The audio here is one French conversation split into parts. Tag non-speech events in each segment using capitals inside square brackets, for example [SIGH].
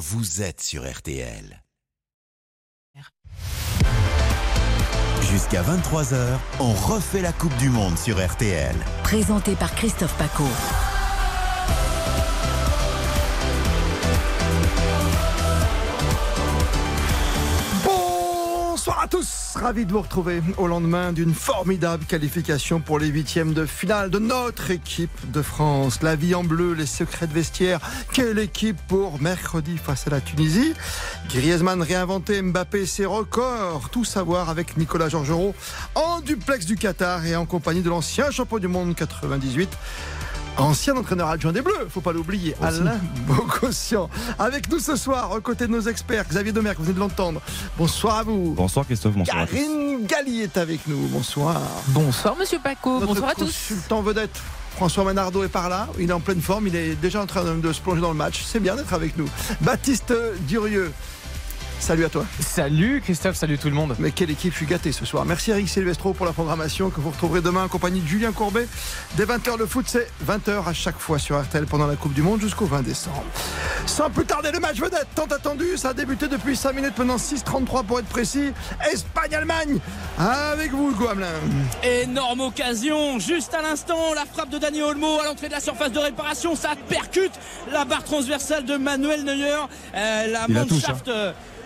vous êtes sur RTL. Jusqu'à 23h, on refait la Coupe du Monde sur RTL. Présenté par Christophe Paco. Tous, ravi de vous retrouver au lendemain d'une formidable qualification pour les huitièmes de finale de notre équipe de France. La vie en bleu, les secrets de vestiaire, quelle équipe pour mercredi face à la Tunisie? Griezmann réinventé, Mbappé ses records, tout savoir avec Nicolas Georgerot en duplex du Qatar et en compagnie de l'ancien champion du monde 98 ancien entraîneur adjoint des Bleus, faut pas l'oublier, Alain Bogossian. Avec nous ce soir, aux côtés de nos experts, Xavier Domergue, vous venez de l'entendre. Bonsoir à vous. Bonsoir Christophe, bonsoir Karine Galli est avec nous, bonsoir. Bonsoir Monsieur Paco, Notre bonsoir à tous. consultant vedette. François Manardo est par là, il est en pleine forme, il est déjà en train de, de se plonger dans le match. C'est bien d'être avec nous. Baptiste Durieux, salut à toi. Salut Christophe, salut tout le monde. Mais quelle équipe, je suis gâté ce soir. Merci Eric Silvestro pour la programmation que vous retrouverez demain en compagnie de Julien Courbet. Dès 20h, le foot, c'est 20h à chaque fois sur RTL pendant la Coupe du Monde jusqu'au 20 décembre. Sans plus tarder, le match vedette, tant attendu. Ça a débuté depuis 5 minutes, maintenant 6.33 pour être précis. Espagne-Allemagne, avec vous, Hugo Hamelin. Énorme occasion, juste à l'instant, la frappe de Dani Olmo à l'entrée de la surface de réparation, ça percute la barre transversale de Manuel Neuer, Euh, la Il la touche, Mannschaft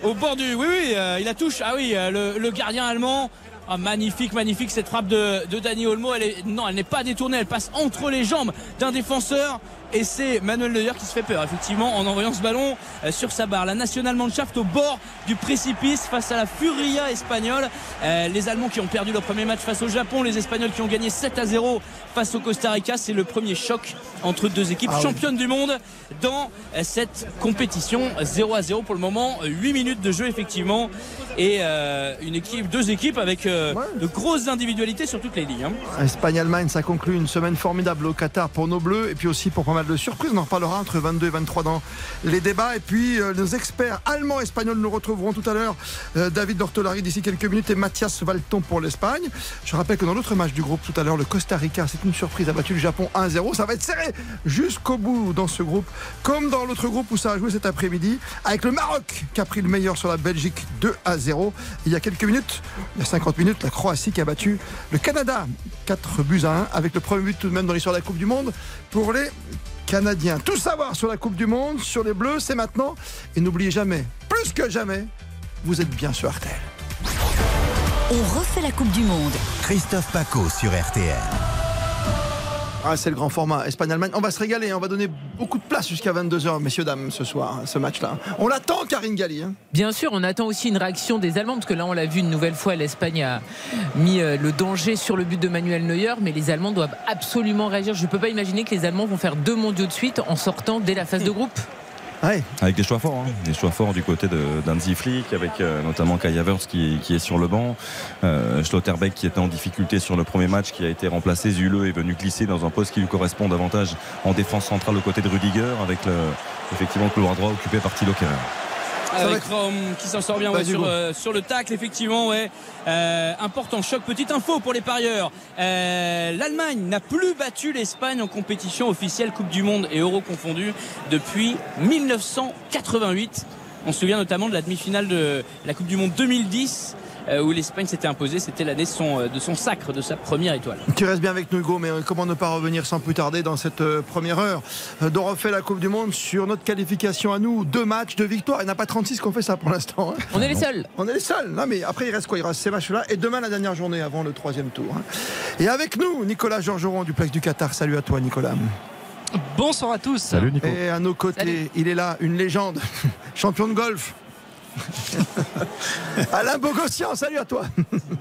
au bord du, oui oui, euh, il la touche, ah oui, euh, le, gardien allemand. Ah, magnifique, magnifique cette frappe de, de Dani Olmo. Non, elle n'est pas détournée, elle passe entre les jambes d'un défenseur. Et c'est Manuel Neuer qui se fait peur, effectivement, en envoyant ce ballon euh, sur sa barre. La National Mannschaft au bord du précipice face à la Furia espagnole. Euh, les Allemands qui ont perdu leur premier match face au Japon, les Espagnols qui ont gagné 7 à 0 face au Costa Rica. C'est le premier choc entre deux équipes Ah oui. championnes du monde dans euh, cette compétition. 0 à 0 pour le moment, 8 minutes de jeu, effectivement. Et euh, une équipe, deux équipes avec euh, Ouais. de grosses individualités sur toutes les lignes. hein. Espagne-Allemagne, ça conclut une semaine formidable au Qatar pour nos Bleus et puis aussi pour pas mal de surprises. On en reparlera entre 22 et 23 dans les débats. Et puis euh, nos experts allemands et espagnols nous retrouveront tout à l'heure. Euh, David Dortolari d'ici quelques minutes et Mathias Valton pour l'Espagne. Je rappelle que dans l'autre match du groupe tout à l'heure, le Costa Rica, c'est une surprise, a battu le Japon 1-0. Ça va être serré jusqu'au bout dans ce groupe, comme dans l'autre groupe où ça a joué cet après-midi, avec le Maroc qui a pris le meilleur sur la Belgique 2 à 0. Il y a quelques minutes, il y a 50 minutes, la Croatie qui a battu le Canada 4 buts à 1 avec le premier but tout de même dans l'histoire de la Coupe du Monde pour les Canadiens. Tout savoir sur la Coupe du Monde, sur les Bleus, c'est maintenant. Et n'oubliez jamais, plus que jamais, vous êtes bien sur RTL. On refait la Coupe du Monde. Christophe Paco sur RTL. Ah, c'est le grand format Espagne-Allemagne. On va se régaler, hein. on va donner beaucoup de place jusqu'à 22h, messieurs, dames, ce soir, hein, ce match-là. On l'attend, Karine Galli. hein. Bien sûr, on attend aussi une réaction des Allemands, parce que là, on l'a vu une nouvelle fois, l'Espagne a mis euh, le danger sur le but de Manuel Neuer, mais les Allemands doivent absolument réagir. Je ne peux pas imaginer que les Allemands vont faire deux mondiaux de suite en sortant dès la phase de groupe. Avec des choix forts, hein. des choix forts du côté d'Anzi Flick, avec euh, notamment Kai Havertz qui, qui est sur le banc, euh, Schlotterbeck qui était en difficulté sur le premier match, qui a été remplacé, Zule est venu glisser dans un poste qui lui correspond davantage en défense centrale aux côtés de Rudiger, avec effectivement le couloir droit occupé par Thilo Kerrer. Va Avec être- Rom qui s'en sort bien ouais, sur, euh, sur le tacle, effectivement. Ouais. Euh, important choc. Petite info pour les parieurs. Euh, L'Allemagne n'a plus battu l'Espagne en compétition officielle Coupe du Monde et Euro confondu depuis 1988. On se souvient notamment de la demi-finale de la Coupe du Monde 2010 euh, où l'Espagne s'était imposée. C'était l'année de son, euh, de son sacre, de sa première étoile. Tu restes bien avec nous, Hugo, mais euh, comment ne pas revenir sans plus tarder dans cette euh, première heure? Euh, d'on refait la Coupe du Monde sur notre qualification à nous. Deux matchs, deux victoires. Il n'y en a pas 36 qu'on fait ça pour l'instant. hein. On est les seuls. On est les seuls. Non, mais après, il reste quoi? Il reste ces matchs-là et demain, la dernière journée avant le troisième tour. hein. Et avec nous, Nicolas Georgeron du Plex du Qatar. Salut à toi, Nicolas. Bonsoir à tous. Salut Nico. Et à nos côtés, Salut. il est là, une légende, [LAUGHS] champion de golf. [LAUGHS] Alain Bogossian, salut à toi.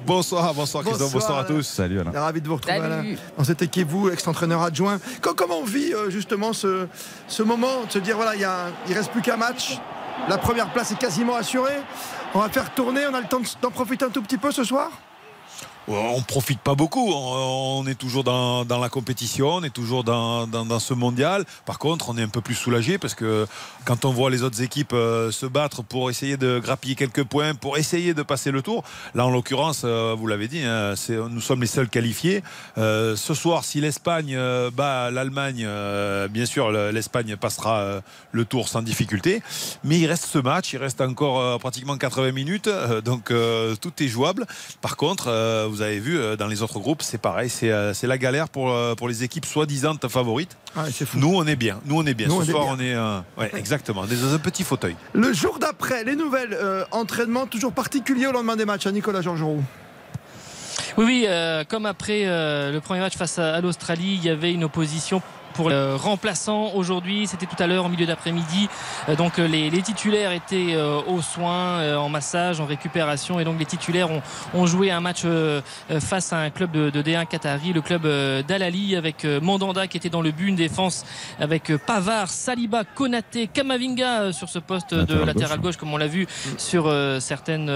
Bonsoir, bonsoir Christophe, bonsoir, à tous. Salut Alain. Ravi de vous retrouver Salut. Alain, dans cette équipe, vous, ex-entraîneur adjoint. Co- Comment on vit euh, justement ce, ce moment de se dire voilà, il il reste plus qu'un match, la première place est quasiment assurée. On va faire tourner, on a le temps de- d'en profiter un tout petit peu ce soir on profite pas beaucoup. On, est toujours dans, la compétition, on est toujours dans, ce mondial. Par contre, on est un peu plus soulagé parce que quand on voit les autres équipes euh, se battre pour essayer de grappiller quelques points, pour essayer de passer le tour, là en l'occurrence, euh, vous l'avez dit, hein, nous sommes les seuls qualifiés. Euh, ce soir, si l'Espagne bat l'Allemagne, bien sûr, l'Espagne passera le tour sans difficulté. Mais il reste ce match, il reste encore pratiquement 80 minutes, donc tout est jouable. Par contre, vous avez vu euh, dans les autres groupes, c'est pareil, c'est euh, la galère pour, euh, pour les équipes soi-disant favorites. Ah, Nous, on est bien. Nous, on est bien. Ce soir, on est ouais, exactement dans un petit fauteuil. Le jour d'après, les nouvelles entraînements toujours particuliers au lendemain des matchs à Nicolas Georgerou. Oui, oui, comme après le premier match face à l'Australie, il y avait une opposition pour le remplaçant aujourd'hui. C'était tout à l'heure en milieu d'après-midi. Euh, donc euh, les, titulaires étaient euh, aux soins, en massage, en récupération. Et donc les titulaires ont, joué un match face à un club de, D1 Qatari, le club d'Alali, avec Mandanda qui était dans le but, une défense avec Pavard, Saliba, Konaté, Kamavinga sur ce poste de latéral gauche, comme on l'a vu sur certaines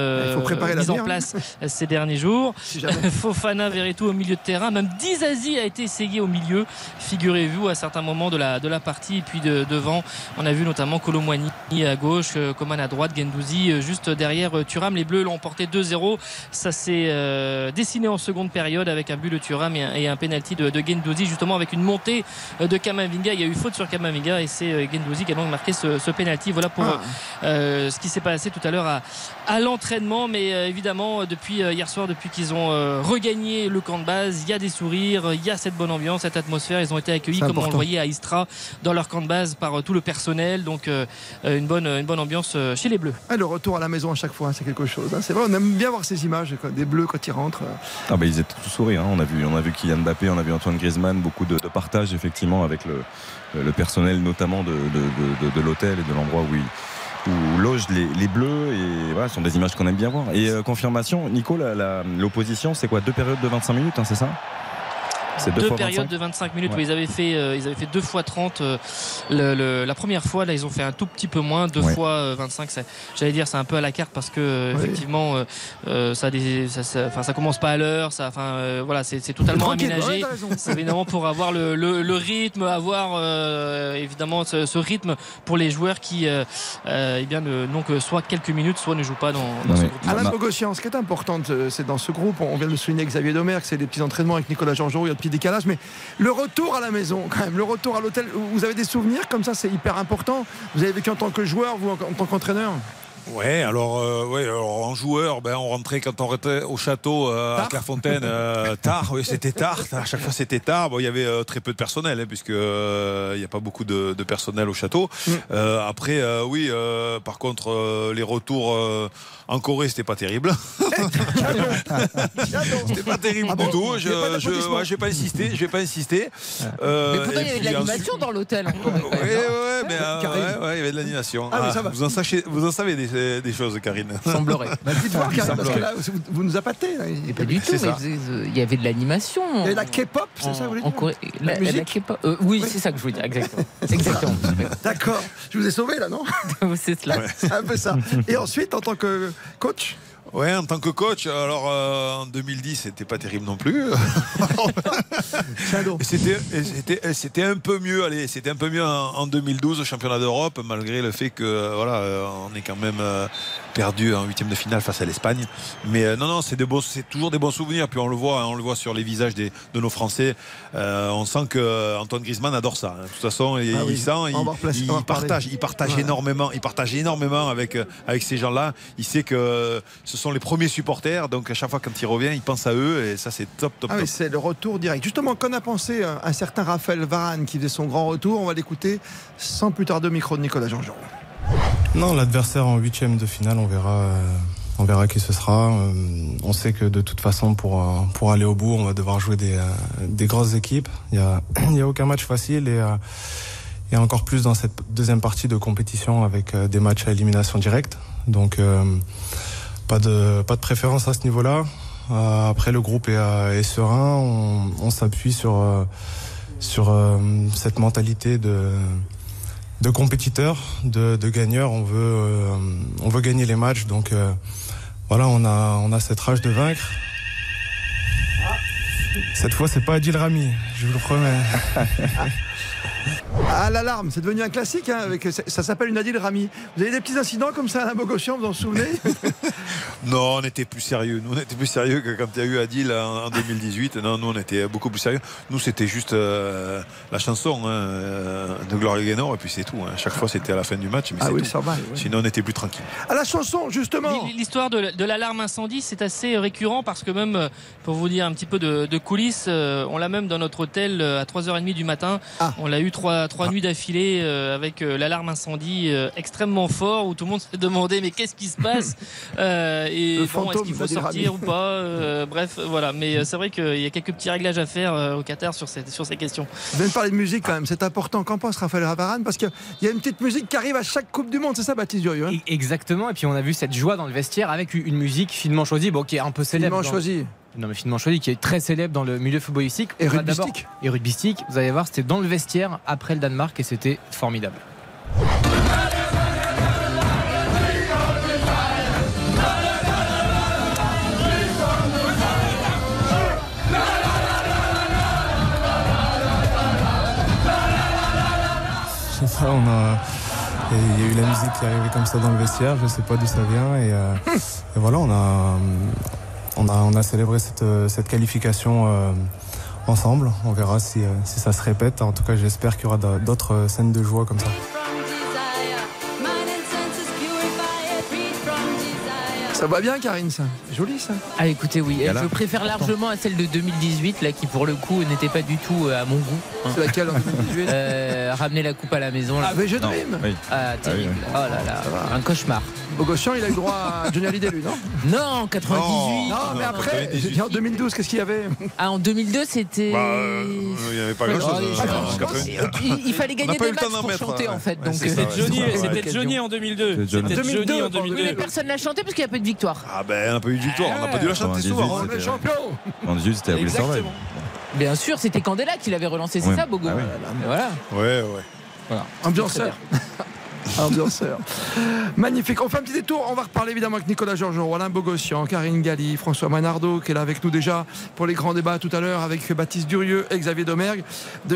mises en place [LAUGHS] ces derniers jours. [LAUGHS] Fofana, Verretou au milieu de terrain. Même Dizazi a été essayé au milieu. Figurez-vous à certains moments de la, de la partie. Et puis devant, on a vu notamment Colomwani à gauche, euh, Coman à droite, Gendouzi euh, juste derrière euh, Thuram. Les Bleus l'ont emporté 2-0. Ça s'est dessiné en seconde période avec un but de Thuram et un, penalty de, de Gendouzi, justement avec une montée de Kamavinga. Il y a eu faute sur Kamavinga et c'est Gendouzi qui a donc marqué ce, ce penalty. Voilà pour ah. ce qui s'est passé tout à l'heure à, à l'entraînement. Mais évidemment, depuis hier soir, depuis qu'ils ont regagné le camp de base, il y a des sourires, il y a cette bonne ambiance, cette atmosphère. Ils ont été accueillis comme on le voyait à Istra dans leur camp de base par euh, tout le personnel. Donc euh, euh, une, bonne, une bonne ambiance chez les Bleus. Ah, le retour à la maison à chaque fois, c'est quelque chose. Hein. C'est vrai, on aime bien voir ces images des Bleus quand ils rentrent. Ah bah, ils étaient tous sourires. Hein. On, a vu, on a vu Kylian Mbappé, on a vu Antoine Griezmann, beaucoup de, partage effectivement avec le, le personnel notamment de, de, l'hôtel et de l'endroit où ils logent les, bleus et voilà, ce sont des images qu'on aime bien voir. Et confirmation, Nico, l'opposition, c'est quoi? Deux périodes de 25 minutes, hein, c'est ça? C'est deux, périodes de 25 minutes où ils avaient fait euh, ils avaient fait deux fois 30 euh, le, la première fois là ils ont fait un tout petit peu moins deux fois 25 euh, j'allais dire c'est un peu à la carte parce que effectivement ça, des, ça, ça, ça, commence pas à l'heure ça enfin voilà c'est totalement aménagé. c'est évidemment pour avoir le, le, le rythme avoir évidemment ce, ce, rythme pour les joueurs qui eh bien n'ont que soit quelques minutes soit ne jouent pas dans, dans ce groupe Alain Bogossian ce qui est important c'est dans ce groupe on vient de souligner Xavier Domer que c'est des petits entraînements avec Nicolas Jean-Jean il y a décalage. Mais le retour à la maison, quand même, le retour à l'hôtel, vous avez des souvenirs comme ça, c'est hyper important? Vous avez vécu en tant que joueur, vous en tant qu'entraîneur? Ouais, alors, euh, ouais, alors en joueur, ben, on rentrait quand on rentrait au château euh, à Clairefontaine euh, [LAUGHS] tard. Oui, c'était tard. À chaque fois, c'était tard. Bon, il y avait très peu de personnel, hein, puisque il n'y a pas beaucoup de, personnel au château. Mm. après, oui, par contre, les retours en Corée, c'était pas terrible. c'était pas terrible ah du tout. Je, je, vais pas insister. Je vais pas insister. mais pourtant, il y avait de l'animation dans l'hôtel. Oui, oui, mais il y avait de l'animation. Ah, ah, vous, en sachez, vous en savez des des, choses, Karine. Semblerait. Bah, dites-moi, Karine, parce que là, vous, nous appâtez. pas du tout, il y avait de l'animation. Il y avait la K-pop, c'est ça, vous voulez dire La, musique euh, Oui, c'est ça que je voulais dire, exactement. exactement. [LAUGHS] D'accord. Je vous ai sauvé, là, non [LAUGHS] C'est cela. [LAUGHS] C'est un peu ça. Et ensuite, en tant que coach Ouais, en tant que coach, alors euh, en 2010, c'était pas terrible non plus. [LAUGHS] c'était, un peu mieux. Allez, c'était un peu mieux en, 2012 au championnat d'Europe, malgré le fait que voilà, euh, on est quand même euh, perdu en huitième de finale face à l'Espagne. Mais non, non, c'est, toujours des bons souvenirs. Puis on le voit, hein, on le voit sur les visages des, de nos Français. on sent que Antoine Griezmann adore ça. Hein. De toute façon, il, ah sent, il, partage, il partage énormément, il partage énormément avec avec ces gens-là. Il sait que ce sont les premiers supporters, donc à chaque fois quand il revient, il pense à eux et ça c'est top, top, ah c'est le retour direct. Justement, qu'en a pensé euh, un certain Raphaël Varane qui faisait son grand retour? On va l'écouter sans plus tarder au micro de Nicolas Jean-Jean. Non, l'adversaire en huitième de finale, on verra. Euh, on verra qui ce sera. Euh, on sait que de toute façon, pour, pour aller au bout, on va devoir jouer des, des grosses équipes. Il n'y a, [CLEARS THROAT] y a aucun match facile et, et encore plus dans cette deuxième partie de compétition avec des matchs à élimination directe. Donc, pas de, pas de préférence à ce niveau-là. Euh, après, le groupe est, euh, est serein. On, s'appuie sur, euh, sur cette mentalité de, de compétiteur, de, de gagneur. On veut, on veut gagner les matchs. Donc voilà, on a, on a cette rage de vaincre. Cette fois, c'est pas Adil Rami, je vous le promets. [LAUGHS] Ah, l'alarme, c'est devenu un classique. hein, avec, ça, ça s'appelle une Adil Rami. Vous avez des petits incidents comme ça à la Bogossian, vous en souvenez [LAUGHS] Non, on était plus sérieux. Nous, on était plus sérieux que quand il y a eu Adil en, en 2018. Non, nous, on était beaucoup plus sérieux. Nous, c'était juste euh, la chanson hein, euh, de Gloria Gaynor et puis c'est tout. hein. Chaque fois, c'était à la fin du match. Mais Ah oui, tout. ça va. oui. Sinon, on était plus tranquille. À la chanson, justement. L'histoire de, de l'alarme incendie, c'est assez récurrent parce que même, euh, pour vous dire un petit peu de, de coulisses, euh, on l'a même dans notre hôtel à 3h30 du matin. Ah. On l'a eu trois, trois nuits d'affilée euh, avec euh, l'alarme incendie euh, extrêmement fort où tout le monde s'est demandé mais qu'est-ce qui se passe [LAUGHS] Euh, Et Le bon, fantôme est-ce qu'il faut sortir ou pas [LAUGHS] Euh, Bref, voilà. Mais euh, c'est vrai qu'il y a quelques petits réglages à faire euh, au Qatar sur, cette, sur ces questions. Vous venez de parler de musique quand même, c'est important. Qu'en pense Raphaël Ravarane Parce qu'il y a une petite musique qui arrive à chaque Coupe du Monde, c'est ça, Baptiste Durieux hein? E- Exactement, et puis on a vu cette joie dans le vestiaire avec une musique finement choisie, bon, qui est un peu célèbre. Finement dans- choisi. Non, mais finement choisie, qui est très célèbre dans le milieu footballistique. Et rugbystique. Et rugbystique. Vous allez voir, c'était dans le vestiaire après le Danemark et c'était formidable. Je sais pas, on a. Il y a eu la musique qui est arrivée comme ça dans le vestiaire, je sais pas d'où ça vient. Et, euh, [LAUGHS] et voilà, on a, on a, célébré cette, euh, qualification euh, ensemble. On verra si, euh, si ça se répète. En tout cas, j'espère qu'il y aura d'autres scènes de joie comme ça. Ça va bien, Karine, ça Joli, ça Ah écoutez oui, Gala. je préfère largement à celle de 2018 là qui pour le coup n'était pas du tout euh, à mon goût. hein. C'est laquelle en 2018 Euh, Ramener la coupe à la maison. Là. Ah, mais je dream Ah terrible. Oh là là, un cauchemar. Bogossian, il a eu droit à Johnny Hallyday, lui, non [LAUGHS] Non, 98. Non, mais après, dit en 2012, qu'est-ce qu'il y avait Ah en 2002 c'était. Bah, euh, il n'y avait pas grand chose. En 90. il, il fallait gagner des matchs pour mettre, chanter ouais. en fait. C'était Johnny, en 2002. C'est Johnny. C'était Johnny 2002, en pardon. mais 2002. personne l'a chanté parce qu'il n'y a pas eu de victoire. Ah ben, on n'a pas eu de victoire. On n'a pas dû la chanter 98, souvent. On est champion En 18, c'était Abdel Sarvel. Exactement. Bien sûr, c'était Candela qui l'avait relancé, c'est ça, Bogo Ah oui. Et Voilà. Ouais, ouais. voilà. Ambianceur. [LAUGHS] Ambianceur. Magnifique. On fait un petit détour. On va reparler évidemment avec Nicolas Georges, Alain Bogossian, Karine Galli, François Manardo, qui est là avec nous déjà pour les grands débats tout à l'heure, avec Baptiste Durieux et Xavier Domergue.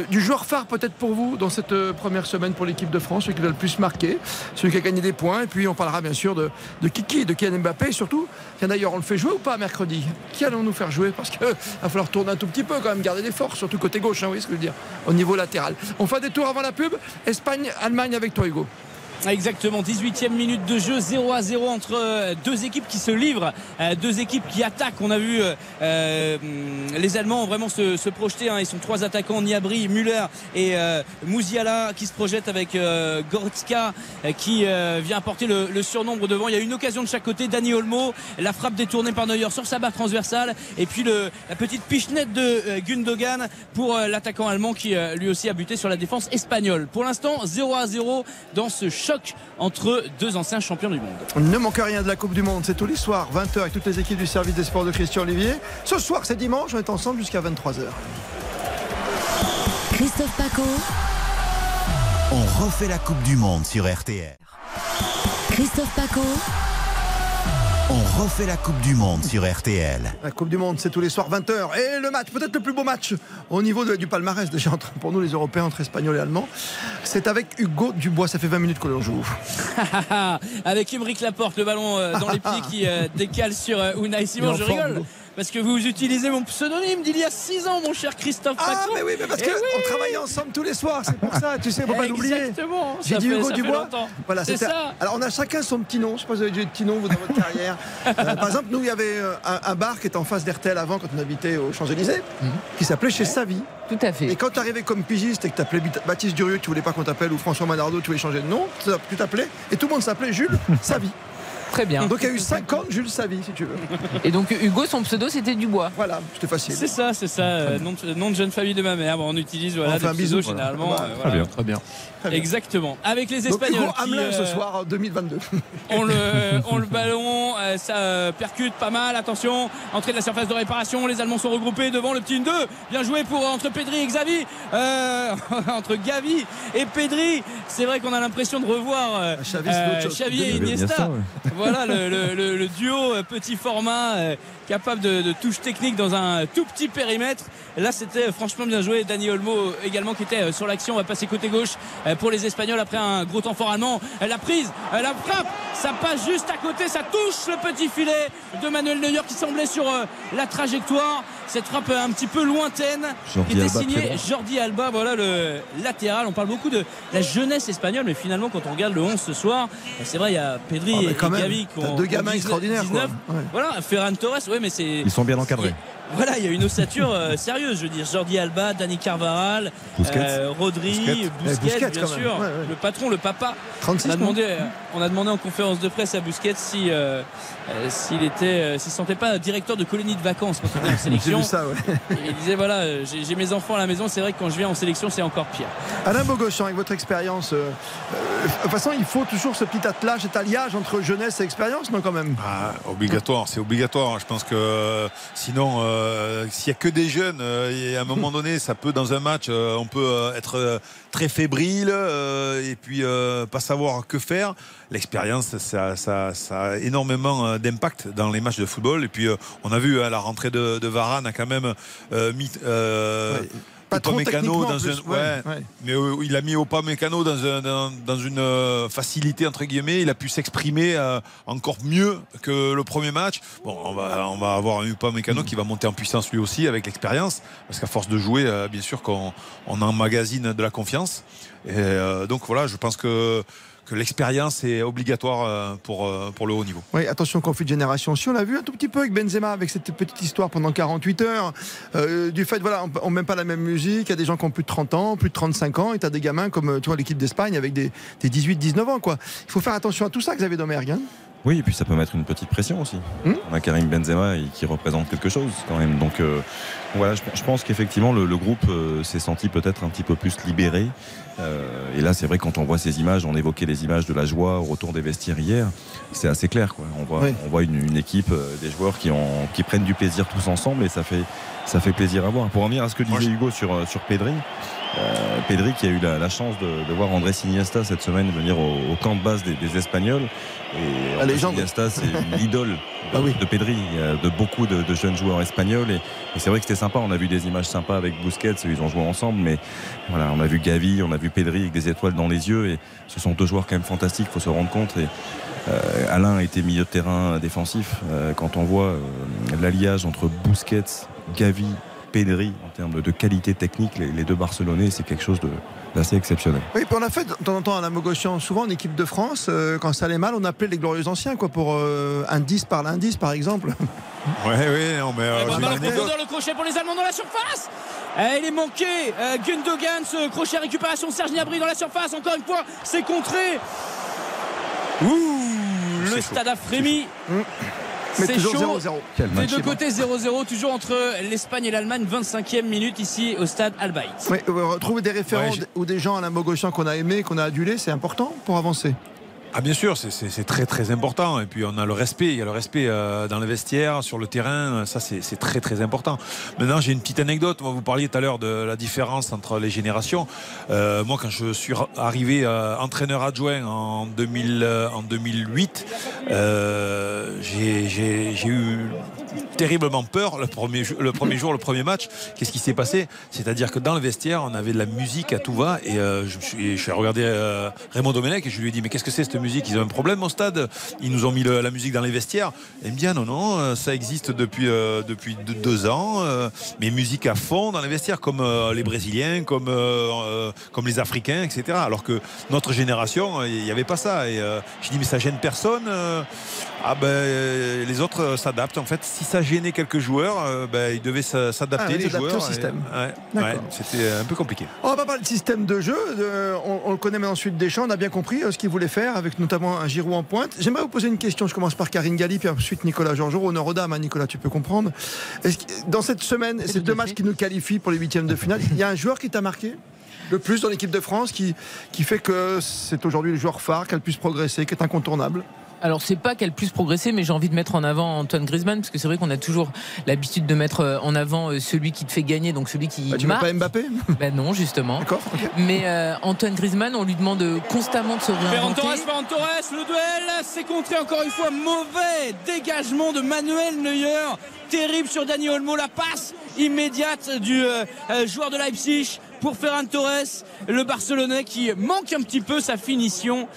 Du joueur phare peut-être pour vous dans cette euh, première semaine pour l'équipe de France, celui qui a le plus marqué, celui qui a gagné des points. Et puis on parlera bien sûr de, de Kiki, de Kylian Mbappé. Et surtout, tiens d'ailleurs, on le fait jouer ou pas mercredi? Qui allons nous faire jouer? Parce qu'il va falloir tourner un tout petit peu quand même, garder des forces, surtout côté gauche, hein, vous voyez ce que je veux dire, au niveau latéral. On fait un détour avant la pub. Espagne, Allemagne avec toi, Hugo. Exactement, 18e minute de jeu, 0 à 0 entre euh, deux équipes qui se livrent, euh, deux équipes qui attaquent. On a vu euh, euh, les Allemands vraiment se, se projeter. hein. Ils sont trois attaquants, Niabri, Müller et euh, Mouziala qui se projettent avec euh, qui vient apporter le, le surnombre devant. Il y a une occasion de chaque côté. Dani Olmo, la frappe détournée par Neuer sur sa barre transversale et puis le, la petite pichenette de Gundogan pour l'attaquant allemand qui lui aussi a buté sur la défense espagnole. Pour l'instant, 0 à 0 dans ce choc entre deux anciens champions du monde. Ne manque rien de la Coupe du Monde, c'est tous les soirs, 20h avec toutes les équipes du service des sports de Christian Olivier. Ce soir, c'est dimanche, on est ensemble jusqu'à 23h. Christophe Paco. On refait la Coupe du Monde sur RTR. Christophe Paco. On refait la Coupe du Monde sur RTL. La Coupe du Monde, c'est tous les soirs, 20h. Et le match, peut-être le plus beau match au niveau de- du palmarès, déjà entre- pour nous les Européens, entre Espagnols et Allemands, c'est avec Hugo Dubois. Ça fait 20 minutes que l'on joue. [LAUGHS] Avec Émeric Laporte, le ballon euh, dans les pieds qui euh, décale sur euh, Unai Simon. Je rigole. Parce que vous utilisez mon pseudonyme d'il y a 6 ans, mon cher Christophe Ah, mais oui, mais parce Eh qu'on oui. travaille ensemble tous les soirs, c'est pour ça, tu sais, faut pas l'oublier. Exactement. J'ai dit Hugo Dubois. Voilà, c'est ça. Alors on a chacun son petit nom. Je sais pas si vous avez déjà eu de petit nom vous dans votre carrière. [LAUGHS] Euh, par exemple, nous il y avait euh, un, un bar qui était en face d'RTL avant quand on habitait aux Champs-Élysées, qui s'appelait chez Savi. Tout à fait. Et quand tu arrivais comme pigiste et que tu appelais Baptiste Durieux, tu voulais pas qu'on t'appelle ou François Manardo, tu voulais changer de nom, tu t'appelais et tout le monde s'appelait Jules [LAUGHS] Savi. Très bien. Donc il y a eu 50 Jules Savi si tu veux. Et donc Hugo, son pseudo, c'était Dubois. Voilà, c'était facile. C'est ça, c'est ça. euh, nom, de, nom de jeune famille de ma mère. Bon, on utilise voilà, des un pseudos bisou, voilà. généralement. Euh, voilà. Très bien. Très bien. Exactement. Avec les Donc Espagnols. Hugo qui, Hamelin ce euh, soir en 2022. [LAUGHS] On le, [LAUGHS] on le ballon, euh, ça euh, percute pas mal. Attention, entrée de la surface de réparation. Les Allemands sont regroupés devant le petit 1-2. Bien joué pour entre Pedri et Xavi. Euh, [LAUGHS] entre Gavi et Pedri. C'est vrai qu'on a l'impression de revoir euh, Xavi, et Iniesta. Voilà le, le- le- le duo euh, petit format euh, capable de, de touche technique dans un tout petit périmètre. Là, c'était franchement bien joué. Dani Olmo également qui était euh, sur l'action. On va passer côté gauche euh, pour les Espagnols après un gros temps fort allemand. Euh, La prise, la frappe, ça passe juste à côté, ça touche le petit filet de Manuel Neuer qui semblait sur la trajectoire. Cette frappe un petit peu lointaine Jordi qui était Alba, signée. Jordi Alba, voilà le latéral. On parle beaucoup de la jeunesse espagnole, mais finalement, quand on regarde le 11 ce soir, euh, c'est vrai, il y a Pedri Ah, et, Gavi qui ont deux gamins 19, extraordinaires, quoi. 19. Ouais. Voilà, Ferran Torres, ouais, mais c'est. Ils sont bien encadrés. Voilà, il y a une ossature euh, sérieuse, je veux dire. Jordi Alba, Dani Carvaral, euh, Rodri, Busquets. Busquets, Eh, Busquets, bien sûr, Ouais, ouais. le patron, le papa. 36 On a demandé, euh, on a demandé en conférence de presse à Busquets si euh, euh, s'il était, euh, s'il se sentait pas directeur de colonie de vacances quand on était en [LAUGHS] sélection. ça, ouais. Il disait voilà, euh, j'ai j'ai mes enfants à la maison. C'est vrai que quand je viens en sélection, c'est encore pire. Alain Bogochan, avec votre expérience, euh, euh, de toute façon, il faut toujours ce petit attelage, cet alliage entre jeunesse et expérience, non, quand même? Ah, obligatoire, c'est obligatoire. Je pense que sinon, euh, s'il y a que des jeunes, euh, et à un moment [LAUGHS] donné, ça peut dans un match, euh, on peut euh, être euh, très fébrile euh, et puis euh, pas savoir que faire. L'expérience, ça, ça- ça a énormément euh, d'impact dans les matchs de football. Et puis, euh, on a vu à la rentrée de, de Varane a quand même euh, mis. euh, Ouais. Dans plus. un- Ouais, ouais. ouais. mais euh, il a mis Upamecano dans, un- dans, dans une euh, facilité entre guillemets. Il a pu s'exprimer euh, encore mieux que le premier match. Bon, on va, on va avoir un Upamecano qui va monter en puissance lui aussi avec l'expérience, parce qu'à force de jouer, euh, bien sûr qu'on on emmagasine de la confiance. Et euh, donc voilà, je pense que que l'expérience est obligatoire euh, pour, euh, pour le haut niveau. Oui, attention, conflit de génération. Si on l'a vu un tout petit peu avec Benzema, avec cette petite histoire pendant 48 heures, euh, du fait, voilà, on ne met pas la même musique. Il y a des gens qui ont plus de 30 ans, plus de 35 ans, et tu as des gamins comme, tu vois, l'équipe d'Espagne avec des, des 18-19 ans, quoi. Il faut faire attention à tout ça, Xavier Domergue. hein. Oui, et puis ça peut mettre une petite pression aussi. Hmm. On a Karim Benzema et- qui représente quelque chose quand même. Donc euh, voilà, je, je pense qu'effectivement le, le groupe euh, s'est senti peut-être un petit peu plus libéré. Euh, et là, c'est vrai quand on voit ces images, on évoquait les images de la joie au retour des vestiaires hier. C'est assez clair, quoi. On voit, Oui. on voit une, une équipe, euh, des joueurs qui, ont, qui prennent du plaisir tous ensemble et ça fait, ça fait plaisir à voir. Pour en venir à ce que disait Hugo sur, euh, sur Pedri. Euh, Pedri qui a eu la, la chance de, de voir André Iniesta cette semaine venir au, au camp de base des, des Espagnols. Et. Iniesta, c'est l'idole [LAUGHS] de, Ah oui. de Pedri, de beaucoup de, de jeunes joueurs espagnols. Et, et c'est vrai que c'était sympa. On a vu des images sympas avec Busquets, ils ont joué ensemble. Mais voilà, on a vu Gavi, on a vu Pedri avec des étoiles dans les yeux. Et ce sont deux joueurs quand même fantastiques, il faut se rendre compte. Et, euh, Alain a été milieu de terrain défensif. Euh, quand on voit euh, l'alliage entre Busquets, Gavi, Pedri en termes de, de qualité technique, les, les deux Barcelonais, c'est quelque chose de- d'assez exceptionnel. Oui, puis on a fait de temps en temps à la Mogoshian, souvent en équipe de France, euh, quand ça allait mal, on appelait les glorieux anciens, quoi, pour euh, indice par l'indice, par exemple. [LAUGHS] Ouais, ouais, non, mais euh, Ballon j'ai en une anecdote. profondeur, le crochet pour les Allemands dans la surface. Eh, il est manqué. Euh, Gundogan, ce crochet récupération de Serge Gnabry dans la surface. Encore une fois, c'est contré. Ouh, le stade a frémi. Mais C'est toujours chaud. 0-0. Quel Des match deux côtés 0-0, toujours entre l'Espagne et l'Allemagne. 25e minute ici au stade Albaït. Oui, euh, retrouver des référents Ouais, j'ai- ou des gens à la Mogoshian qu'on a aimés, qu'on a adulés, c'est important pour avancer. Ah bien sûr, c'est- très très important. Et puis on a le respect, il y a le respect euh, dans le vestiaire, sur le terrain, ça c'est très très important. Maintenant j'ai une petite anecdote, vous parliez tout à l'heure de la différence entre les générations. Euh, moi quand je suis arrivé euh, entraîneur adjoint en, 2000, euh, en 2008, euh, j'ai eu terriblement peur le premier, jour, le premier match. Qu'est-ce qui s'est passé? C'est-à-dire que dans le vestiaire, on avait de la musique à tout va. Et je, suis, je suis regardé Raymond Domenech et je lui ai dit Mais qu'est-ce que c'est cette musique Ils ont un problème au stade Ils nous ont mis la musique dans les vestiaires. Dit Ah non, non, euh, ça existe depuis, euh, depuis deux, ans. euh, mais musique à fond dans les vestiaires, comme les Brésiliens, comme, comme les Africains, etc. Alors que notre génération, il n'y avait pas ça. Et je dis Mais ça gêne personne ah ben euh, les autres euh, s'adaptent en fait. Si ça gênait quelques joueurs, euh, ben, ils devaient s'a- s'adapter Ah, les s'adapter joueurs. au système. Et- ouais, D'accord. ouais, C'était un peu compliqué. On va pas parler de système de jeu. de- on, on le connaît maintenant ensuite Deschamps. On a bien compris euh, ce qu'il voulait faire avec notamment un Giroud en pointe. J'aimerais vous poser une question. Je commence par Karine Galli, puis ensuite Nicolas Georgerot. Honneur aux dames, hein, Nicolas, tu peux comprendre. Dans cette semaine, ces deux matchs qui nous qualifient pour les huitièmes de finale, il y a un joueur qui t'a marqué le plus dans l'équipe de France qui, qui fait que c'est aujourd'hui le joueur phare, qui a le plus progressé, qui est incontournable? Alors c'est pas qu'elle puisse progresser, mais j'ai envie de mettre en avant Antoine Griezmann parce que c'est vrai qu'on a toujours l'habitude de mettre euh, en avant euh, celui qui te fait gagner, donc celui qui Bah, tu mets marque. pas Mbappé? Ben non, justement. D'accord. Mais euh, Antoine Griezmann, on lui demande constamment de se Ferran réinventer. Torres, Ferran Torres, le duel, c'est contré encore une fois. Mauvais dégagement de Manuel Neuer. Terrible sur Dani Olmo. La passe immédiate du euh, joueur de Leipzig pour Ferran Torres, le Barcelonais qui manque un petit peu sa finition.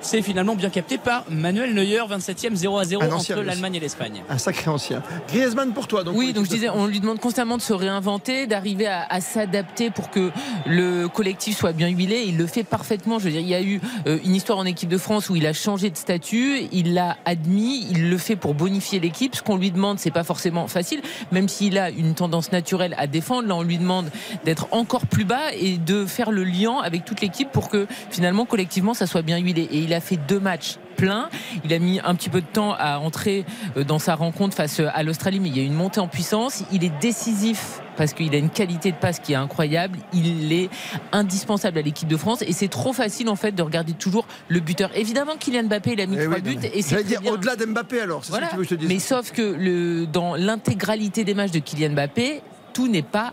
C'est finalement bien capté par Manuel Neuer, 27e 0 à 0 Un ancien, entre l'Allemagne et l'Espagne. Un sacré ancien. Griezmann pour toi. Donc Oui, donc je disais, on lui demande constamment de se réinventer, d'arriver à, à s'adapter pour que le collectif soit bien huilé. Il le fait parfaitement. Je veux dire, il y a eu euh, une histoire en équipe de France où il a changé de statut, il l'a admis, il le fait pour bonifier l'équipe. Ce qu'on lui demande, c'est pas forcément facile, même s'il a une tendance naturelle à défendre. Là, on lui demande d'être encore plus bas et de faire le lien avec toute l'équipe pour que finalement, collectivement, ça soit bien huilé. Et il a fait deux matchs pleins. Il a mis un petit peu de temps à entrer euh, dans sa rencontre face à l'Australie, mais il y a une montée en puissance. Il est décisif parce qu'il a une qualité de passe qui est incroyable. Il est indispensable à l'équipe de France et c'est trop facile en fait de regarder toujours le buteur. Évidemment, Kylian Mbappé, il a mis Eh trois oui, buts et c'est dire au-delà d'Mbappé alors. Voilà. ça que tu veux je te. Mais sauf que le, dans l'intégralité des matchs de Kylian Mbappé, tout n'est pas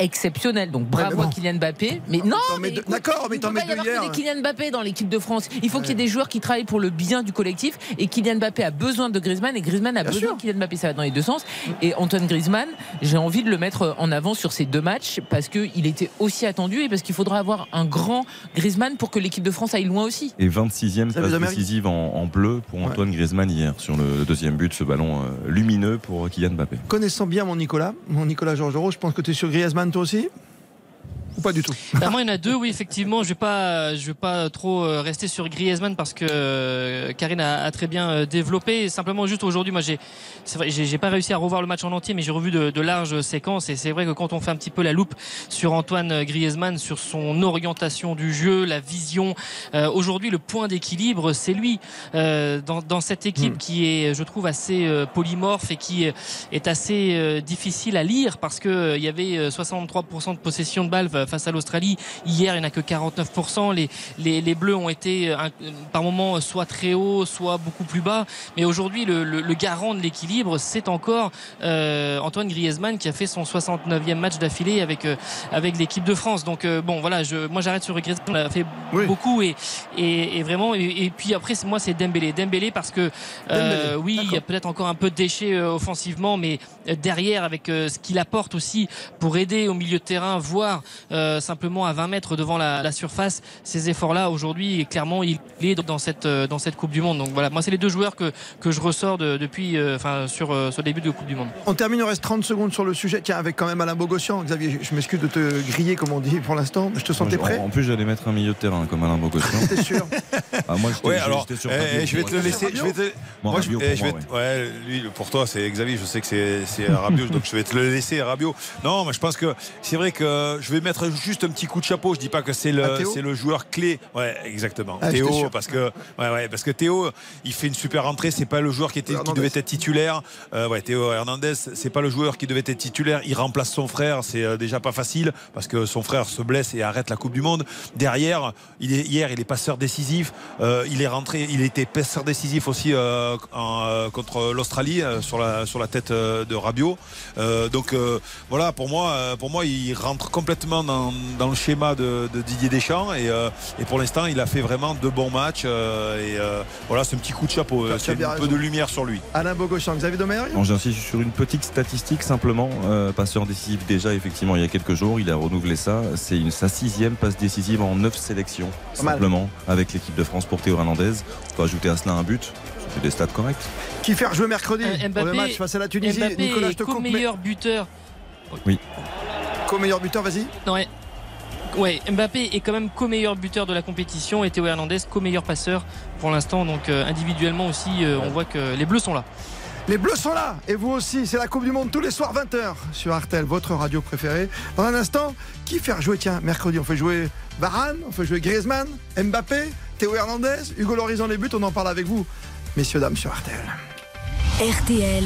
exceptionnel. Donc bravo Ouais, mais bon. à Kylian Mbappé. Mais non, t'en mets mais deux- écoute, d'accord, mais il t'en mets deux hier. des Kylian Mbappé dans l'équipe de France. Il faut qu'il y ait des joueurs qui travaillent pour le bien du collectif. Et Kylian Mbappé a besoin de Griezmann et Griezmann a Bien besoin sûr. de Kylian Mbappé. Ça va dans les deux sens. Et Antoine Griezmann, j'ai envie de le mettre en avant sur ces deux matchs parce qu'il était aussi attendu et parce qu'il faudra avoir un grand Griezmann pour que l'équipe de France aille loin aussi. Et 26e Ça passe vous a mérité. décisive en, en bleu pour Antoine Griezmann hier sur le deuxième but, ce ballon euh, lumineux pour Kylian Mbappé. Connaissant bien mon Nicolas, mon Nicolas Georgerot, je pense que tu es sur Griezmann toi aussi? Ou pas du tout Bah, moi, il y en a deux, oui, effectivement. Je vais pas, je vais pas trop euh, rester sur Griezmann parce que euh, Karine a, a très bien euh, développé. Simplement, juste aujourd'hui, moi, j'ai, j'ai pas réussi à revoir le match en entier, mais j'ai revu de, de larges séquences. Et c'est vrai que quand on fait un petit peu la loupe sur Antoine Griezmann, sur son orientation du jeu, la vision, euh, aujourd'hui, le point d'équilibre, c'est lui euh, dans, dans cette équipe Mm. qui est, je trouve, assez euh, polymorphe et qui est assez difficile à lire parce que euh, il y avait euh, 63% de possession de balles euh, face à l'Australie. Hier, il n'y en a que 49%. Les, les, les Bleus ont été euh, un- par moments soit très haut, soit beaucoup plus bas. Mais aujourd'hui, le, le, le garant de l'équilibre, c'est encore euh, Antoine Griezmann qui a fait son 69e match d'affilée avec euh, avec l'équipe de France. Donc euh, bon, voilà, je, moi j'arrête sur Griezmann. On a fait Oui. beaucoup et, et, et vraiment. Et, et puis après, moi c'est Dembélé. Dembélé parce que euh, Dembélé, oui, il y a peut-être encore un peu de déchets euh, offensivement, mais euh, derrière avec euh, ce qu'il apporte aussi pour aider au milieu de terrain, voire euh, simplement à 20 mètres devant la, la surface, ces efforts-là aujourd'hui, clairement, il est dans cette euh, dans cette Coupe du Monde. Donc voilà, moi c'est les deux joueurs que que je ressors de- depuis, euh, enfin sur euh, ce début de Coupe du Monde. On termine, il reste 30 secondes sur le sujet. Tiens, avec quand même Alain Bogossian. Xavier, je- m'excuse de te griller, comme on dit pour l'instant. Je te sentais En- prêt En plus, j'allais mettre un milieu de terrain comme Alain Bogossian. [LAUGHS] T'es sûr Ah, moi, j'étais Ouais, alors, sur eh, je vais te le moi. laisser. Je vais te... Moi, Moi, je, eh, je vais te- ouais, lui, pour toi, c'est Xavier. Je sais que c'est c'est Rabiot, donc je vais te le laisser, Rabiot. Non, mais je pense que c'est vrai que je vais mettre juste un petit coup de chapeau. Je dis pas que c'est le, c'est le joueur clé. Ouais, exactement. Ah, Théo, parce que, ouais, ouais, parce que Théo, il fait une super entrée. C'est pas le joueur qui, était, qui devait être titulaire. Euh, ouais, Théo Hernandez, c'est pas le joueur qui devait être titulaire. Il remplace son frère. C'est euh, déjà pas facile parce que son frère se blesse et arrête la Coupe du Monde. Derrière, il est, hier, il est passeur décisif. Euh, il est rentré, il était passeur décisif aussi euh, en, contre l'Australie sur la sur la tête de Rabiot. Donc voilà, pour moi, pour moi, il rentre complètement dans, dans le schéma de, de Didier Deschamps et, euh, et pour l'instant, il a fait vraiment de bons matchs euh, et euh, voilà, c'est un petit coup de chapeau. C'est un peu raison. de lumière sur lui. Alain Bogossian, Xavier Domer Bon, J'insiste sur une petite statistique simplement. Euh, passeur décisif déjà effectivement il y a quelques jours, il a renouvelé ça. C'est sa sixième passe décisive en neuf sélections mal. simplement avec l'équipe de France pour Théo Hernandez. On peut ajouter à cela un but. Fait des stats corrects. Qui faire jouer mercredi Euh, pour le Mbappé- match face à la Tunisie Mbappé Nicolas, je est te coupe. mais- co-meilleur buteur. Co-meilleur buteur, vas-y. Non, ouais. Ouais, Mbappé est quand même co-meilleur buteur de la compétition et Théo Hernandez co-meilleur passeur pour l'instant. Donc euh, individuellement aussi, euh, on voit que les Bleus sont là. Les Bleus sont là et vous aussi. C'est la Coupe du Monde tous les soirs 20h sur Artel, votre radio préférée. Dans un instant, qui faire jouer Tiens, mercredi, on fait jouer Varane, on fait jouer Griezmann, Mbappé, Théo Hernandez, Hugo Loris dans les buts. On en parle avec vous, messieurs, dames, sur Artel. RTL,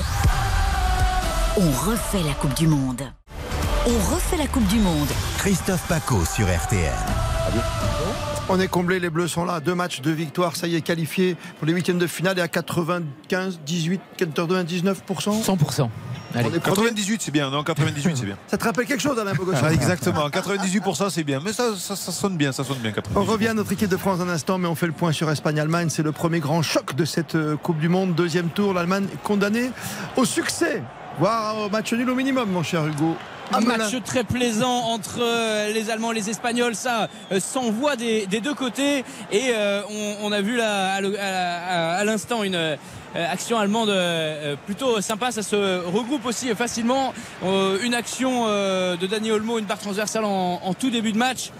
on refait la Coupe du Monde. On refait la Coupe du Monde. Christophe Paco sur RTL. On est comblé, les Bleus sont là. Deux matchs, deux victoires. Ça y est, qualifié pour les huitièmes de finale et à 95, 18, 99%. 100%. On est premier. 98 c'est bien, non 98 c'est bien. Ça te rappelle quelque chose, Alain Bogossian Ah, exactement, 98% c'est bien, mais ça, ça, ça sonne bien, ça sonne bien. 98. On revient à notre équipe de France un instant, mais on fait le point sur Espagne-Allemagne. C'est le premier grand choc de cette euh, Coupe du Monde. Deuxième tour, l'Allemagne est condamnée au succès, voire au match nul au minimum, mon cher Hugo. Un match très plaisant entre euh, les Allemands et les Espagnols, ça euh, s'envoie des, des deux côtés. Et euh, on, on a vu là, à l'instant une action allemande plutôt sympa. Ça se regroupe aussi facilement. Une action de Dani Olmo, une barre transversale en, en tout début de match.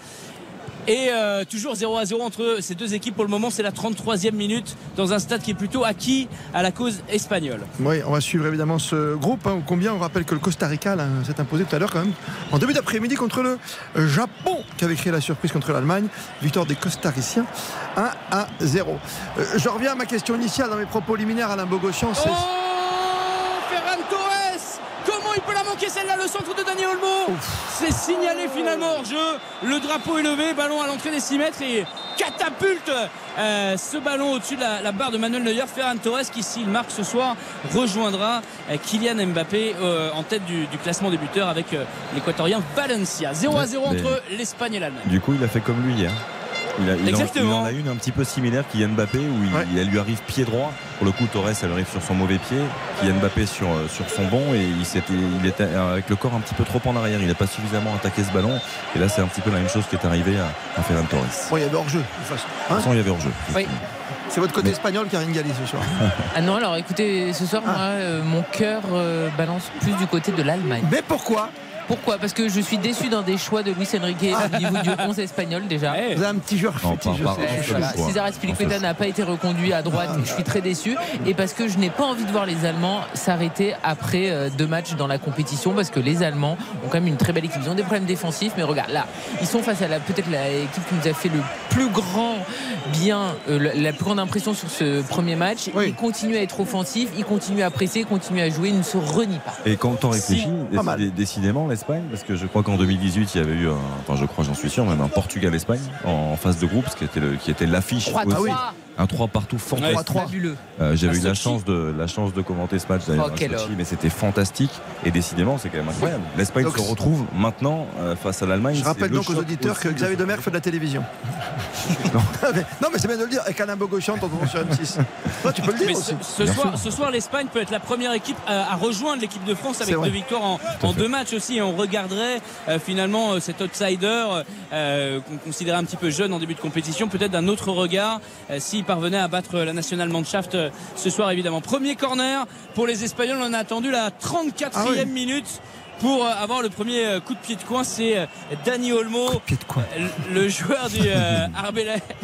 Et euh, toujours 0 à 0 entre ces deux équipes pour le moment. C'est la 33e minute dans un stade qui est plutôt acquis à la cause espagnole. Oui, on va suivre évidemment ce groupe. hein, combien on rappelle que le Costa Rica là, s'est imposé tout à l'heure quand même en début d'après-midi contre le Japon qui avait créé la surprise contre l'Allemagne. Victoire des Costariciens 1 à 0. Euh, je reviens à ma question initiale dans mes propos liminaires Alain Bogossian. c'est- Oh il peut la manquer celle-là Le centre de Dani Olmo C'est signalé finalement hors jeu. Le drapeau est levé, ballon à l'entrée des 6 mètres et catapulte euh, ce ballon au-dessus de la, la barre de Manuel Neuer. Ferran Torres qui, s'il marque ce soir, rejoindra euh, Kylian Mbappé euh, en tête du, du classement des buteurs avec l'équatorien Valencia. 0 à 0 Mais- entre l'Espagne et l'Allemagne. Du coup, il a fait comme lui hier. Il, a- il en, Exactement. il en a une un petit peu similaire, Kylian Mbappé, où il, Ouais. elle lui arrive pied droit. Pour le coup, Torres, elle arrive sur son mauvais pied. Kylian Mbappé sur, euh, sur son bon. Et il, était euh, avec le corps un petit peu trop en arrière. Il n'a pas suffisamment attaqué ce ballon. Et là, c'est un petit peu la même chose qui est arrivé à, à Ferran Torres. Bon, il y avait hors-jeu. de toute façon. Hein toute façon, il y avait hors-jeu. Oui. C'est votre côté espagnol qui a ce soir. [LAUGHS] Ah non, alors écoutez, ce soir, moi, euh, mon cœur euh, balance plus du côté de l'Allemagne. Mais pourquoi Pourquoi? Parce que je suis déçu d'un des choix de Luis Enrique au niveau du 11 espagnol déjà. Eh, Vous avez un petit joueur. César le n'a pas été reconduit à droite. Je suis très déçu. Et parce que je n'ai pas envie de voir les Allemands s'arrêter après euh, deux matchs dans la compétition. Parce que les Allemands ont quand même une très belle équipe. Ils ont des problèmes défensifs. Mais regarde, là, ils sont face à la peut-être l'équipe qui nous a fait le plus grand bien, euh, la, plus grande impression sur ce premier match. Oui. Ils continuent à être offensifs. Ils continuent à presser. Ils continuent à jouer. Ils ne se renient pas. Et quand on réfléchit, Pas mal. décidé- décidément, l'Espagne, parce que je crois qu'en 2018, il y avait eu, un- enfin, je crois, j'en suis sûr, même un Portugal-Espagne en, en phase de groupe, ce qui était, le- qui était l'affiche. 3 aussi. 3 Un 3 partout fantastique. 3-3. Fabuleux. Euh, J'avais eu la chance, de, la chance de commenter ce match d'ailleurs Oh, mais c'était fantastique. Et décidément, c'est quand même incroyable. L'Espagne Donc, se retrouve maintenant euh, face à l'Allemagne. Je rappelle le donc aux auditeurs que Xavier de- Demer fait de la télévision. [LAUGHS] Non. mais, non, mais c'est bien de le dire. Et qu'Alain Bogossian, t'entends sur M6. Toi, tu peux le dire Mais aussi. ce, soir, sûr. ce soir, l'Espagne peut être la première équipe à, à rejoindre l'équipe de France avec deux victoires en, en deux matchs aussi. Et on regarderait euh, finalement euh, cet outsider euh, qu'on considérait un petit peu jeune en début de compétition, peut-être d'un autre regard euh, s'il parvenait à battre la National Mannschaft euh, ce soir évidemment. Premier corner pour les Espagnols. On a attendu la 34e Ah oui. minute. Pour euh, avoir le premier euh, coup de pied de coin, c'est euh, Dani Olmo, Pied de coin. le joueur du euh, [LAUGHS] RB,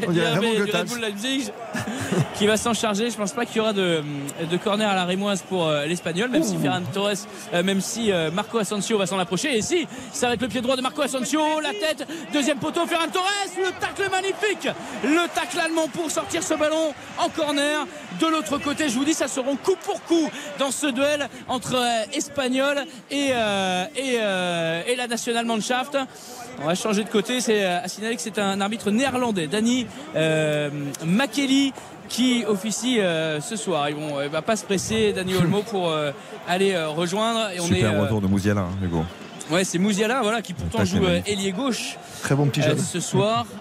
On dirait du RB Raymond du Goethals. Red Bull Leipzig [LAUGHS] qui va s'en charger. Je pense pas qu'il y aura de, de corner à la rémoise pour euh, l'Espagnol, même si Ferran Torres, euh, même si Marco Asensio va s'en approcher. Et si, c'est avec le pied droit de Marco Asensio, la tête, deuxième poteau, Ferran Torres, le tacle magnifique, le tacle allemand pour sortir ce ballon en corner. De l'autre côté, je vous dis, ça seront coup pour coup dans ce duel entre Espagnols et, et, euh, et la National Mannschaft. On va changer de côté. C'est euh, à signaler que c'est un arbitre néerlandais, Danny euh, Makeli, qui officie euh, ce soir. Ils vont, il va pas se presser, Danny Olmo, [LAUGHS] pour euh, aller euh, rejoindre. Et on Super est, euh, retour de Mouziala, hein, Hugo. ouais, c'est Mouziala, voilà, qui pourtant joue euh, ailier gauche Très bon petit euh, jeune. ce soir. [LAUGHS]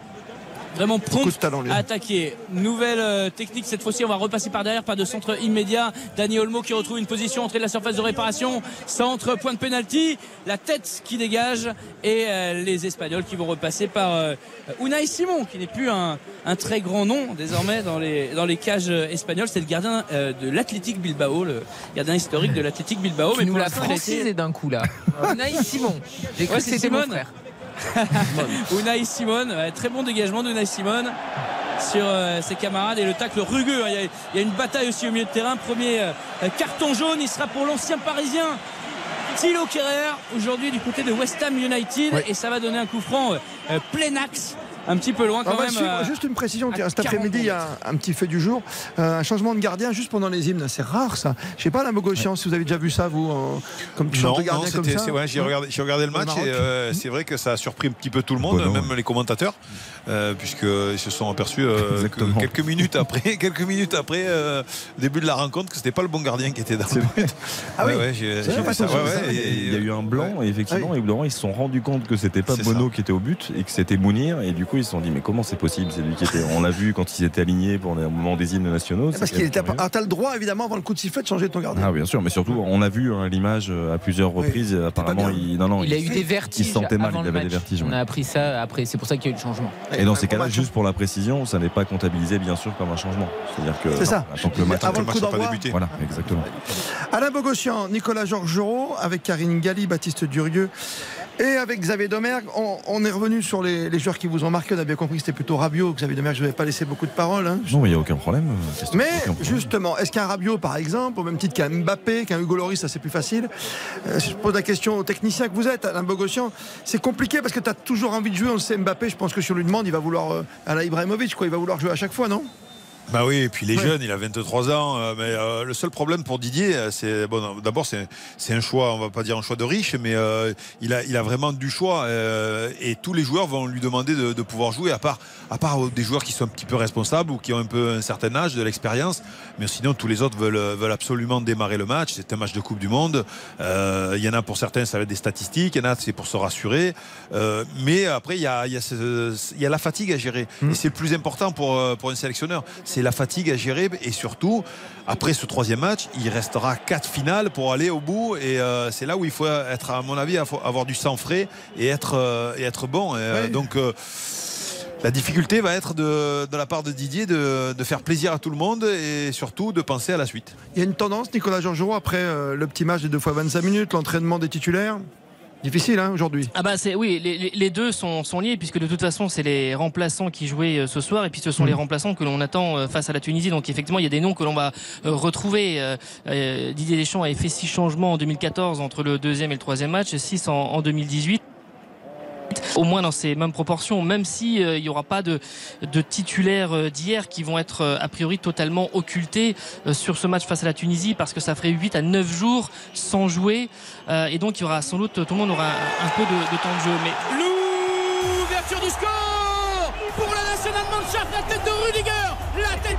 Vraiment prompt de talent, lui. à attaquer. Nouvelle euh, technique cette fois-ci. On va repasser par derrière, pas de centre immédiat. Dani Olmo qui retrouve une position entrée de la surface de réparation. Centre, point de pénalty. La tête qui dégage et euh, les Espagnols qui vont repasser par euh, Unai Simon, qui n'est plus un, un très grand nom désormais dans les dans les cages espagnoles. C'est le gardien de l'Athletic Bilbao, le gardien historique de l'Athletic Bilbao. Tu nous pour l'as l'instant, il a été- d'un coup là. [LAUGHS] Naïs Simon. J'ai cru Ouais, que c'est c'était mon frère. [LAUGHS] Unai Simon, ouais, très bon dégagement d'Unai Simon sur euh, ses camarades et le tacle rugueux. Il y, a, il y a une bataille aussi au milieu de terrain. Premier euh, carton jaune, il sera pour l'ancien parisien. Thilo Kerrer, aujourd'hui du côté de West Ham United, Ouais. et ça va donner un coup franc euh, euh, plein axe un petit peu loin quand même. suivre euh, juste une précision. tiens, Cet 40 après-midi, il y a un, un petit fait du jour. Euh, un changement de gardien juste pendant les hymnes. C'est rare ça. Je sais pas, la Mogoshian, si vous avez déjà vu ça, vous, en- comme tu Non, de non, gardien comme ça. c'est- ouais, j'ai regardé, le match et euh, c'est vrai que ça a surpris un petit peu tout le monde, même ouais. les commentateurs, euh, puisqu'ils se sont aperçus euh, que quelques minutes après, [LAUGHS] quelques minutes après euh, début de la rencontre, que c'était pas le bon gardien qui était dans le but. Ah oui. Ouais, ouais, Ouais, ouais, Il y a eu un blanc et effectivement, Oui. et bout d'un moment, ils se sont rendus compte que c'était pas Bono qui était au but et que c'était Mounir et du coup ils se sont dit mais comment c'est possible c'est lui qui était on l'a vu quand ils étaient alignés pour le moment des hymnes nationaux Parce c'est qu'il était. Ah, t'as le droit, évidemment, avant le coup de sifflet, de changer ton gardien. ah bien sûr mais surtout on a vu hein, l'image euh, à plusieurs reprises apparemment il non non Il a eu des vertiges. il se sentait mal il avait des vertiges On ouais. a appris ça après. C'est pour ça qu'il y a eu le changement. et dans ces cas-là juste pour la précision ça n'est pas comptabilisé bien sûr comme un changement c'est-à-dire que C'est ça. tant que le match Avant le coup d'envoi. voilà exactement Alain Bogossian, Nicolas Georgerot, avec Karine Galli, Baptiste Durieux et avec Xavier Domergue. On, on est revenu sur les, les joueurs qui vous ont marqué. On a bien compris que c'était plutôt Rabiot. Xavier Domergue, je ne vais pas laisser beaucoup de paroles. hein. non il n'y a aucun problème Mais aucun problème. justement, est-ce qu'un Rabiot, par exemple, au même titre qu'un Mbappé, qu'un Hugo Loris, ça c'est plus facile? Euh, Je pose la question au technicien que vous êtes, Alain Bogossian. C'est compliqué parce que tu as toujours envie de jouer. On le sait, Mbappé, je pense que si on lui demande, il va vouloir, euh, à la Ibrahimovic, quoi, il va vouloir jouer à chaque fois, non? Bah oui, et puis les Ouais. jeunes, il a 23 ans, euh, mais euh, le seul problème pour Didier, euh, c'est bon, d'abord c'est c'est un choix, on va pas dire un choix de riche, mais euh, il a il a vraiment du choix euh, et tous les joueurs vont lui demander de, de pouvoir jouer, à part à part des joueurs qui sont un petit peu responsables ou qui ont un peu un certain âge, de l'expérience, mais sinon tous les autres veulent veulent absolument démarrer le match. C'est un match de Coupe du Monde. Il y en a pour certains, ça va être des statistiques, il y en a c'est pour se rassurer, mais après il y a il y a ce- il y a la fatigue à gérer et c'est le plus important pour pour un sélectionneur, c'est la fatigue à gérer et surtout après ce troisième match, il restera quatre finales pour aller au bout et euh, c'est là où il faut être à mon avis avoir du sang frais et être euh, et être bon. Et, euh, Oui. Donc la difficulté va être de, de la part de Didier de, de faire plaisir à tout le monde et surtout de penser à la suite. Il y a une tendance, Nicolas Georgerot, après le petit match des 2 fois 25 minutes, l'entraînement des titulaires? Difficile, hein, aujourd'hui. Ah bah c'est oui, les, deux sont, sont liés puisque de toute façon c'est les remplaçants qui jouaient euh, ce soir et puis ce sont les remplaçants que l'on attend euh, face à la Tunisie. Donc effectivement il y a des noms que l'on va euh, retrouver. Didier Deschamps avait fait six changements en 2014 entre le deuxième et le troisième match, six en, en 2018 au moins dans ces mêmes proportions, même si euh, il n'y aura pas de, de titulaires euh, d'hier qui vont être euh, a priori totalement occultés sur ce match face à la Tunisie parce que ça ferait 8 à 9 jours sans jouer. Et donc il y aura sans doute tout le monde aura un, peu de, de temps de jeu. Mais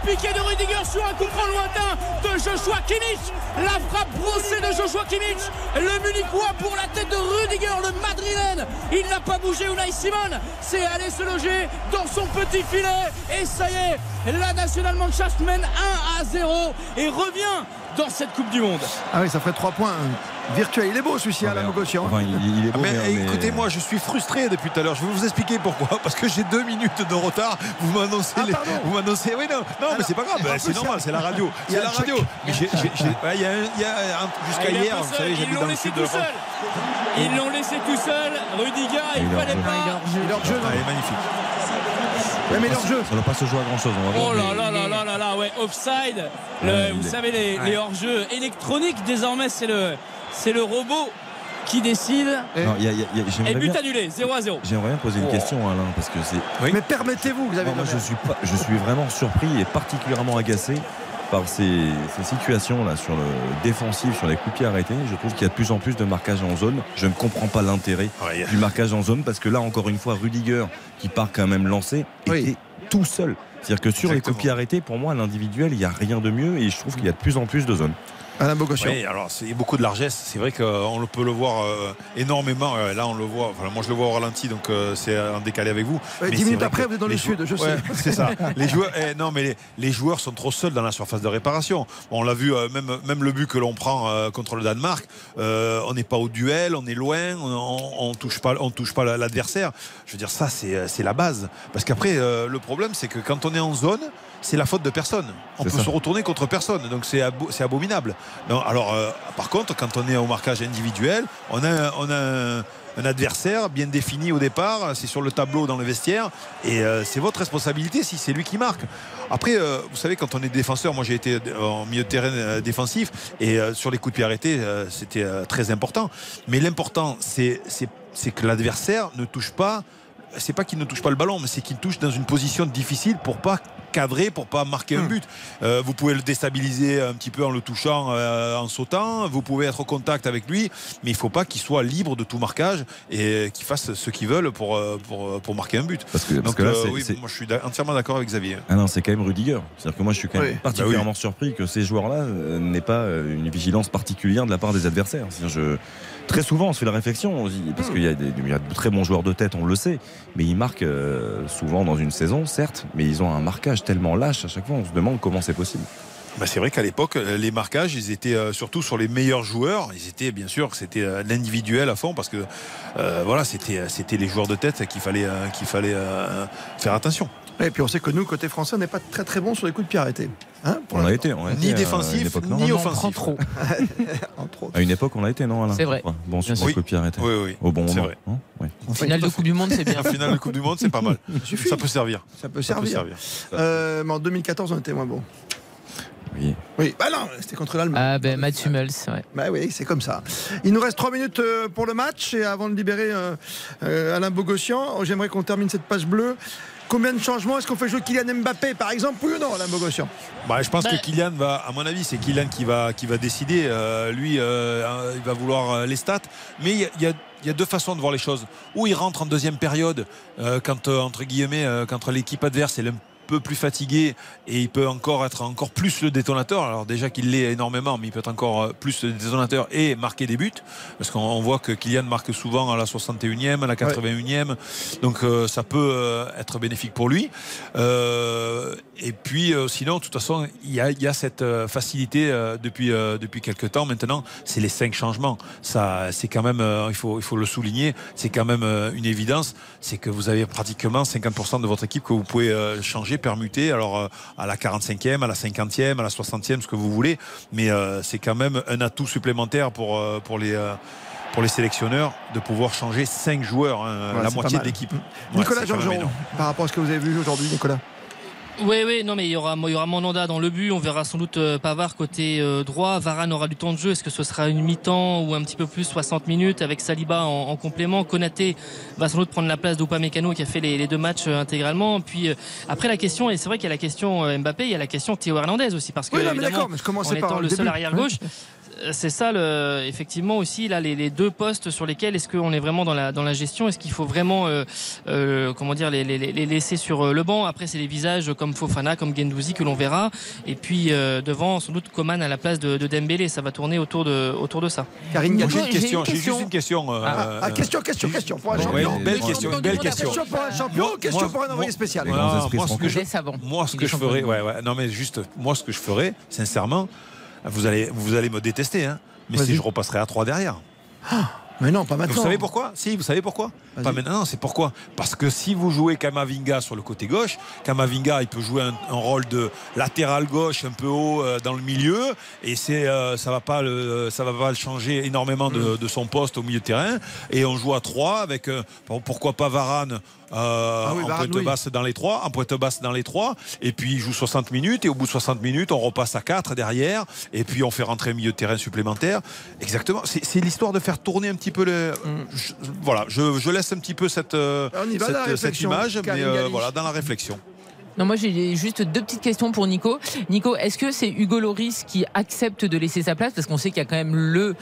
piquée de Rudiger sur un coup franc lointain de Joshua Kimmich, la frappe brossée de Joshua Kimmich, le Munichois pour la tête de Rudiger, le Madrilène, il n'a pas bougé Unai Simon, c'est aller se loger dans son petit filet. Et ça y est, la nationale Mannschaft mène 1 à 0 et revient dans cette Coupe du Monde. Ah oui, ça ferait 3 points virtuels. Il est beau, celui-ci, Alain il, il est Ah, beau, mais, mais- mais- écoutez, moi je suis frustré depuis tout à l'heure. Je vais vous expliquer pourquoi. [LAUGHS] Parce que j'ai deux minutes de retard. Vous m'annoncez. Ah, les- vous m'annoncez. Oui, non, non mais c'est pas grave. plus, c'est normal, c'est la radio. il y a C'est la radio. Mais j'ai- Il y a, un- jusqu'à hier, vous savez, ils j'habite l'ont dans le laissé sud de tout la France. seul. Ils l'ont laissé tout seul. Rudiger, il fallait pas. Ah, il est magnifique. Ouais, mais leur jeu. ça ne doit pas se jouer à grand chose on va voir Oh là mais- là là là là là, ouais, offside. Le- Ouais, vous savez, les, les hors-jeux électroniques, désormais, c'est le, c'est le robot qui décide. Non, y a- il y a- il y a- Et but bien- annulé, 0 à 0. J'aimerais bien poser une Oh. question Alain parce que c'est Oui. Mais permettez-vous, vous avez Moi, moi, je suis pas, je suis vraiment surpris et particulièrement agacé par ces, ces situations là sur le défensif, sur les coups de pied arrêtés. Je trouve qu'il y a de plus en plus de marquage en zone. Je ne comprends pas l'intérêt Ouais, du marquage en zone parce que là encore une fois Rudiger qui part quand même lancé Oui. était tout seul. C'est-à-dire que sur les coups de pied arrêtés, pour moi, l'individuel, il n'y a rien de mieux et je trouve qu'il y a de plus en plus de zones. Alain Bogossian. Oui, alors c'est beaucoup de largesse. C'est vrai qu'on peut le voir euh, énormément. Euh, Là, on le voit. Enfin, moi, je le vois au ralenti, donc euh, c'est en décalé avec vous. Mais dix c'est minutes vrai après, vous êtes dans les le sud, je Ouais, sais. C'est ça. [LAUGHS] Les joueurs, eh, non, mais les, les joueurs sont trop seuls dans la surface de réparation. On l'a vu, euh, même, même le but que l'on prend contre le Danemark, on n'est pas au duel, on est loin, on, on touche pas, on touche pas la- l'adversaire. Je veux dire, ça, c'est c'est la base. Parce qu'après, le problème, c'est que quand on est en zone, c'est la faute de personne. On peut ça. se retourner contre personne. Donc c'est abo- c'est abominable. Non, alors, euh, par contre, quand on est au marquage individuel, on a, on a un, un adversaire bien défini au départ. C'est sur le tableau dans le vestiaire. Et euh, c'est votre responsabilité si c'est lui qui marque. Après, euh, vous savez, quand on est défenseur, moi j'ai été en milieu de terrain euh, défensif. Et sur les coups de pied arrêtés, c'était très important. Mais l'important, c'est que l'adversaire ne touche pas c'est pas qu'il ne touche pas le ballon, mais c'est qu'il touche dans une position difficile pour pas cadrer pour pas marquer un Hmm. but. Euh, vous pouvez le déstabiliser un petit peu en le touchant, euh, en sautant. Vous pouvez être au contact avec lui, mais il faut pas qu'il soit libre de tout marquage et qu'il fasse ce qu'ils veulent pour, euh, pour, pour marquer un but. Parce que, parce Donc que là, euh, c'est- oui, moi je suis entièrement d'accord avec Xavier. Ah non, c'est quand même Rudiger. C'est-à-dire que moi, je suis quand même Oui. particulièrement surpris que ces joueurs-là n'aient pas une vigilance particulière de la part des adversaires. C'est-à-dire, je- Très souvent, on se fait la réflexion, parce qu'il y, a des- il y a de très bons joueurs de tête, on le sait, mais ils marquent euh, souvent dans une saison, certes, mais ils ont un marquage tellement lâche à chaque fois, on se demande comment c'est possible. Bah, c'est vrai qu'à l'époque, euh, les marquages, ils étaient euh, surtout sur les meilleurs joueurs. Ils étaient bien sûr, c'était euh, l'individuel à fond parce que euh, voilà, c'était c'était les joueurs de tête qu'il fallait qu'il fallait euh, faire attention. Et puis on sait que nous, côté français, on n'est pas très très bon sur les coups de pied arrêtés. Hein, pour On a l'instant. été, on a été, Ni défensif, ni On en offensif. trop. [LAUGHS] Entre autres. À une époque, on a été, non Alain C'est vrai. Ouais, Bon, sur les sûr. coups de pied arrêtés. Oui, oui. Au bon C'est moment. vrai. hein. Enfin, Finale de Coupe du Monde, c'est bien. En finale de Coupe du Monde, c'est pas [LAUGHS] mal. Ça peut servir. Ça peut Ça peut servir. servir. Euh, mais en 2014, on était moins bon. Oui. Oui, bah non, c'était contre l'Allemagne. Ah ben Mats Hummels, ouais. Bah oui, c'est comme ça. Il nous reste 3 minutes euh, pour le match et avant de libérer euh, euh, Alain Bogossian, j'aimerais qu'on termine cette page bleue. Combien de changements Est-ce qu'on fait jouer Kylian Mbappé par exemple Oui ou non, Alain Bogossian? Bah, je pense Bah- que Kylian va, à mon avis, c'est Kylian qui va, qui va décider. Euh, lui, euh, il va vouloir les stats. Mais il y a- il y a, il y a deux façons de voir les choses. Ou il rentre en deuxième période, euh, quand, euh, entre guillemets, euh, quand l'équipe adverse est un peu plus fatiguée et il peut encore être encore plus le détonateur. Alors déjà qu'il l'est énormément, mais il peut être encore euh, plus le détonateur et marquer des buts. Parce qu'on on voit que Kylian marque souvent à la 61e, à la 81e. Donc euh, ça peut euh, être bénéfique pour lui. Euh, et puis sinon, de toute façon, il y a, il y a cette facilité depuis, depuis quelques temps maintenant. C'est les cinq changements. Ça, c'est quand même, il, faut, il faut le souligner, c'est quand même une évidence. C'est que vous avez pratiquement 50% de votre équipe que vous pouvez changer, permuter. Alors euh, à la 45e, à la 50e, à la 60e, ce que vous voulez. Mais euh, c'est quand même un atout supplémentaire pour, euh, pour les. pour les sélectionneurs de pouvoir changer cinq joueurs, hein, Ouais, la moitié de l'équipe. Nicolas Ouais, par rapport à ce que vous avez vu aujourd'hui, Nicolas Oui, oui, non, mais il y aura, il y aura Mandanda dans le but. On verra sans doute euh, Pavard côté euh, droit. Varane aura du temps de jeu. Est-ce que ce sera une mi-temps ou un petit peu plus, 60 minutes avec Saliba en, en complément? Konaté va sans doute prendre la place d'Upamecano qui a fait les, les deux matchs euh, intégralement. Puis après la question, et c'est vrai qu'il y a la question Mbappé, il y a la question Théo Hernandez aussi parce que Oui, non, mais évidemment, d'accord, mais je en étant le seul arrière gauche. C'est ça, le, effectivement aussi là les, les deux postes sur lesquels est-ce qu'on est vraiment dans la dans la gestion? Est-ce qu'il faut vraiment euh, euh, comment dire les, les, les laisser sur euh, le banc? Après c'est les visages comme Fofana, comme Gendouzi que l'on verra. Et puis euh, devant sans doute Coman à la place de, de Dembélé. Ça va tourner autour de autour de ça. Karine. J'ai une question, j'ai question. juste une question. euh, Ah, ah, question, question, question pour un champion. belle question, belle question. Question pour un champion, Moi- question moi- pour un envoyé moi- spécial. Moi, ce que je, moi, ce Il que est je champion ferais, du ouais, ouais, non mais juste, moi, ce que je ferais, sincèrement, vous allez, vous allez me détester, hein, mais si je repasserai à 3 derrière. Mais non, pas maintenant. Vous savez pourquoi? Si, vous savez pourquoi? Pas maintenant, c'est pourquoi? Parce que si vous jouez Kamavinga sur le côté gauche, Kamavinga, il peut jouer un, un rôle de latéral gauche un peu haut euh, dans le milieu, et c'est, euh, ça va pas le, ça va pas le changer énormément Mm. de, de son poste au milieu de terrain. Et on joue à 3 avec, euh, pourquoi pas Varane euh, Ah oui, en pointe oui. basse dans les trois, en pointe basse dans les trois, et puis il joue 60 minutes, et au bout de 60 minutes, on repasse à 4 derrière, et puis on fait rentrer un milieu de terrain supplémentaire. Exactement, c'est l'histoire de faire tourner un petit peu le. je- voilà, je, je laisse un petit peu cette, Mm. Image, mais euh, voilà, dans la réflexion. Non, moi j'ai juste deux petites questions pour Nico. Nico, est-ce que c'est Hugo Loris qui accepte de laisser sa place? Parce qu'on sait qu'il y a quand même le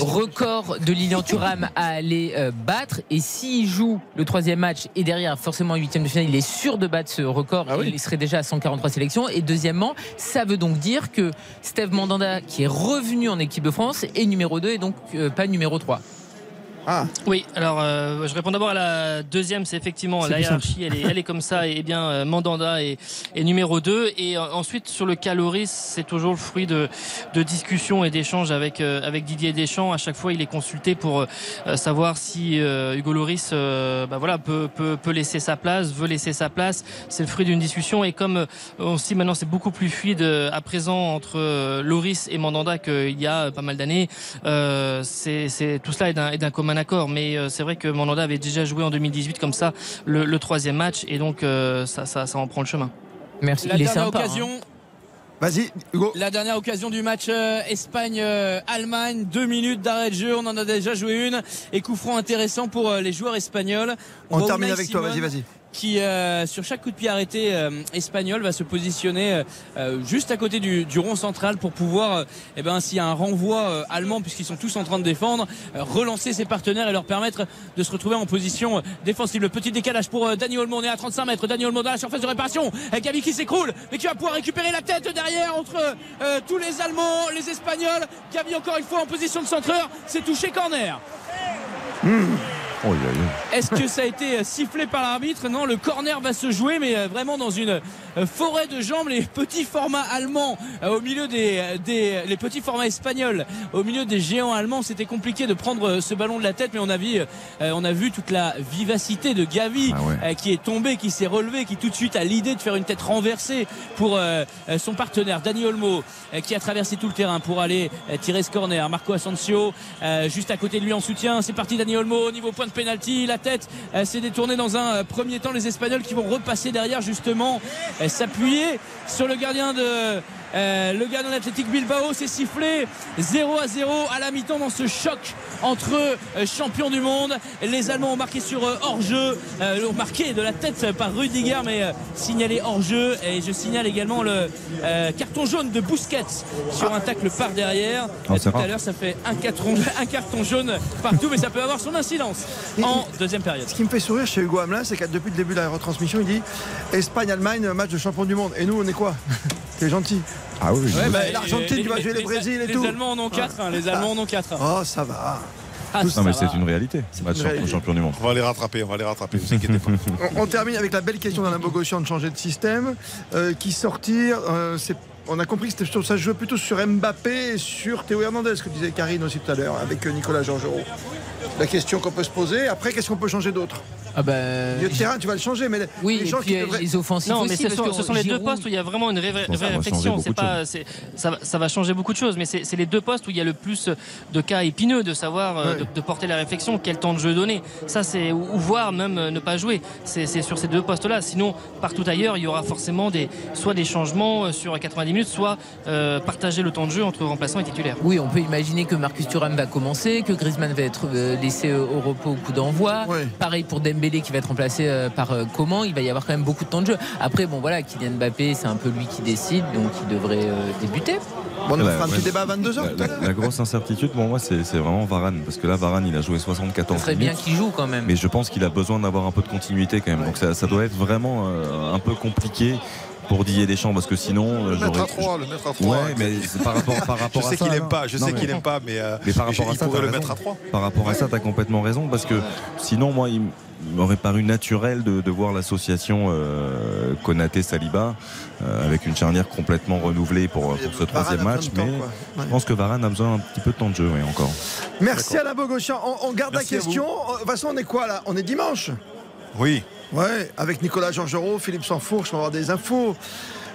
record de Lilian Thuram à aller euh, battre. Et s'il joue le troisième match et derrière forcément en huitième de finale il est sûr de battre ce record. Ah oui. il serait déjà à 143 sélections. Et deuxièmement ça veut donc dire que Steve Mandanda qui est revenu en équipe de France est numéro 2 et donc euh, pas numéro 3 Ah, Oui, alors euh, je réponds d'abord à la deuxième, c'est effectivement la hiérarchie, elle est, elle est comme ça, et bien euh, Mandanda est, est numéro 2 et euh, ensuite sur le caloris, c'est toujours le fruit de, de discussions et d'échanges avec euh, avec Didier Deschamps. À chaque fois, il est consulté pour euh, savoir si euh, Hugo Loris, euh, bah voilà, peut, peut peut laisser sa place, veut laisser sa place. C'est le fruit d'une discussion et comme on se dit maintenant, c'est beaucoup plus fluide euh, à présent entre Loris et Mandanda qu'il y a pas mal d'années. Euh, c'est, c'est tout cela est d'un, est d'un commun accord, mais euh, c'est vrai que Mandanda avait déjà joué en 2018 comme ça le, le troisième match, et donc euh, ça, ça, ça en prend le chemin. merci La il est dernière hein. occasion. Vas-y, Hugo. La dernière occasion du match euh, Espagne-Allemagne, deux minutes d'arrêt de jeu, on en a déjà joué une. Et coup franc intéressant pour euh, les joueurs espagnols. On termine avec toi, vas-y, vas-y. Qui, euh, sur chaque coup de pied arrêté euh, espagnol, va se positionner euh, euh, juste à côté du, du rond central pour pouvoir, euh, eh ben, s'il y a un renvoi euh, allemand, puisqu'ils sont tous en train de défendre, relancer ses partenaires et leur permettre de se retrouver en position défensive. Le petit décalage pour euh, Dani Olmo, on est à 35 mètres. Dani Olmo dans la surface de réparation. Gavi qui s'écroule, mais qui va pouvoir récupérer la tête derrière entre tous les Allemands, les Espagnols. Gavi encore une fois en position de centreur. C'est touché corner. Est-ce que ça a été sifflé par l'arbitre? Non, le corner va se jouer, mais euh, vraiment dans une euh, forêt de jambes. Les petits formats allemands euh, au milieu des, des les petits formats espagnols au milieu des géants allemands, c'était compliqué de prendre euh, ce ballon de la tête, mais on a vu, euh, on a vu toute la vivacité de Gavi Ah ouais. euh, qui est tombé, qui s'est relevé, qui tout de suite a l'idée de faire une tête renversée pour euh, euh, son partenaire Dani Olmo, euh, qui a traversé tout le terrain pour aller euh, tirer ce corner. Marco Asensio euh, juste à côté de lui en soutien. C'est parti Dani Olmo au niveau point de pénalty. La tête euh, s'est détournée dans un euh, premier temps. Les Espagnols qui vont repasser derrière justement, euh, s'appuyer sur le gardien de euh, le gardien d'Athletic Bilbao c'est sifflé 0 à 0 à la mi-temps dans ce choc entre euh, champions du monde. Les Allemands ont marqué sur euh, hors-jeu, euh, ont marqué de la tête par Rudiger, mais euh, signalé hors-jeu. Et je signale également le euh, carton jaune de Busquets sur un tacle par derrière. Oh, tout à l'heure, ça fait un carton, [LAUGHS] un carton jaune partout, mais ça peut avoir son incidence en deuxième période. Ce qui me fait sourire chez Hugo Hamelin, c'est que depuis le début de la retransmission, il dit Espagne-Allemagne, match de champion du monde. Et nous, on est quoi? [LAUGHS] T'es gentil. Ah oui, Ouais, bah, l'Argentine, les- tu vas les- jouer les les- Brésil et les tout. Allemands en ont 4. les Allemands en ont 4. Oh, ça va. Ah, Non, ça mais c'est une réalité. Match champion, du monde. On va les rattraper, on va les rattraper, vous inquiétez pas. [LAUGHS] On, on termine avec la belle question d'Alain Bogossian de changer de système. Euh, qui sortir euh, c'est- On a compris que c'était ça se jouait plutôt sur Mbappé et sur Théo Hernandez, ce que disait Karine aussi tout à l'heure, avec euh, Nicolas Georgerot. La question qu'on peut se poser, après, qu'est-ce qu'on peut changer d'autre? Ah Milieu de terrain, tu vas le changer, mais les, oui, les gens qui euh, devraient. les offensifs Non, aussi. mais ce parce sont, que ce sont les deux postes où il y a vraiment une vraie, ça réflexion. C'est pas, ça, va- ça va changer beaucoup de choses, mais c'est les deux postes où il y a le plus de cas épineux de savoir, euh, Ouais. de, de porter la réflexion, quel temps de jeu donner. Ça, c'est ou, ou voire même euh, ne pas jouer. C'est sur ces deux postes-là. Sinon, partout ailleurs, il y aura forcément des, soit des changements euh, sur 90 minutes, soit euh, partager le temps de jeu entre remplaçants et titulaires. Oui, on peut imaginer que Marcus Thuram va commencer, que Griezmann va être euh, laissé euh, au repos au coup d'envoi. Ouais. Pareil pour Dembélé qui va être remplacé euh, par euh, Coman. Il va y avoir quand même beaucoup de temps de jeu. Après, bon voilà, Kylian Mbappé, c'est un peu lui qui décide, donc il devrait euh, débuter. Bon, on fera un petit débat à 22h La, grosse incertitude pour moi, c'est c'est vraiment Varane. Parce que là, Varane, il a joué Ce 74 serait bien qu'il joue quand même. Mais je pense qu'il a besoin d'avoir un peu de continuité quand même. Donc ça, ça doit être vraiment euh, un peu compliqué pour Didier Deschamps parce que sinon euh, Le mettre j'aurais à 3, le mettre à 3. Ouais, mais c'est par rapport par [LAUGHS] Je rapport à sais qu'il aime pas, je Non, sais mais- qu'il aime pas, mais, euh, Mais par rapport à il ça, pourrait le raison. mettre à 3. Par rapport à ça, t'as complètement raison parce que sinon, moi, il m'aurait paru naturel de, de voir l'association euh, Konaté-Saliba euh, avec une charnière complètement renouvelée pour, pour ce troisième match. Mais temps, quoi. Ouais. je pense que Varane a besoin d'un petit peu de temps de jeu, oui, encore. Merci Alain Bogossian. On, on garde Merci la question. De toute façon, on est quoi là? On est dimanche? Oui. Ouais, avec Nicolas Georgerot, Philippe Sansfourche, on va avoir des infos.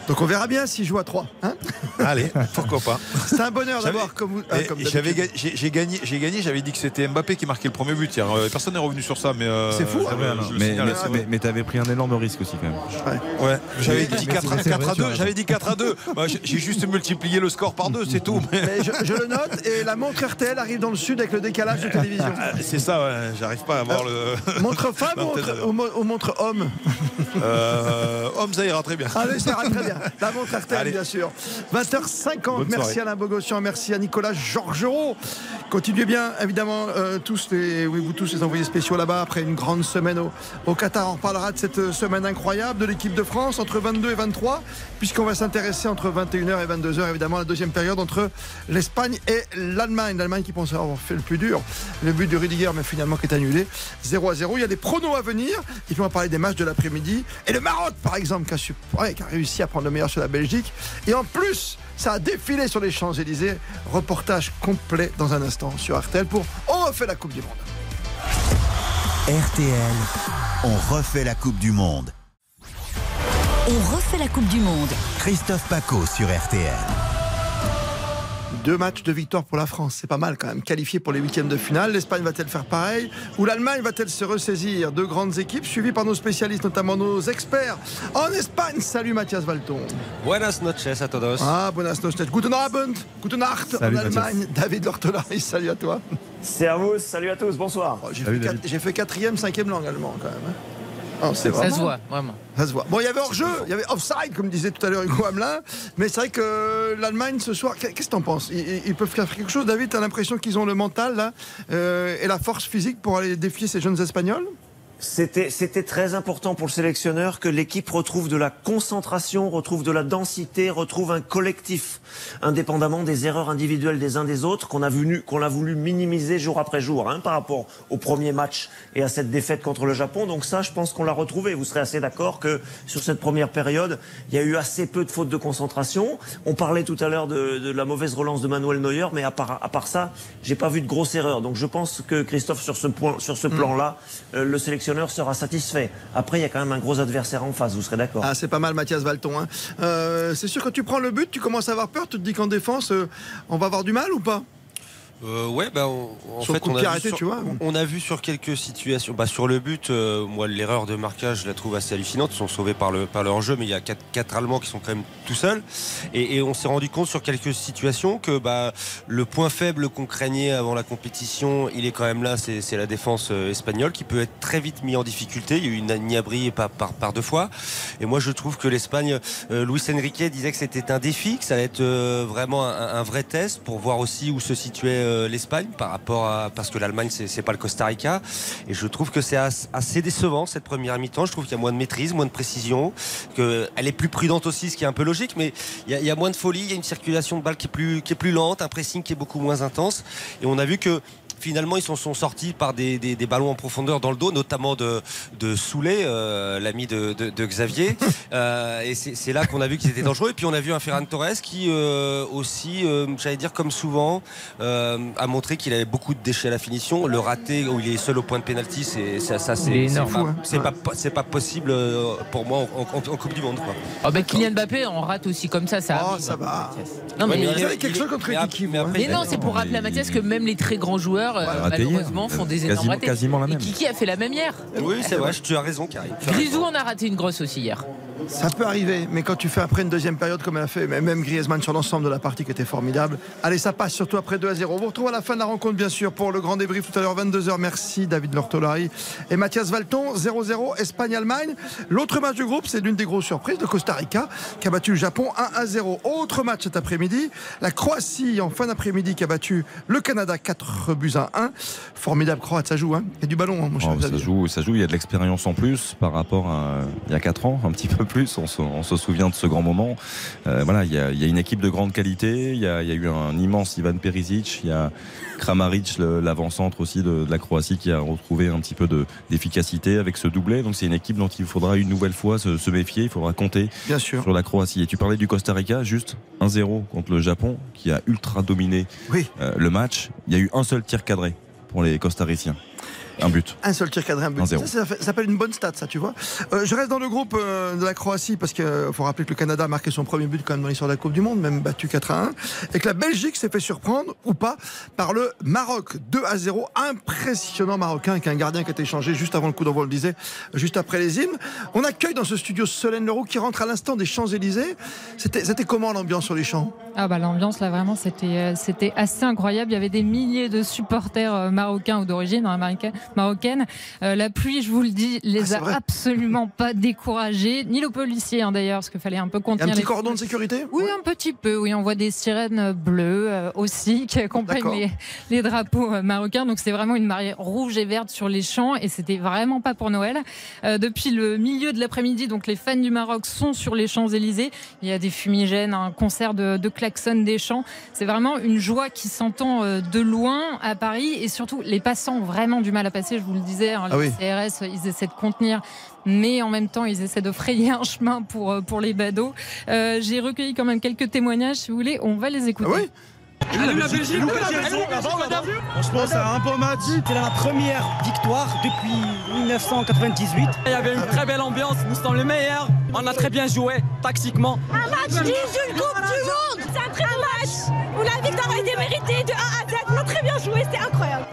Donc on verra bien s'il joue à 3. Hein [LAUGHS] Allez, pourquoi pas. C'est un bonheur d'avoir comme vous. ah, comme j'avais ga- J'ai gagné, j'ai gagné, j'avais dit que c'était Mbappé qui marquait le premier but hier. Euh, Personne n'est revenu sur ça, mais. euh, C'est fou, hein. le mais t'avais pris un énorme risque aussi quand même. Ouais, j'avais dit mais 4 à, c'est- c'est 4 vrai, à tu as 2. raison. J'avais dit 4 à 2. [LAUGHS] Bah, j'ai- juste multiplié le score par 2, c'est tout. mais- Mais je, je le note et la montre RTL arrive dans le sud avec le décalage de télévision. Ah, C'est ça, ouais, j'arrive pas à avoir le. Montre femme [LAUGHS] ou montre, homme? Euh, homme, ça ira très bien. Allez, ça ira très bien. La montre RTL, Allez. bien sûr. 20h50. Bonne merci. Alain Bogossian, merci à Nicolas Georgerot. Continuez bien, évidemment, euh, tous les, oui, vous tous les envoyés spéciaux là-bas après une grande semaine au, au Qatar. On reparlera de cette semaine incroyable de l'équipe de France entre 22 et 23, puisqu'on va s'intéresser entre 21h et 22h, évidemment, la deuxième période entre l'Espagne et l'Allemagne. L'Allemagne qui pensait avoir fait le plus dur. Le but de Rudiger, mais finalement qui est annulé. 0 à 0. Il y a des pronos à venir. Et puis on va parler des matchs de l'après-midi. Et le Maroc, par exemple, qui a, su- ouais, qui a réussi à prendre le meilleur sur la Belgique. Et en plus, ça a défilé sur les Champs-Élysées. Reportage complet dans un instant sur RTL pour On refait la Coupe du Monde. RTL, on refait la Coupe du Monde. On refait la Coupe du Monde. Christophe Paco sur RTL. Deux matchs de victoire pour la France, c'est pas mal quand même. Qualifié pour les huitièmes de finale, l'Espagne va-t-elle faire pareil Ou l'Allemagne va-t-elle se ressaisir Deux grandes équipes suivies par nos spécialistes, notamment nos experts en Espagne. Salut Mathias Valton. Buenas noches a todos. Ah, buenas noches. Guten Abend, guten Nacht Salut, en Allemagne. Mathias. David Ortolari, salut à toi. Servus, salut à tous, bonsoir. Oh, J'ai fait, quatre- j'ai fait quatrième, cinquième langue allemand quand même. hein. Oh, Ça vraiment- se voit, vraiment. Ça se voit. Bon, il y avait hors-jeu, il y avait offside, comme disait tout à l'heure Hugo Hamelin. Mais c'est vrai que l'Allemagne ce soir, qu'est- qu'est-ce que t'en penses? Ils peuvent faire quelque chose, David T'as l'impression qu'ils ont le mental là, euh, et la force physique pour aller défier ces jeunes Espagnols? C'était très important pour le sélectionneur que l'équipe retrouve de la concentration, retrouve de la densité, retrouve un collectif, indépendamment des erreurs individuelles des uns des autres qu'on a voulu a voulu minimiser jour après jour hein, par rapport au premier match et à cette défaite contre le Japon. Donc ça, je pense qu'on l'a retrouvé. Vous serez assez d'accord que sur cette première période, il y a eu assez peu de fautes de concentration. On parlait tout à l'heure de, de la mauvaise relance de Manuel Neuer, mais à part, à part ça, j'ai pas vu de grosse erreur. Donc je pense que Christophe, sur ce ce plan-là, euh, le sélectionneur sera satisfait. Après, il y a quand même un gros adversaire en face. Vous serez d'accord Ah, c'est pas mal, Mathias Valton. hein. Euh, c'est sûr, quand tu prends le but, tu commences à avoir peur. Tu te dis qu'en défense, euh, on va avoir du mal ou pas? Euh, ouais, bah, on- en Sur fait, on a, pied vu arrêté, sur, tu vois. on a vu sur quelques situations. Bah, sur le but, euh, moi, l'erreur de marquage, je la trouve assez hallucinante. Ils sont sauvés par le, par le hors-jeu, mais il y a quatre, quatre Allemands qui sont quand même tout seuls. Et, et on s'est rendu compte sur quelques situations que bah, le point faible qu'on craignait avant la compétition, il est quand même là, c'est la défense euh, espagnole qui peut être très vite mis en difficulté. Il y a eu une Niabri par, par, par deux fois. Et moi, je trouve que l'Espagne, euh, Luis Enrique disait que c'était un défi, que ça allait être vraiment un, un vrai test pour voir aussi où se situait euh, l'Espagne par rapport à parce que l'Allemagne c'est pas le Costa Rica. Et je trouve que c'est as- assez décevant cette première mi-temps. Je trouve qu'il y a moins de maîtrise moins de précision que elle est plus prudente aussi ce qui est un peu logique mais il y a, il y a moins de folie il y a une circulation de balles qui est plus qui est plus lente un pressing qui est beaucoup moins intense. Et on a vu que Finalement, ils s'en sont sortis par des, des- des ballons en profondeur dans le dos, notamment de, de Soulet, euh, l'ami de, de- de Xavier. [LAUGHS] Euh, et c'est là qu'on a vu qu'ils étaient dangereux. Et puis on a vu un Ferran Torres qui euh, aussi, euh, j'allais dire comme souvent, euh, a montré qu'il avait beaucoup de déchets à la finition. Le raté où il est seul au point de pénalty, c'est ça, ça, c'est c'est énorme. pas, pas, c'est pas possible pour moi en, en- en Coupe du Monde. Quoi. Ah bah, Kylian Mbappé en rate aussi comme ça, ça. Oh, ça va. Non, mais, Ouais, il avez est- quelque chose contre mais mais hein après, Mais non, c'est pour rappeler à Mathias que même les très grands joueurs, euh, hier. malheureusement, font des énormes Quasiment- ratés. quasiment la Et même. Kiki a fait la même hier. Oui, c'est vrai, tu as raison, Karim. Grisou en a raté une grosse aussi hier. Ça peut arriver, mais quand tu fais après une deuxième période comme elle a fait, mais même Griezmann sur l'ensemble de la partie qui était formidable. Allez, ça passe surtout après 2 à 0. On vous retrouve à la fin de la rencontre, bien sûr, pour le grand débrief tout à l'heure, 22h. Merci David Lortolari et Mathias Valton. 0-0, Espagne-Allemagne. L'autre match du groupe, c'est l'une des grosses surprises de Costa Rica qui a battu le Japon 1 à 0. Autre match cet après-midi, la Croatie en fin d'après-midi qui a battu le Canada 4 buts à 1. Formidable Croate, ça joue, hein. Il y a du ballon, hein, mon cher Oh, ça joue, ça joue. Il y a de l'expérience en plus par rapport à il y a 4 ans, un petit peu plus. On se, on se souvient de ce grand moment. Euh, voilà, il y, a, il y a une équipe de grande qualité. Il y a, il y a eu un immense Ivan Perisic. Il y a Kramaric, l'avant-centre aussi de, de la Croatie, qui a retrouvé un petit peu de- d'efficacité avec ce doublé. Donc c'est une équipe dont il faudra une nouvelle fois se, se méfier. Il faudra compter Bien sûr. sur la Croatie. Et tu parlais du Costa Rica, juste 1-0 contre le Japon, qui a ultra dominé Oui. euh, le match. Il y a eu un seul tir cadré pour les Costariciens. Un but. Un seul tir cadré, un but. 1-0. Ça, ça fait- ça s'appelle une bonne stat, ça, tu vois. Euh, je reste dans le groupe euh, de la Croatie parce qu'il faut rappeler que le Canada a marqué son premier but quand même dans l'histoire de la Coupe du Monde, même battu 4 à 1. Et que la Belgique s'est fait surprendre, ou pas, par le Maroc. 2 à 0. Impressionnant Marocain, avec un gardien qui a été changé juste avant le coup d'envoi, on le disait, juste après les hymnes. On accueille dans ce studio Solène Leroux qui rentre à l'instant des Champs-Élysées. C'était c'était comment l'ambiance sur les champs? Ah bah l'ambiance là vraiment c'était euh, c'était assez incroyable. Il y avait des milliers de supporters euh, marocains ou d'origine hein, américaine- marocaine. Euh, la pluie, je vous le dis, Ah, les c'est a absolument pas découragés, ni le policier hein, d'ailleurs, parce qu'il fallait un peu Un contenir. petit les cordon de sécurité Oui, un petit peu. Oui, on voit des sirènes bleues euh, aussi qui accompagnent les, les drapeaux euh, marocains. Donc c'est vraiment une marée rouge et verte sur les champs et c'était vraiment pas pour Noël. Euh, depuis le milieu de l'après-midi, donc les fans du Maroc sont sur les Champs Élysées. Il y a des fumigènes, un concert de, de klaxons des champs. C'est vraiment une joie qui s'entend de loin à Paris et surtout les passants ont vraiment du mal à passer. Je vous le disais, hein, Ah les oui. CRS ils essaient de contenir mais en même temps ils essaient de frayer un chemin pour, euh, pour les badauds. Euh, J'ai recueilli quand même quelques témoignages, si vous voulez, on va les écouter. Ah oui la Belgique, Franchement, c'est un beau match. C'est la première victoire depuis 1998. Il y avait une très belle ambiance. Nous sommes les meilleurs. On a très bien joué, tactiquement. Un match digne d'une Coupe du Monde C'est un très beau match où la victoire été de A à Z. On a très bien joué, c'était incroyable.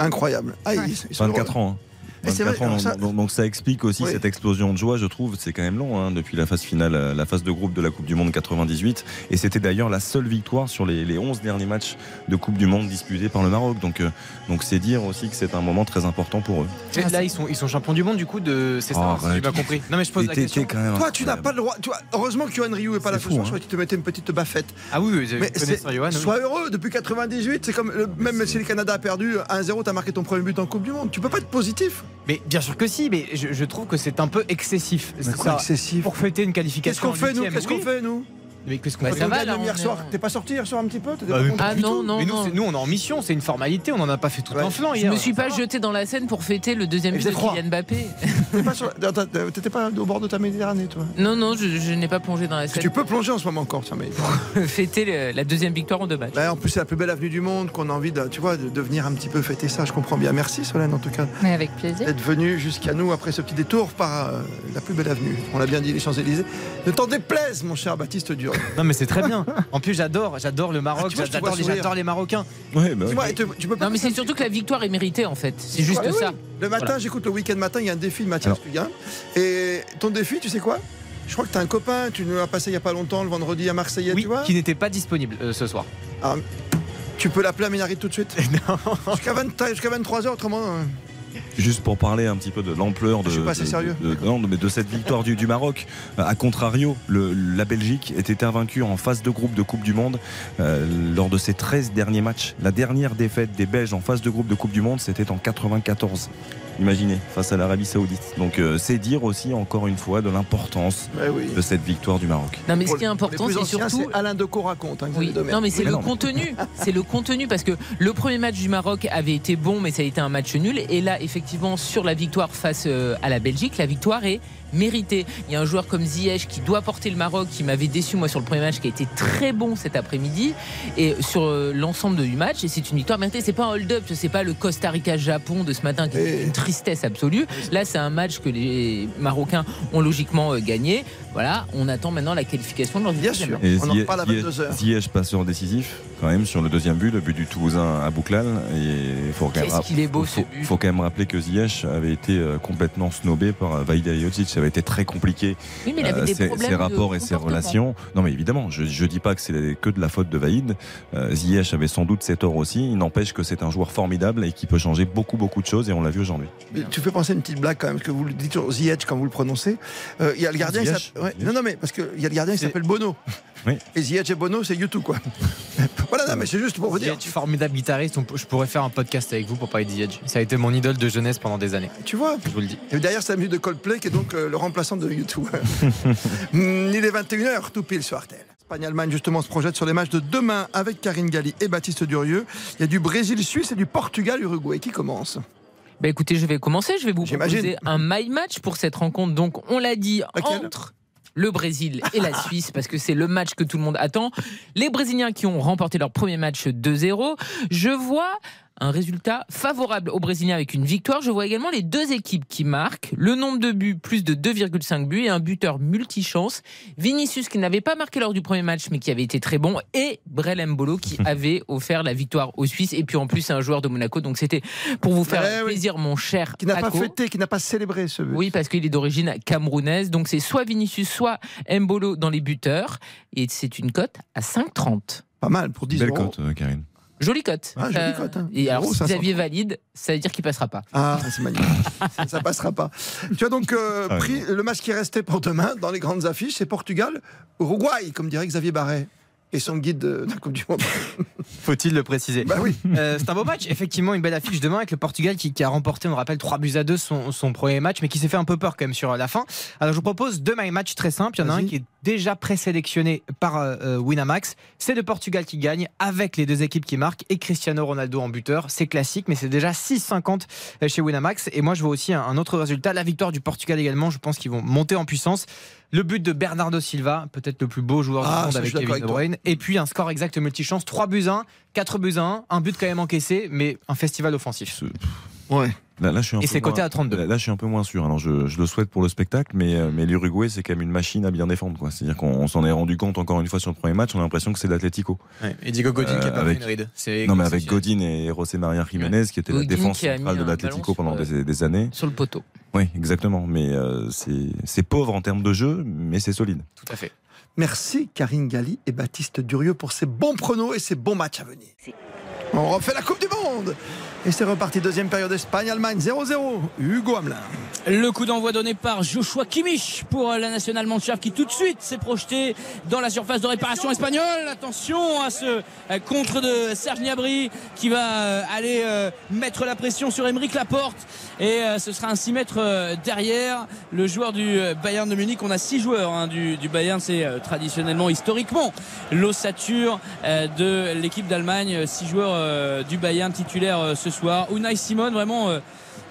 Incroyable. Ah, ils- ils sont 24 ans. hein. Et c'est 24 vrai, ans, ça- donc, donc ça explique aussi Oui. cette explosion de joie, je trouve. C'est quand même long hein, depuis la phase finale, euh, la phase de groupe de la Coupe du Monde 98. Et c'était d'ailleurs la seule victoire sur les, les 11 derniers matchs de Coupe du Monde disputés par le Maroc. Donc euh, donc c'est dire aussi que c'est un moment très important pour eux. Et Là, ils sont, ils sont champions du monde, du coup, de. C'est ça, Oh, si j'ai pas compris. Non, mais je pose la question. t'es quand même Toi, tu n'as pas le droit. Tu vois, heureusement que Johan Ryu est pas là ce fou, soir. hein. Je crois que tu te mettais une petite baffette. Ah oui, Mais oui. sois heureux, depuis 98, c'est comme le- même si le Canada a perdu 1-0, tu as marqué ton premier but en Coupe du Monde. Tu peux pas être positif. Mais bien sûr que si, mais je, je trouve que c'est un peu excessif. Mais C'est quoi, ça, excessif Pour fêter une qualification. Qu'est-ce qu'on en fait, nous huitième, Qu'est-ce qu'on oui. fait, nous Mais qu'est-ce qu'on Bah, fait on va, là, hier soir. T'es pas sorti hier soir un petit peu Bah, pas Ah non, non, Mais nous, non. c'est- nous, on est en mission, c'est une formalité, on n'en a pas fait tout Ouais. un flanc Je hier. me suis pas jeté dans la Seine pour fêter le deuxième but de. Kylian Mbappé. [LAUGHS] T'étais pas, au bord de ta Méditerranée, toi Non, non, je, je n'ai pas plongé dans la Seine Tu peux plonger en ce moment encore, tiens, mais. pour [LAUGHS] fêter le- la deuxième victoire en deux matchs. Bah, en plus, c'est la plus belle avenue du monde qu'on a envie de, tu vois, de, de venir un petit peu fêter ça. Je comprends bien. Merci Solène, en tout cas, Mais avec plaisir. d'être venue jusqu'à nous après ce petit détour par euh, la plus belle avenue. On l'a bien dit, les Champs-Élysées. Ne t'en déplaise, mon cher Baptiste Dur. [LAUGHS] Non, mais c'est très bien. En plus, j'adore, j'adore le Maroc, Ah, tu vois, je te j'adore vois les, sourire. j'adore les Marocains. Ouais, bah, Tu et peux pas Non, mais c'est surtout que la victoire est méritée en fait. C'est juste Ouais, oui. ça. Le matin, Voilà. j'écoute le week-end matin, il y a un défi de Mathias Alors. Fugain. Et ton défi, tu sais quoi? Je crois que tu as un copain, tu nous l'as passé il y a pas longtemps, le vendredi à Marseille, Oui, tu vois? qui n'était pas disponible euh, ce soir. Ah, Tu peux l'appeler à Ménarite tout de suite [LAUGHS] Jusqu'à 20 jusqu'à 23h, autrement. euh, Juste pour parler un petit peu de l'ampleur de, Je suis pas assez de- sérieux. de- de- non, mais de cette victoire du, du Maroc. Euh, À contrario, le- la Belgique était invaincue en phase de groupe de Coupe du Monde euh, lors de ses 13 derniers matchs. La dernière défaite des Belges en phase de groupe de Coupe du Monde, c'était en 94. Imaginez, face à l'Arabie Saoudite. Donc euh, c'est dire aussi encore une fois de l'importance oui. de cette victoire du Maroc. Non, mais ce qui est important, c'est surtout. c'est Alain Decaux raconte. hein, Oui, non mais c'est le non. contenu, [LAUGHS] c'est le contenu parce que le premier match du Maroc avait été bon mais ça a été un match nul et là effectivement sur la victoire face euh, à la Belgique, la victoire est méritée. Il y a un joueur comme Ziyech qui doit porter le Maroc qui m'avait déçu moi sur le premier match qui a été très bon cet après-midi et sur euh, l'ensemble du match et c'est une victoire méritée, c'est pas un hold-up, c'est pas le Costa Rica Japon de ce matin qui est une tristesse absolue. Là, c'est un match que les Marocains ont logiquement euh, gagné. Voilà, on attend maintenant la qualification de leur Bien sûr. match. Et On en Ziyech- reparle à Ziyech- 22h. Ziyech, passeur décisif, quand même, sur le deuxième but, le but du Toulousain à Bouclal. Et il faut quand même Qu'est-ce rap- qu'il est beau, ce faut, but. faut quand même rappeler que Ziyech avait été euh, complètement snobé par Vaïd. Ça avait été très compliqué. Oui, mais il avait euh, des ses, de rapports et ses relations. Non, mais évidemment, je ne dis pas que c'est que de la faute de Vaïd. Euh, Ziyech avait sans doute ses torts aussi. Il n'empêche que c'est un joueur formidable et qui peut changer beaucoup, beaucoup de choses. Et on l'a vu aujourd'hui. Tu fais penser à une petite blague quand même, parce que vous le dites toujours Ziyech quand vous le prononcez. Euh, Il y a le gardien, il Ziyech s'appelle- ouais, Ziyech. non, non, mais parce qu'il y a le gardien, C'est- s'appelle Bono. [LAUGHS] Oui. Et Ziyech et Bono, c'est YouTube, quoi. [LAUGHS] voilà, non, mais c'est juste pour vous dire. Ziyech, formidable guitariste, on je pourrais faire un podcast avec vous pour parler de Ziyech. Ça a été mon idole de jeunesse pendant des années. Tu vois Je vous le dis. Et derrière, c'est la musique de Coldplay qui est donc euh, le remplaçant de YouTube. [LAUGHS] Mm, il est 21h, tout pile sur Artel. Espagne-Allemagne, justement, se projette sur les matchs de demain avec Karine Galli et Baptiste Durieux. Il y a du Brésil-Suisse et du Portugal-Uruguay qui commence. Bah écoutez, je vais commencer. Je vais vous proposer un my match pour cette rencontre. Donc, on l'a dit entre le Brésil et la [LAUGHS] Suisse parce que c'est le match que tout le monde attend. Les Brésiliens qui ont remporté leur premier match 2-0. Je vois un résultat favorable aux Brésiliens avec une victoire. Je vois également les deux équipes qui marquent. Le nombre de buts, plus de 2,5 buts et un buteur multichance. Vinicius qui n'avait pas marqué lors du premier match mais qui avait été très bon. Et Brel Mbolo qui [LAUGHS] avait offert la victoire aux Suisses. Et puis en plus, c'est un joueur de Monaco. Donc c'était pour vous faire Eh oui. plaisir, mon cher Qui n'a pas fêté, qui n'a pas célébré ce but. Oui, parce qu'il est d'origine camerounaise. Donc c'est soit Vinicius, soit Mbolo dans les buteurs. Et c'est une cote à 5,30. Pas mal pour 10 Belle euros. cote, euh, Karine. Jolie cote. Ah, jolie cote, hein. Et alors, Gros, si 500. Xavier valide, ça veut dire qu'il passera pas. Ah, c'est magnifique. ça, ça passera pas. Tu as donc euh, Ah oui. pris le match qui restait pour demain dans les grandes affiches, c'est Portugal, Uruguay, comme dirait Xavier Barret. Et son guide de, la Coupe du Monde. [LAUGHS] Faut-il le préciser bah oui. Euh, c'est un beau match, effectivement, une belle affiche demain avec le Portugal qui, qui a remporté, on le rappelle, 3 buts à 2 son, son premier match, mais qui s'est fait un peu peur quand même sur la fin. Alors je vous propose deux my match très simples. Il y en a un qui est déjà présélectionné par euh, euh, Winamax. C'est le Portugal qui gagne avec les deux équipes qui marquent et Cristiano Ronaldo en buteur. C'est classique, mais c'est déjà 6,50 chez Winamax. Et moi, je vois aussi un, un autre résultat, la victoire du Portugal également. Je pense qu'ils vont monter en puissance. Le but de Bernardo Silva, peut-être le plus beau joueur Ah, du monde avec Kevin De Bruyne. Et puis un score exact multichance, 3 buts 1, 4 buts 1, un but quand même encaissé, mais un festival offensif. Ouais. Là, là, je suis un Et peu c'est coté moins- à 32. Là, là, je suis un peu moins sûr. Alors, je, je le souhaite pour le spectacle, mais, euh, mais l'Uruguay, c'est quand même une machine à bien défendre. quoi. C'est-à-dire qu'on on s'en est rendu compte encore une fois sur le premier match. On a l'impression que c'est l'Atlético. Ouais, et Diego Godin qui a pas avec, fait une ride. C'est non, mais avec. Godin et José Maria Jiménez, qui était la Godin défense qui a mis centrale de ballon pendant sur, des, des années. Sur le poteau. Oui, exactement. Mais euh, c'est c'est pauvre en termes de jeu, mais c'est solide. Tout à fait. Merci Karine Galli et Baptiste Durieux pour ces bons pronos et ces bons matchs à venir. On refait la Coupe du Monde et c'est reparti deuxième période Espagne-Allemagne 0-0. Hugo Hamelin. Le coup d'envoi donné par Joshua Kimmich pour la nationale Mannschaft qui tout de suite s'est projeté dans la surface de réparation espagnole. Attention à ce contre de Serge Gnabry qui va euh, aller euh, mettre la pression sur Emeric Laporte et euh, ce sera un 6 mètres derrière le joueur du Bayern de Munich. On a 6 joueurs hein, du, du Bayern, c'est traditionnellement historiquement l'ossature de l'équipe d'Allemagne. 6 joueurs du Bayern titulaires euh, ce soir. Unai Simon vraiment euh,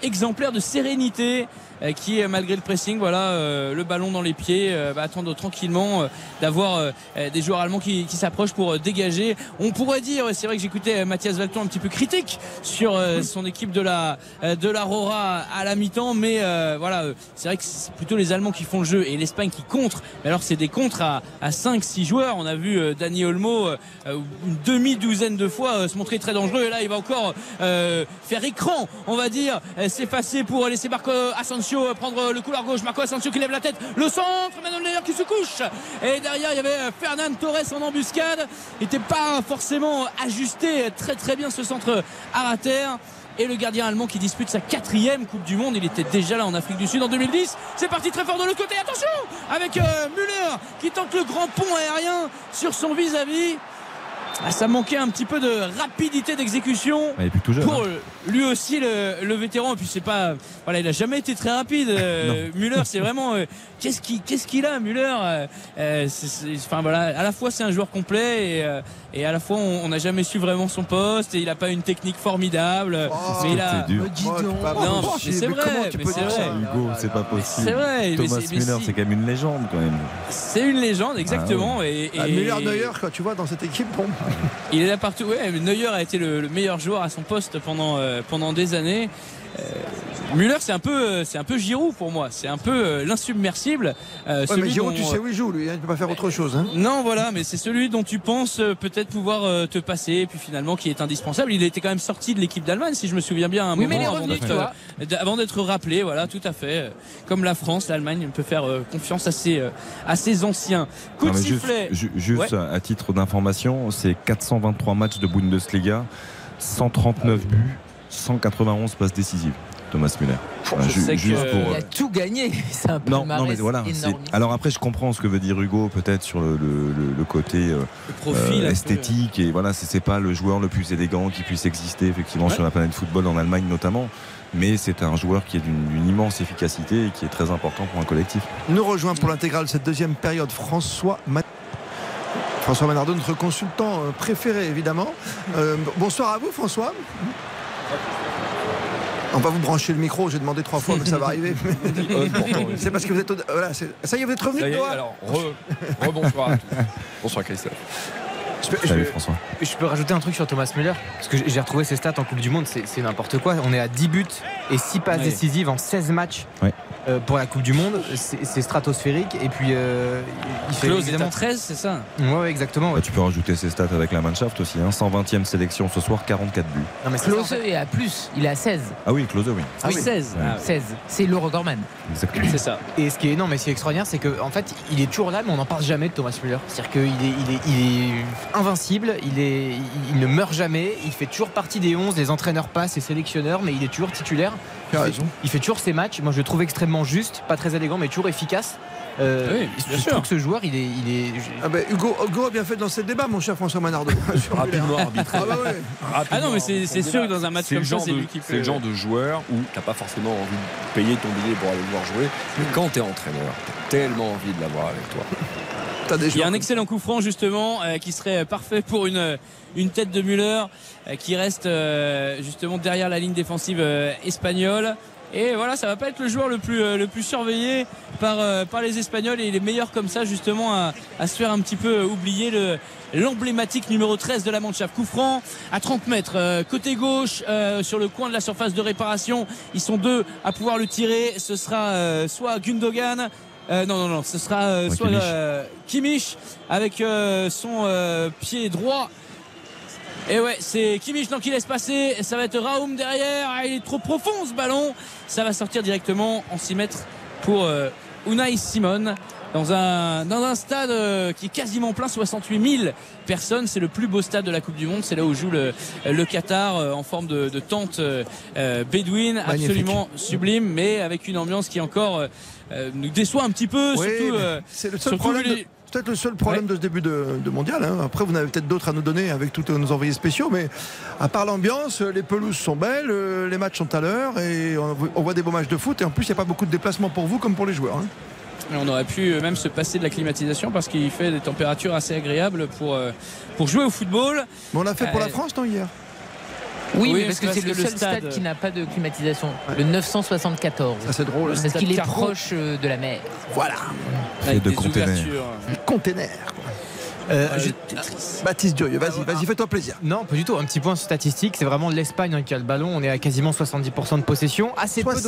exemplaire de sérénité qui euh, malgré le pressing voilà euh, le ballon dans les pieds euh, va attendre tranquillement d'avoir des joueurs allemands qui, qui s'approchent pour dégager. On pourrait dire c'est vrai que j'écoutais Mathias Valton un petit peu critique sur son équipe de la de la Rora à la mi-temps mais voilà c'est vrai que c'est plutôt les Allemands qui font le jeu et l'Espagne qui contre. Mais alors c'est des contres à, à 5-6 joueurs. On a vu Dani Olmo une demi-douzaine de fois se montrer très dangereux. Et là il va encore euh, faire écran on va dire. S'effacer pour laisser Marco Asensio euh, prendre le couloir gauche Marco Asensio qui lève la tête le centre Manuel Neuer qui se couche et derrière il y avait euh, Fernand Torres en embuscade il n'était pas forcément ajusté très très bien ce centre à terre et le gardien allemand qui dispute sa quatrième Coupe du Monde. Il était déjà là en Afrique du Sud en 2010. C'est parti très fort de l'autre côté. Attention avec euh, Müller qui tente le grand pont aérien sur son vis-à-vis. Ah, ça manquait un petit peu de rapidité d'exécution Ah, jeune, pour hein. euh, lui aussi le, le vétéran. Et puis c'est pas, voilà, il a jamais été très rapide. euh, Müller, c'est vraiment euh, qu'est-ce qu'il qu'est-ce qu'il a, Müller. euh, euh, Enfin voilà, à la fois c'est un joueur complet et, euh, et à la fois on n'a jamais su vraiment son poste et il a pas une technique formidable. mais il a, c'est dur. Oh, Oh, non, mais c'est vrai, mais c'est vrai. Hugo, c'est pas possible. C'est vrai, mais Thomas Müller, si. c'est quand même une légende quand même. C'est une légende, exactement. Et, Ah, et- Müller Neuer, quoi, tu vois, dans cette équipe, bon. il est là partout. Ouais, mais Neuer a été le, le meilleur joueur à son poste pendant, euh, pendant des années. Euh, Müller, c'est un peu, euh, c'est un peu Giroud pour moi. C'est un peu euh, l'insubmersible. euh, Ouais, mais Giroud, dont, tu sais où il joue, lui, hein, il peut pas faire autre chose. Hein. non, voilà, mais c'est celui dont tu penses euh, peut-être pouvoir euh, te passer, et puis finalement qui est indispensable. Il était quand même sorti de l'équipe d'Allemagne, si je me souviens bien, à un Oui, mais il est moment avant revenu, d'être, rappelé. Voilà, tout à fait. Comme la France, l'Allemagne peut faire euh, confiance à ses, euh, à ses anciens. Coup Non, de juste, sifflet. ju- juste Ouais. à titre d'information, c'est 423 matchs de Bundesliga, 139 buts, 191 passes décisives. Thomas Müller. Voilà, je ju- sais que- juste pour, Il a tout gagné. [LAUGHS] C'est un non, mais voilà. Alors après, je comprends ce que veut dire Hugo, peut-être sur le, le- le- le côté euh, profil, euh, un peu. esthétique. Et voilà, c'est c'est pas le joueur le plus élégant qui puisse exister effectivement sur la planète football en Allemagne notamment. Mais c'est un joueur qui est d'une immense efficacité et qui est très important pour un collectif. Nous rejoint pour l'intégrale cette deuxième période François Ma- François Manardo, notre consultant euh, préféré évidemment. Euh, bonsoir à vous François. On va vous brancher le micro, j'ai demandé trois fois, mais ça va arriver. [LAUGHS] c'est parce que vous êtes. au- Voilà, c'est- ça y est, vous êtes revenu de Doha alors, re, rebonsoir à tous. Bonsoir Christophe. Je peux, Salut François. je peux rajouter un truc sur Thomas Müller Parce que j'ai- retrouvé ses stats en Coupe du Monde, c'est n'importe quoi. On est à 10 buts et 6 passes décisives en 16 matchs Ouais. Euh, pour la Coupe du Monde. C'est stratosphérique. Et puis, euh, il fait Klose est évidemment. à 13, c'est ça Ouais, exactement. ouais. Bah, tu peux rajouter ses stats avec la Mannschaft aussi. Hein. 120e sélection ce soir, 44 buts. Non, mais fait. est à plus. Il est à 16. Ah oui, Klose, oui. Ah, 16. Ouais. Ah, 16. C'est le recordman. Exactement. c'est ça. Et ce qui est énorme et ce qui est extraordinaire, c'est qu'en en fait, il est toujours là, mais on n'en parle jamais de Thomas Müller. C'est-à-dire qu'il est, il est, il est invincible, il, est, il, il ne meurt jamais, il fait toujours partie des 11, les entraîneurs passent, les sélectionneurs, mais il est toujours titulaire. Il fait- raison. Il fait toujours ses matchs. Moi, je le trouve extrêmement juste, pas très élégant, mais toujours efficace. Euh, Oui, je bien trouve sûr. que ce joueur, il est. Il est Ah ben, Hugo, Hugo a bien fait dans ce débat, mon cher François Manardo. [LAUGHS] Rapidement arbitré. Ah bah ouais. Ah non, mais c'est c'est sûr que dans un match comme ça, c'est lui qui C'est le genre de joueur où t'as pas forcément envie de payer ton billet pour aller le voir jouer. Mais quand t'es entraîneur, t'as tellement envie de l'avoir avec toi. Il y a un excellent coup franc justement euh, qui serait parfait pour une, euh, une tête de Müller euh, qui reste euh, justement derrière la ligne défensive euh, espagnole. Et voilà, ça va pas être le joueur le plus, le plus surveillé par, par les Espagnols et il est meilleur comme ça justement à, à se faire un petit peu oublier le l'emblématique numéro 13 de la Mannschaft. Coup franc à 30 mètres, euh, côté gauche, euh, sur le coin de la surface de réparation. Ils sont deux à pouvoir le tirer. Ce sera euh, soit Gundogan. euh, non, non, non, ce sera euh, Ouais, soit Kimmich. euh, Kimmich avec euh, son euh, pied droit. Et ouais, c'est Kimmich donc qui laisse passer. Ça va être Raoum derrière. Ah, il est trop profond ce ballon. Ça va sortir directement en 6 mètres pour euh, Unai Simon. Dans un, dans un stade euh, qui est quasiment plein, 68 000 personnes. C'est le plus beau stade de la Coupe du Monde. C'est là où joue le, le Qatar euh, en forme de, de tente euh, bédouine. Absolument sublime, mais avec une ambiance qui encore nous déçoit un petit peu. Oui, surtout, euh, c'est le seul problème. de- peut-être le seul problème de ce début de, de mondial. hein. Après, vous en avez peut-être d'autres à nous donner avec tous nos envoyés spéciaux, mais à part l'ambiance, les pelouses sont belles, euh, les matchs sont à l'heure et on, on voit des beaux matchs de foot. Et en plus, il n'y a pas beaucoup de déplacements pour vous comme pour les joueurs. hein. On aurait pu euh, même se passer de la climatisation parce qu'il fait des températures assez agréables pour, euh, pour jouer au football. Mais on l'a fait pour Euh, la France, non, hier? Oui, Oui, mais parce que c'est le seul stade, qui n'a pas de climatisation. Le 974. Ça, c'est drôle. Parce qu'il est proche euh, de la mer. Voilà. Avec de des containers. ouvertures. Container. quoi. Euh, je-. Baptiste Durieux, vas-y, vas-y, fais-toi plaisir. Non, pas du tout. Un petit point statistique, c'est vraiment l'Espagne hein, qui a le ballon. On est à quasiment 70% de possession. Assez peu de-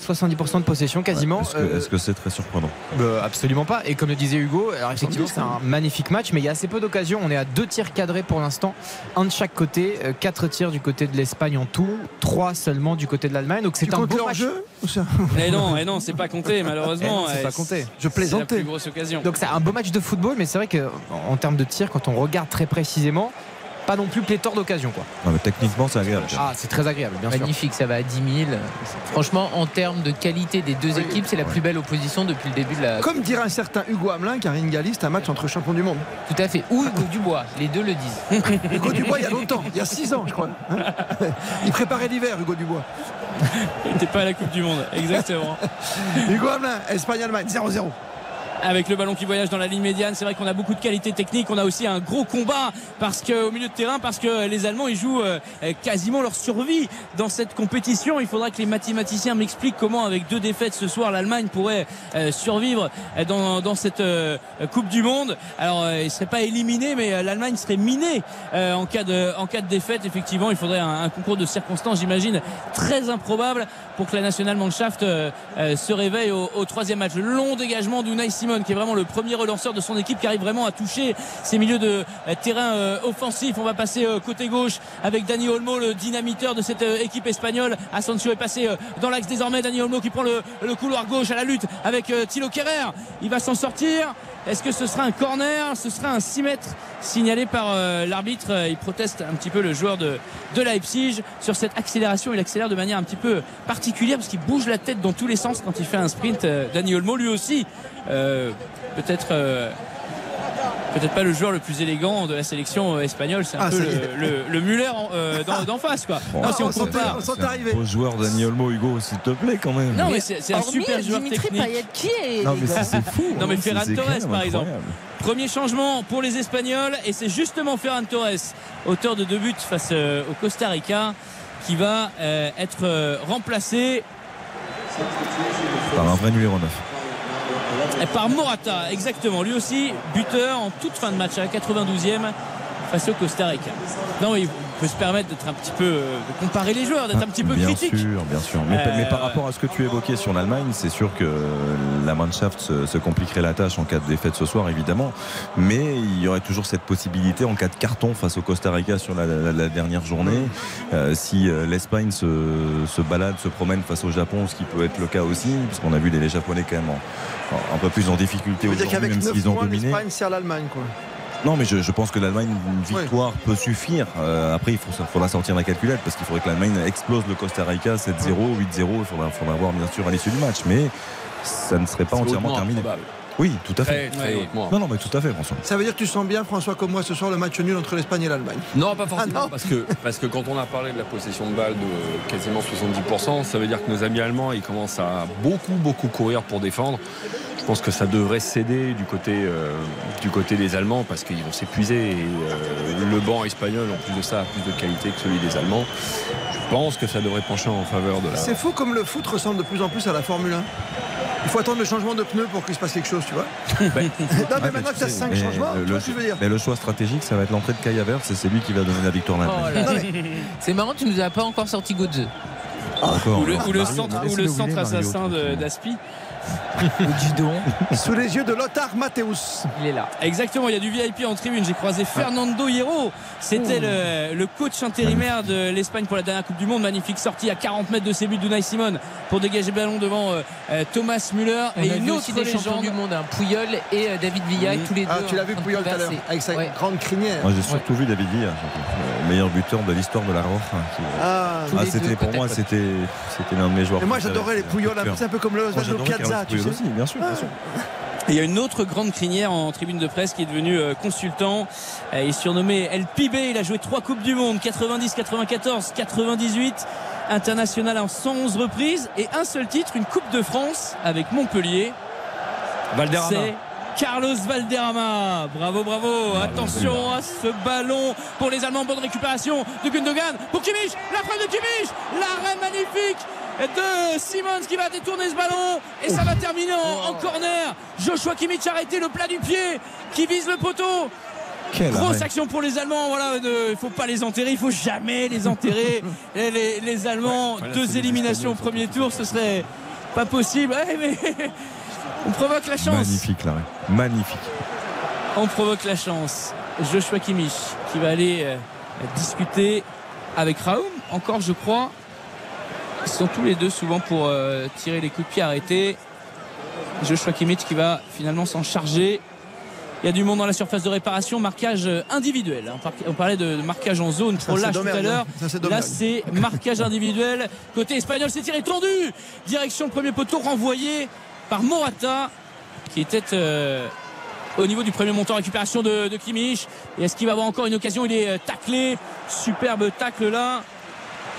70% 70% de possession quasiment. Est-ce que Euh, est-ce que c'est très surprenant bah, absolument pas. Et comme le disait Hugo, alors effectivement c'est un magnifique match, mais il y a assez peu d'occasions. On est à deux tirs cadrés pour l'instant, un de chaque côté, euh, quatre tirs du côté de l'Espagne en tout, trois seulement du côté de l'Allemagne. Donc c'est Tu un beau match. jeu Et non, et non, c'est pas compté malheureusement. Eh non, c'est pas compté. [LAUGHS] Je C'est la plaisantais. plus grosse occasion. Donc c'est un beau match de football, mais c'est vrai que en termes de tir, quand on regarde très précisément, pas non plus pléthore d'occasions quoi. Non, mais techniquement, c'est agréable. Ah, c'est très agréable, bien sûr. Magnifique, ça va à 10 000. Franchement, en termes de qualité des deux équipes, c'est la plus belle opposition depuis le début de la. Comme dirait un certain Hugo Hamelin, Karine Galli, c'est un match entre champions du monde. Tout à fait. Ou Hugo Dubois, les deux le disent. [LAUGHS] Hugo Dubois, il y a longtemps, il y a 6 ans, je crois. hein. [LAUGHS] Il préparait l'hiver, Hugo Dubois. Il n'était pas à la Coupe du Monde, exactement. [LAUGHS] Hugo Hamelin, Espagne-Allemagne, 0-0. Avec le ballon qui voyage dans la ligne médiane. C'est vrai qu'on a beaucoup de qualité technique. On a aussi un gros combat parce que au milieu de terrain parce que les Allemands ils jouent euh, quasiment leur survie dans cette compétition. Il faudra que les mathématiciens m'expliquent comment avec deux défaites ce soir l'Allemagne pourrait euh, survivre dans, dans cette euh, Coupe du Monde. Alors il serait pas éliminé mais l'Allemagne serait minée en cas de en cas de défaite. Effectivement, il faudrait un, concours de circonstances, j'imagine, très improbable pour que la nationale Mannschaft se réveille au, au troisième match. Le long dégagement d'Unai Simon qui est vraiment le premier relanceur de son équipe qui arrive vraiment à toucher ses milieux de euh, terrain euh, offensif. On va passer euh, côté gauche avec Dani Olmo, le dynamiteur de cette équipe espagnole. Asensio est passé dans l'axe désormais. Dani Olmo qui prend le, couloir gauche à la lutte avec Thilo Kerrer. Il va s'en sortir. Est-ce que ce sera un corner Ce sera un 6 mètres signalé par euh, l'arbitre. Euh, Il proteste un petit peu le joueur de, de Leipzig sur cette accélération. Il accélère de manière un petit peu particulière parce qu'il bouge la tête dans tous les sens quand il fait un sprint. Euh, Dani Olmo lui aussi, euh, peut-être. Peut-être pas le joueur le plus élégant de la sélection euh, espagnole, c'est un Ah, peu le, est. le, le Muller en- euh, d'en d'en face quoi. Bon, non, si on on compare. un beau joueur Dani Olmo, Hugo, s'il te plaît, quand même. Non mais c'est un super joueur Dimitri technique. Payet qui est Non, mais c'est fou. Non, mais hein, Ferran Torres, par exemple. Premier changement pour les Espagnols et c'est justement Ferran Torres, auteur de deux buts face euh, au Costa Rica, qui va euh, être remplacé Par un vrai numéro 9. Et par Morata, exactement. Lui aussi, buteur en toute fin de match à la 92e face au Costa Rica. Non, on peut se permettre d'être un petit peu, euh, de comparer les joueurs, d'être un petit peu bien critique. sûr, bien sûr. Mais, Euh, mais par rapport à ce que tu évoquais sur l'Allemagne, c'est sûr que la Mannschaft se, se compliquerait la tâche en cas de défaite ce soir, évidemment. Mais il y aurait toujours cette possibilité en cas de carton face au Costa Rica sur la, la- la dernière journée. Euh, si euh, l'Espagne se, se balade, se promène face au Japon, ce qui peut être le cas aussi, parce qu'on a vu les, les Japonais quand même en- en- un peu plus en difficulté aujourd'hui, qu'avec même 9 s'ils ont points, dominé. l'Espagne sert l'Allemagne, quoi. Non, mais je, je pense que l'Allemagne, une victoire peut suffire. Euh, après, il faut, faudra sortir la calculette parce qu'il faudrait que l'Allemagne explose le Costa Rica 7-0, 8-0. Il faudra, faudra voir bien sûr à l'issue du match, mais ça ne serait pas entièrement terminé. Oui, tout à fait. Très, très hautement. Non, non, mais tout à fait, François. Ça veut dire que tu sens bien, François, comme moi, ce soir, le match nul entre l'Espagne et l'Allemagne. Non, pas forcément, Ah non parce, que, parce que quand on a parlé de la possession de balle de quasiment 70%, ça veut dire que nos amis allemands, ils commencent à beaucoup, beaucoup courir pour défendre. Je pense que ça devrait céder du côté, euh, du côté des Allemands parce qu'ils vont s'épuiser. Et euh, le banc espagnol, en plus de ça, a plus de qualité que celui des Allemands. pense que ça devrait pencher en faveur de la. C'est fou comme le foot ressemble de plus en plus à la Formule 1. Il faut attendre le changement de pneus pour qu'il se passe quelque chose, tu vois. [LAUGHS] non, mais Ouais, maintenant que tu as tu sais, 5 mais changements, le, tu vois ce que je veux dire. mais le choix stratégique, ça va être l'entrée de Kai Havertz et c'est lui qui va donner la victoire Oh là. [LAUGHS] C'est marrant, tu nous as pas encore sorti Godze. Encore. Ou le, ou le Mario, centre, ou le centre assassin de- tranquille. d'Aspi. Sous les yeux de Lothar Matthäus. Il est là. Exactement, il y a du VIP en tribune. J'ai croisé Fernando Hierro. C'était le, le coach intérimaire de l'Espagne pour la dernière Coupe du Monde. Magnifique sortie à 40 mètres de ses buts d'Unai Simon pour dégager le ballon devant euh, euh, Thomas Müller. On et a une vu autre aussi des champions légende. du monde, hein, Pouyol et euh, David Villa, tous les deux. Ah, tu l'as vu Pouyol tout à l'heure, avec sa Ouais. grande crinière. Moi j'ai surtout vu David Villa, le meilleur buteur de l'histoire de la qui- Ah, Ah, c'était pour moi c'était l'un de mes joueurs. Et moi j'adorais les peu- c'est un peu comme le Osvaldo Piazza, Carlos tu sais. Puyol aussi, bien sûr, bien sûr. Et il y a une autre grande crinière en tribune de presse qui est devenu euh, consultant. Euh, il est surnommé El Pibe. Il a joué trois Coupes du Monde 90, 94, 98. International en 111 reprises et un seul titre, une Coupe de France avec Montpellier. Valderrama. C'est Carlos Valderrama. Bravo, bravo. Attention à ce ballon pour les Allemands. Bonne récupération de Gundogan pour Kimmich. La frappe de Kimmich. L'arrêt magnifique de Simons qui va détourner ce ballon et ça va terminer en, en corner. Joshua Kimmich a arrêté le plat du pied qui vise le poteau. Grosse action pour les Allemands. Voilà, il faut pas les enterrer. Il faut jamais les enterrer. [LAUGHS] Les, les Allemands, Ouais, deux éliminations au premier tour, ce serait pas possible. Ouais, mais [LAUGHS] on provoque la chance. Magnifique l'arrêt. Magnifique. On provoque la chance. Joshua Kimmich qui va aller euh, discuter avec Raoum, encore je crois. Ils sont tous les deux souvent pour euh, tirer les coups de pied arrêtés. Joshua Kimmich qui va finalement s'en charger. Il y a du monde dans la surface de réparation, marquage euh, individuel. On par- On parlait de marquage en zone trop lâche tout à l'heure. hein. Là, c'est marquage individuel. Côté espagnol, c'est tiré tendu. Direction le premier poteau renvoyé par Morata qui était euh, au niveau du premier montant récupération de, de Kimmich. Et est-ce qu'il va avoir encore une occasion? Il est taclé. Superbe tacle là.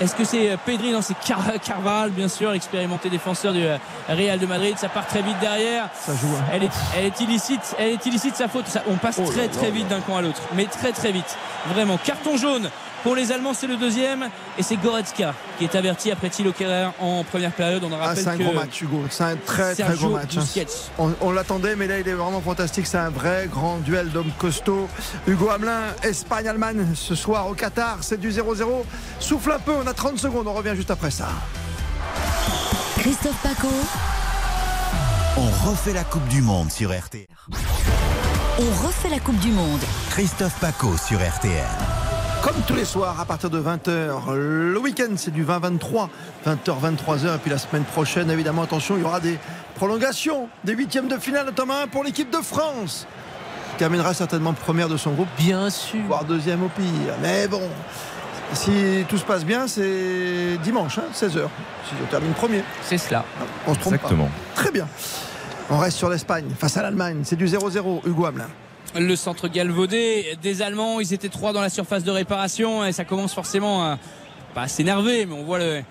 Est-ce que c'est euh, Pedri Non, c'est Car- [LAUGHS] Carval, bien sûr, expérimenté défenseur du euh, Real de Madrid. Ça part très vite derrière. Ça joue. hein. Elle est, elle est illicite, elle est illicite sa faute. Ça- on passe Oh là très là très là. vite d'un coin à l'autre, mais très très vite. Vraiment, carton jaune pour les Allemands, c'est le deuxième, et c'est Goretzka qui est averti après Thilo Kerrer en première période. On en Ah, rappelle c'est un que gros match, Hugo. C'est un très très gros match. hein. Busquets. On, on l'attendait, mais là, il est vraiment fantastique. C'est un vrai grand duel d'hommes costauds. Hugo Hamelin, Espagne-Allemagne, ce soir au Qatar, c'est du 0-0. Souffle un peu, on a 30 secondes, on revient juste après ça. Christophe Paco. On refait la Coupe du Monde sur RTL. On refait la Coupe du Monde. Christophe Paco sur RTL. Comme tous les soirs à partir de 20h. Le week-end, c'est du 20-23, 20h, 23h. Et puis la semaine prochaine, évidemment, attention, il y aura des prolongations, des huitièmes de finale, notamment un pour l'équipe de France. Qui terminera certainement première de son groupe. Bien sûr. Voire deuxième au pire. Mais bon, si tout se passe bien, c'est dimanche, hein, 16h. Si on termine premier. C'est cela. On se trompe Exactement. pas. Très bien. On reste sur l'Espagne face à l'Allemagne. C'est du 0-0, Hugo Hamelin. Le centre galvaudé des Allemands, ils étaient trois dans la surface de réparation et ça commence forcément à pas s'énerver, mais on voit le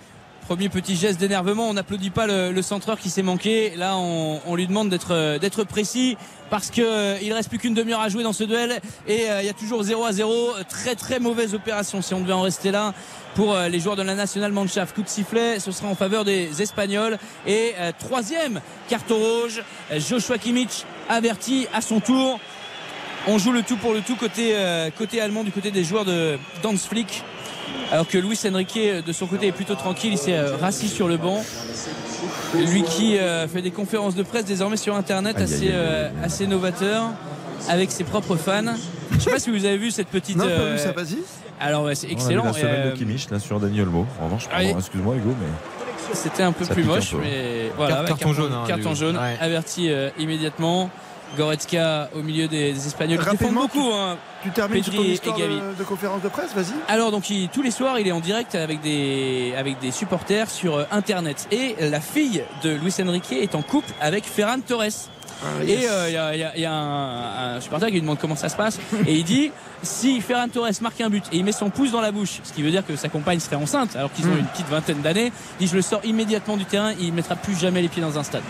premier petit geste d'énervement. On n'applaudit pas le, centreur qui s'est manqué. Là, on, lui demande d'être précis parce que euh, il reste plus qu'une demi-heure à jouer dans ce duel et euh, il y a toujours 0 à 0. Très très mauvaise opération si on devait en rester là pour euh, les joueurs de la National Mannschaft. Coup de sifflet, ce sera en faveur des Espagnols et troisième carton rouge. Joshua Kimmich averti à son tour. On joue le tout pour le tout côté, euh, côté allemand du côté des joueurs de Flick. Alors que Luis Enrique de son côté est plutôt tranquille, il s'est euh, rassis sur le banc. Lui qui euh, fait des conférences de presse désormais sur internet assez, euh, assez novateur avec ses propres fans. Je sais pas si vous avez vu cette petite. Non, pas euh, vu ça, vas-y. Alors ouais, c'est On a vu excellent. la semaine Euh, de Kimmich là sur Daniel Olmo. En revanche, pardon, Allez. excuse-moi Hugo, mais C'était un peu Ça plus moche, peu. mais voilà, carton un jaune, hein, carton du- jaune, ouais. averti euh, immédiatement. Goretzka au milieu des, des Espagnols. Ils défendent beaucoup. hein. Tu termines sur ton histoire de conférence de presse, vas-y. Alors donc il- tous les soirs il est en direct avec des avec des supporters sur euh, internet et la fille de Luis Enrique est en couple avec Ferran Torres. Ah, Et euh, il y a, il y a- il y a un, un supporter qui lui demande comment ça se passe. et il dit si Ferran Torres marque un but et il met son pouce dans la bouche, ce qui veut dire que sa compagne serait enceinte, alors qu'ils ont Mm. une petite vingtaine d'années, il dit je le sors immédiatement du terrain, il ne mettra plus jamais les pieds dans un stade.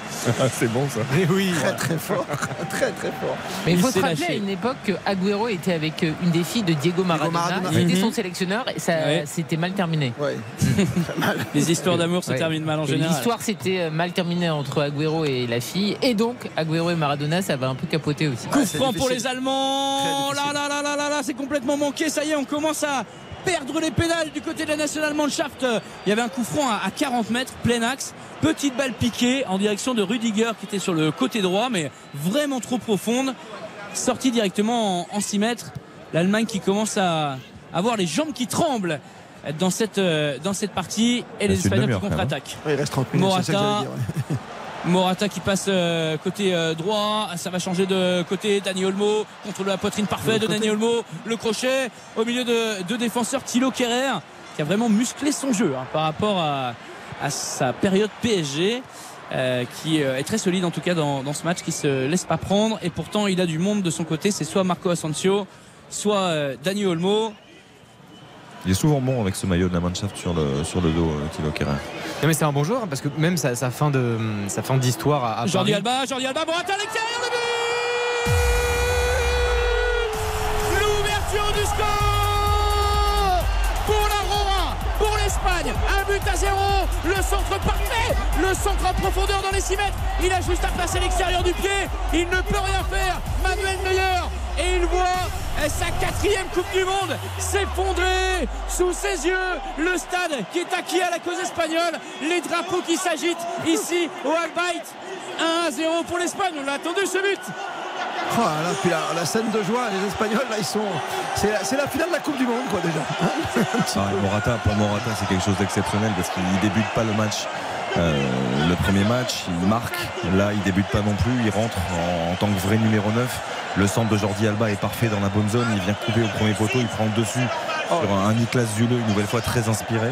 c'est bon ça. oui, très très fort, [LAUGHS] très très fort. Mais il faut Il se rappeler lâché. à une époque que Agüero était avec euh, une des filles de Diego Maradona, Maradona. qui était Mhm. son sélectionneur et ça Ouais. c'était mal terminé. Ouais. [LAUGHS] Les histoires d'amour se Ouais. terminent mal en Et général. L'histoire s'était euh, mal terminée entre Agüero et la fille et donc Agüero et Maradona ça va un peu capoter aussi. Coup c'est franc pour les Allemands. Là, là, là, là, là, là, c'est complètement manqué. Ça y est, on commence à perdre les pédales du côté de la National Mannschaft. Il y avait un coup franc à à 40 mètres, plein axe. Petite balle piquée en direction de Rudiger qui était sur le côté droit, mais vraiment trop profonde. Sortie directement en, en 6 mètres. L'Allemagne qui commence à avoir les jambes qui tremblent dans cette, euh, dans cette partie et les Espagnols qui même. contre-attaquent. Ouais, il reste 30 minutes. c'est ça que Morata. [LAUGHS] Morata qui passe euh, côté euh, droit, ça va changer de côté. Dani Olmo contre la poitrine parfaite de Dani Olmo, le crochet au milieu de deux défenseurs. Thilo Kerrer qui a vraiment musclé son jeu hein, par rapport à, à sa période PSG. euh, qui est très solide en tout cas dans, dans ce match, qui se laisse pas prendre et pourtant il a du monde de son côté. C'est soit Marco Asensio, soit euh, Dani Olmo. Il est souvent bon avec ce maillot de la Mannschaft sur le, sur le dos, euh, Thilo Kehrer. Non, mais c'est un bon joueur parce que même sa, sa fin de sa fin d'histoire à, à Jordi Paris- Alba, Jordi Alba, Morata à l'extérieur, le but le centre parfait, le centre en profondeur dans les 6 mètres. Il a juste à placer l'extérieur du pied, il ne peut rien faire. Manuel Neuer et il voit sa quatrième Coupe du Monde s'effondrer sous ses yeux. Le stade qui est acquis à la cause espagnole, les drapeaux qui s'agitent ici au Albaït. 1 à 0 pour l'Espagne, on l'a attendu ce but. Puis la, scène de joie, les Espagnols, là, ils sont. C'est la, finale de la Coupe du Monde, quoi, déjà. [LAUGHS] Ah, Morata, pour Morata, c'est quelque chose d'exceptionnel parce qu'il débute pas le match. euh, le premier match, il marque. Là, il débute pas non plus. Il rentre en, tant que vrai numéro 9. Le centre de Jordi Alba est parfait dans la bonne zone. Il vient couper au premier poteau. Il prend le dessus sur un, un Niklas une nouvelle fois très inspiré.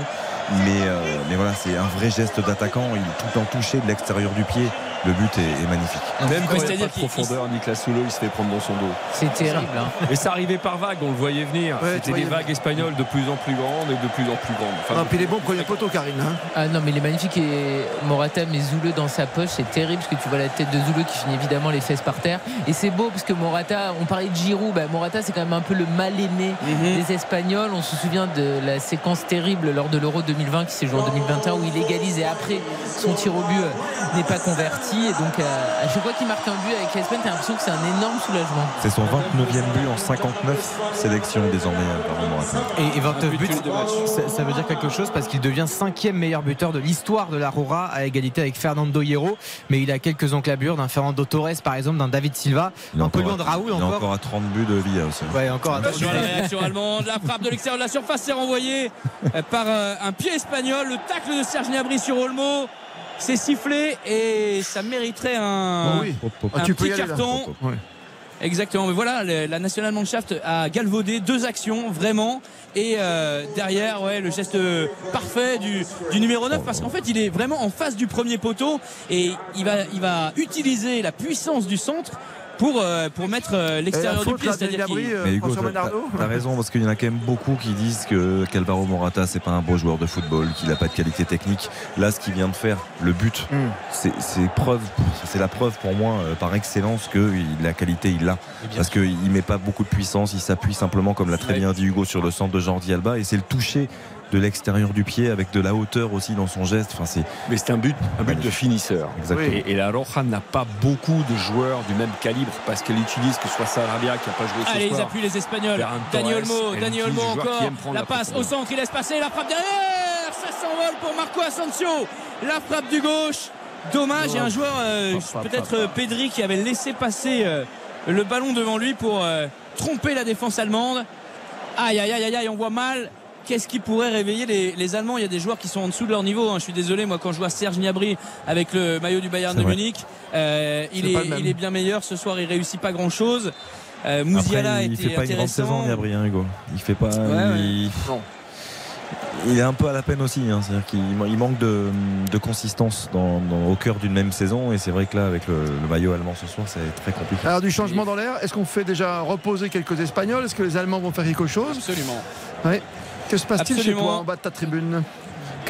Mais, euh, mais voilà, c'est un vrai geste d'attaquant. Il est tout en touché de l'extérieur du pied. Le but est, est magnifique. Même quand il n'y a c'est-à-dire pas de qu'il- profondeur, Nicolas Soulo il se fait prendre dans son dos. C'est terrible. hein. Et ça arrivait par vagues, on le voyait venir. Ouais, C'était des vagues espagnoles de plus en plus grandes et de plus en plus grandes. Enfin, Non, puis les bons premiers poteaux, Karine. hein. Ah non mais il est magnifique et Morata met Zouleux dans sa poche c'est terrible parce que tu vois la tête de Zouleux qui finit évidemment les fesses par terre et c'est beau parce que Morata on parlait de Giroud bah, Morata c'est quand même un peu le mal aimé Mhm. des Espagnols on se souvient de la séquence terrible lors de l'Euro 2020 qui s'est joué en 2021 où il égalise et après son tir au but euh, n'est pas converti et donc euh, à chaque fois qu'il marque un but avec l'Espagne t'as l'impression que c'est un énorme soulagement C'est son 29e but en 59 sélections désormais euh, par. Et, et 29 Un but buts, ça, ça veut dire quelque chose parce qu'il devient cinquième meilleur buteur de l'histoire de la Rora à égalité avec Fernando Hierro. Mais il a quelques enclabures d'un Fernando Torres par exemple, d'un David Silva. Il est Un peu encore loin de à- Raoul Il est encore. à 30 buts de Villa aussi. Ouais, encore un Attention à la réaction allemande, la frappe de l'extérieur de la surface s'est renvoyée euh, par euh, un pied espagnol, le tacle de Serge Gnabry sur Olmo. C'est sifflé et ça mériterait un, Oh oui. un Ah, petit carton. Exactement, mais voilà, la National Mannschaft a galvaudé deux actions vraiment, et euh, derrière, ouais, le geste parfait du, du numéro 9 parce qu'en fait, il est vraiment en face du premier poteau et il va, il va utiliser la puissance du centre pour euh, pour mettre euh, l'extérieur du faute, pied, c'est-à-dire euh, t'as- raison parce qu'il y en a quand même beaucoup qui disent que qu'Alvaro Morata c'est pas un beau joueur de football, qu'il n'a pas de qualité technique. Là, ce qu'il vient de faire, le but, Mm. c'est c'est preuve, c'est la preuve pour moi euh, par excellence que la qualité il l'a. Parce qu'il met pas beaucoup de puissance, il s'appuie simplement comme l'a très bien dit Hugo sur le centre de Jordi Alba et c'est le toucher de l'extérieur du pied avec de la hauteur aussi dans son geste. Enfin, c'est Mais c'est un but, un but de finisseur. Exactement. Et, et la Roja n'a pas beaucoup de joueurs du même calibre parce qu'elle utilise que ce soit Sarabia qui n'a pas joué ce Allez, ils soir. appuient les Espagnols. Ferran Dani Torres, Olmo, elle Dani utilise Olmo encore. La la passe au centre, il laisse passer, la frappe derrière. Ça s'envole pour Marco Asensio. La frappe du gauche. Dommage, il y a un joueur, euh, peut-être euh, Pedri, qui avait laissé passer euh, le ballon devant lui pour euh, tromper la défense allemande. Aïe, aïe, aïe, aïe, aïe, on voit mal. Qu'est-ce qui pourrait réveiller les, les Allemands? Il y a des joueurs qui sont en dessous de leur niveau. hein. Je suis désolé, moi, quand je vois Serge Gnabry avec le maillot du Bayern de vrai. Munich, euh, il, est, il bien meilleur. Ce soir, il réussit pas grand-chose. Euh, Mouziala Après, il était fait pas une grande saison, Gabriel Hugo. Il fait pas. ouais. il- Non. il est un peu à la peine aussi. Hein. C'est-à-dire qu'il il manque de, de consistance dans, dans- au cœur d'une même saison. Et c'est vrai que là, avec le, le maillot allemand ce soir, c'est très compliqué. Alors du changement dans l'air, est-ce qu'on fait déjà reposer quelques Espagnols? Est-ce que les Allemands vont faire quelque chose? Absolument. Oui. Que se passe-t-il chez toi en bas de ta tribune non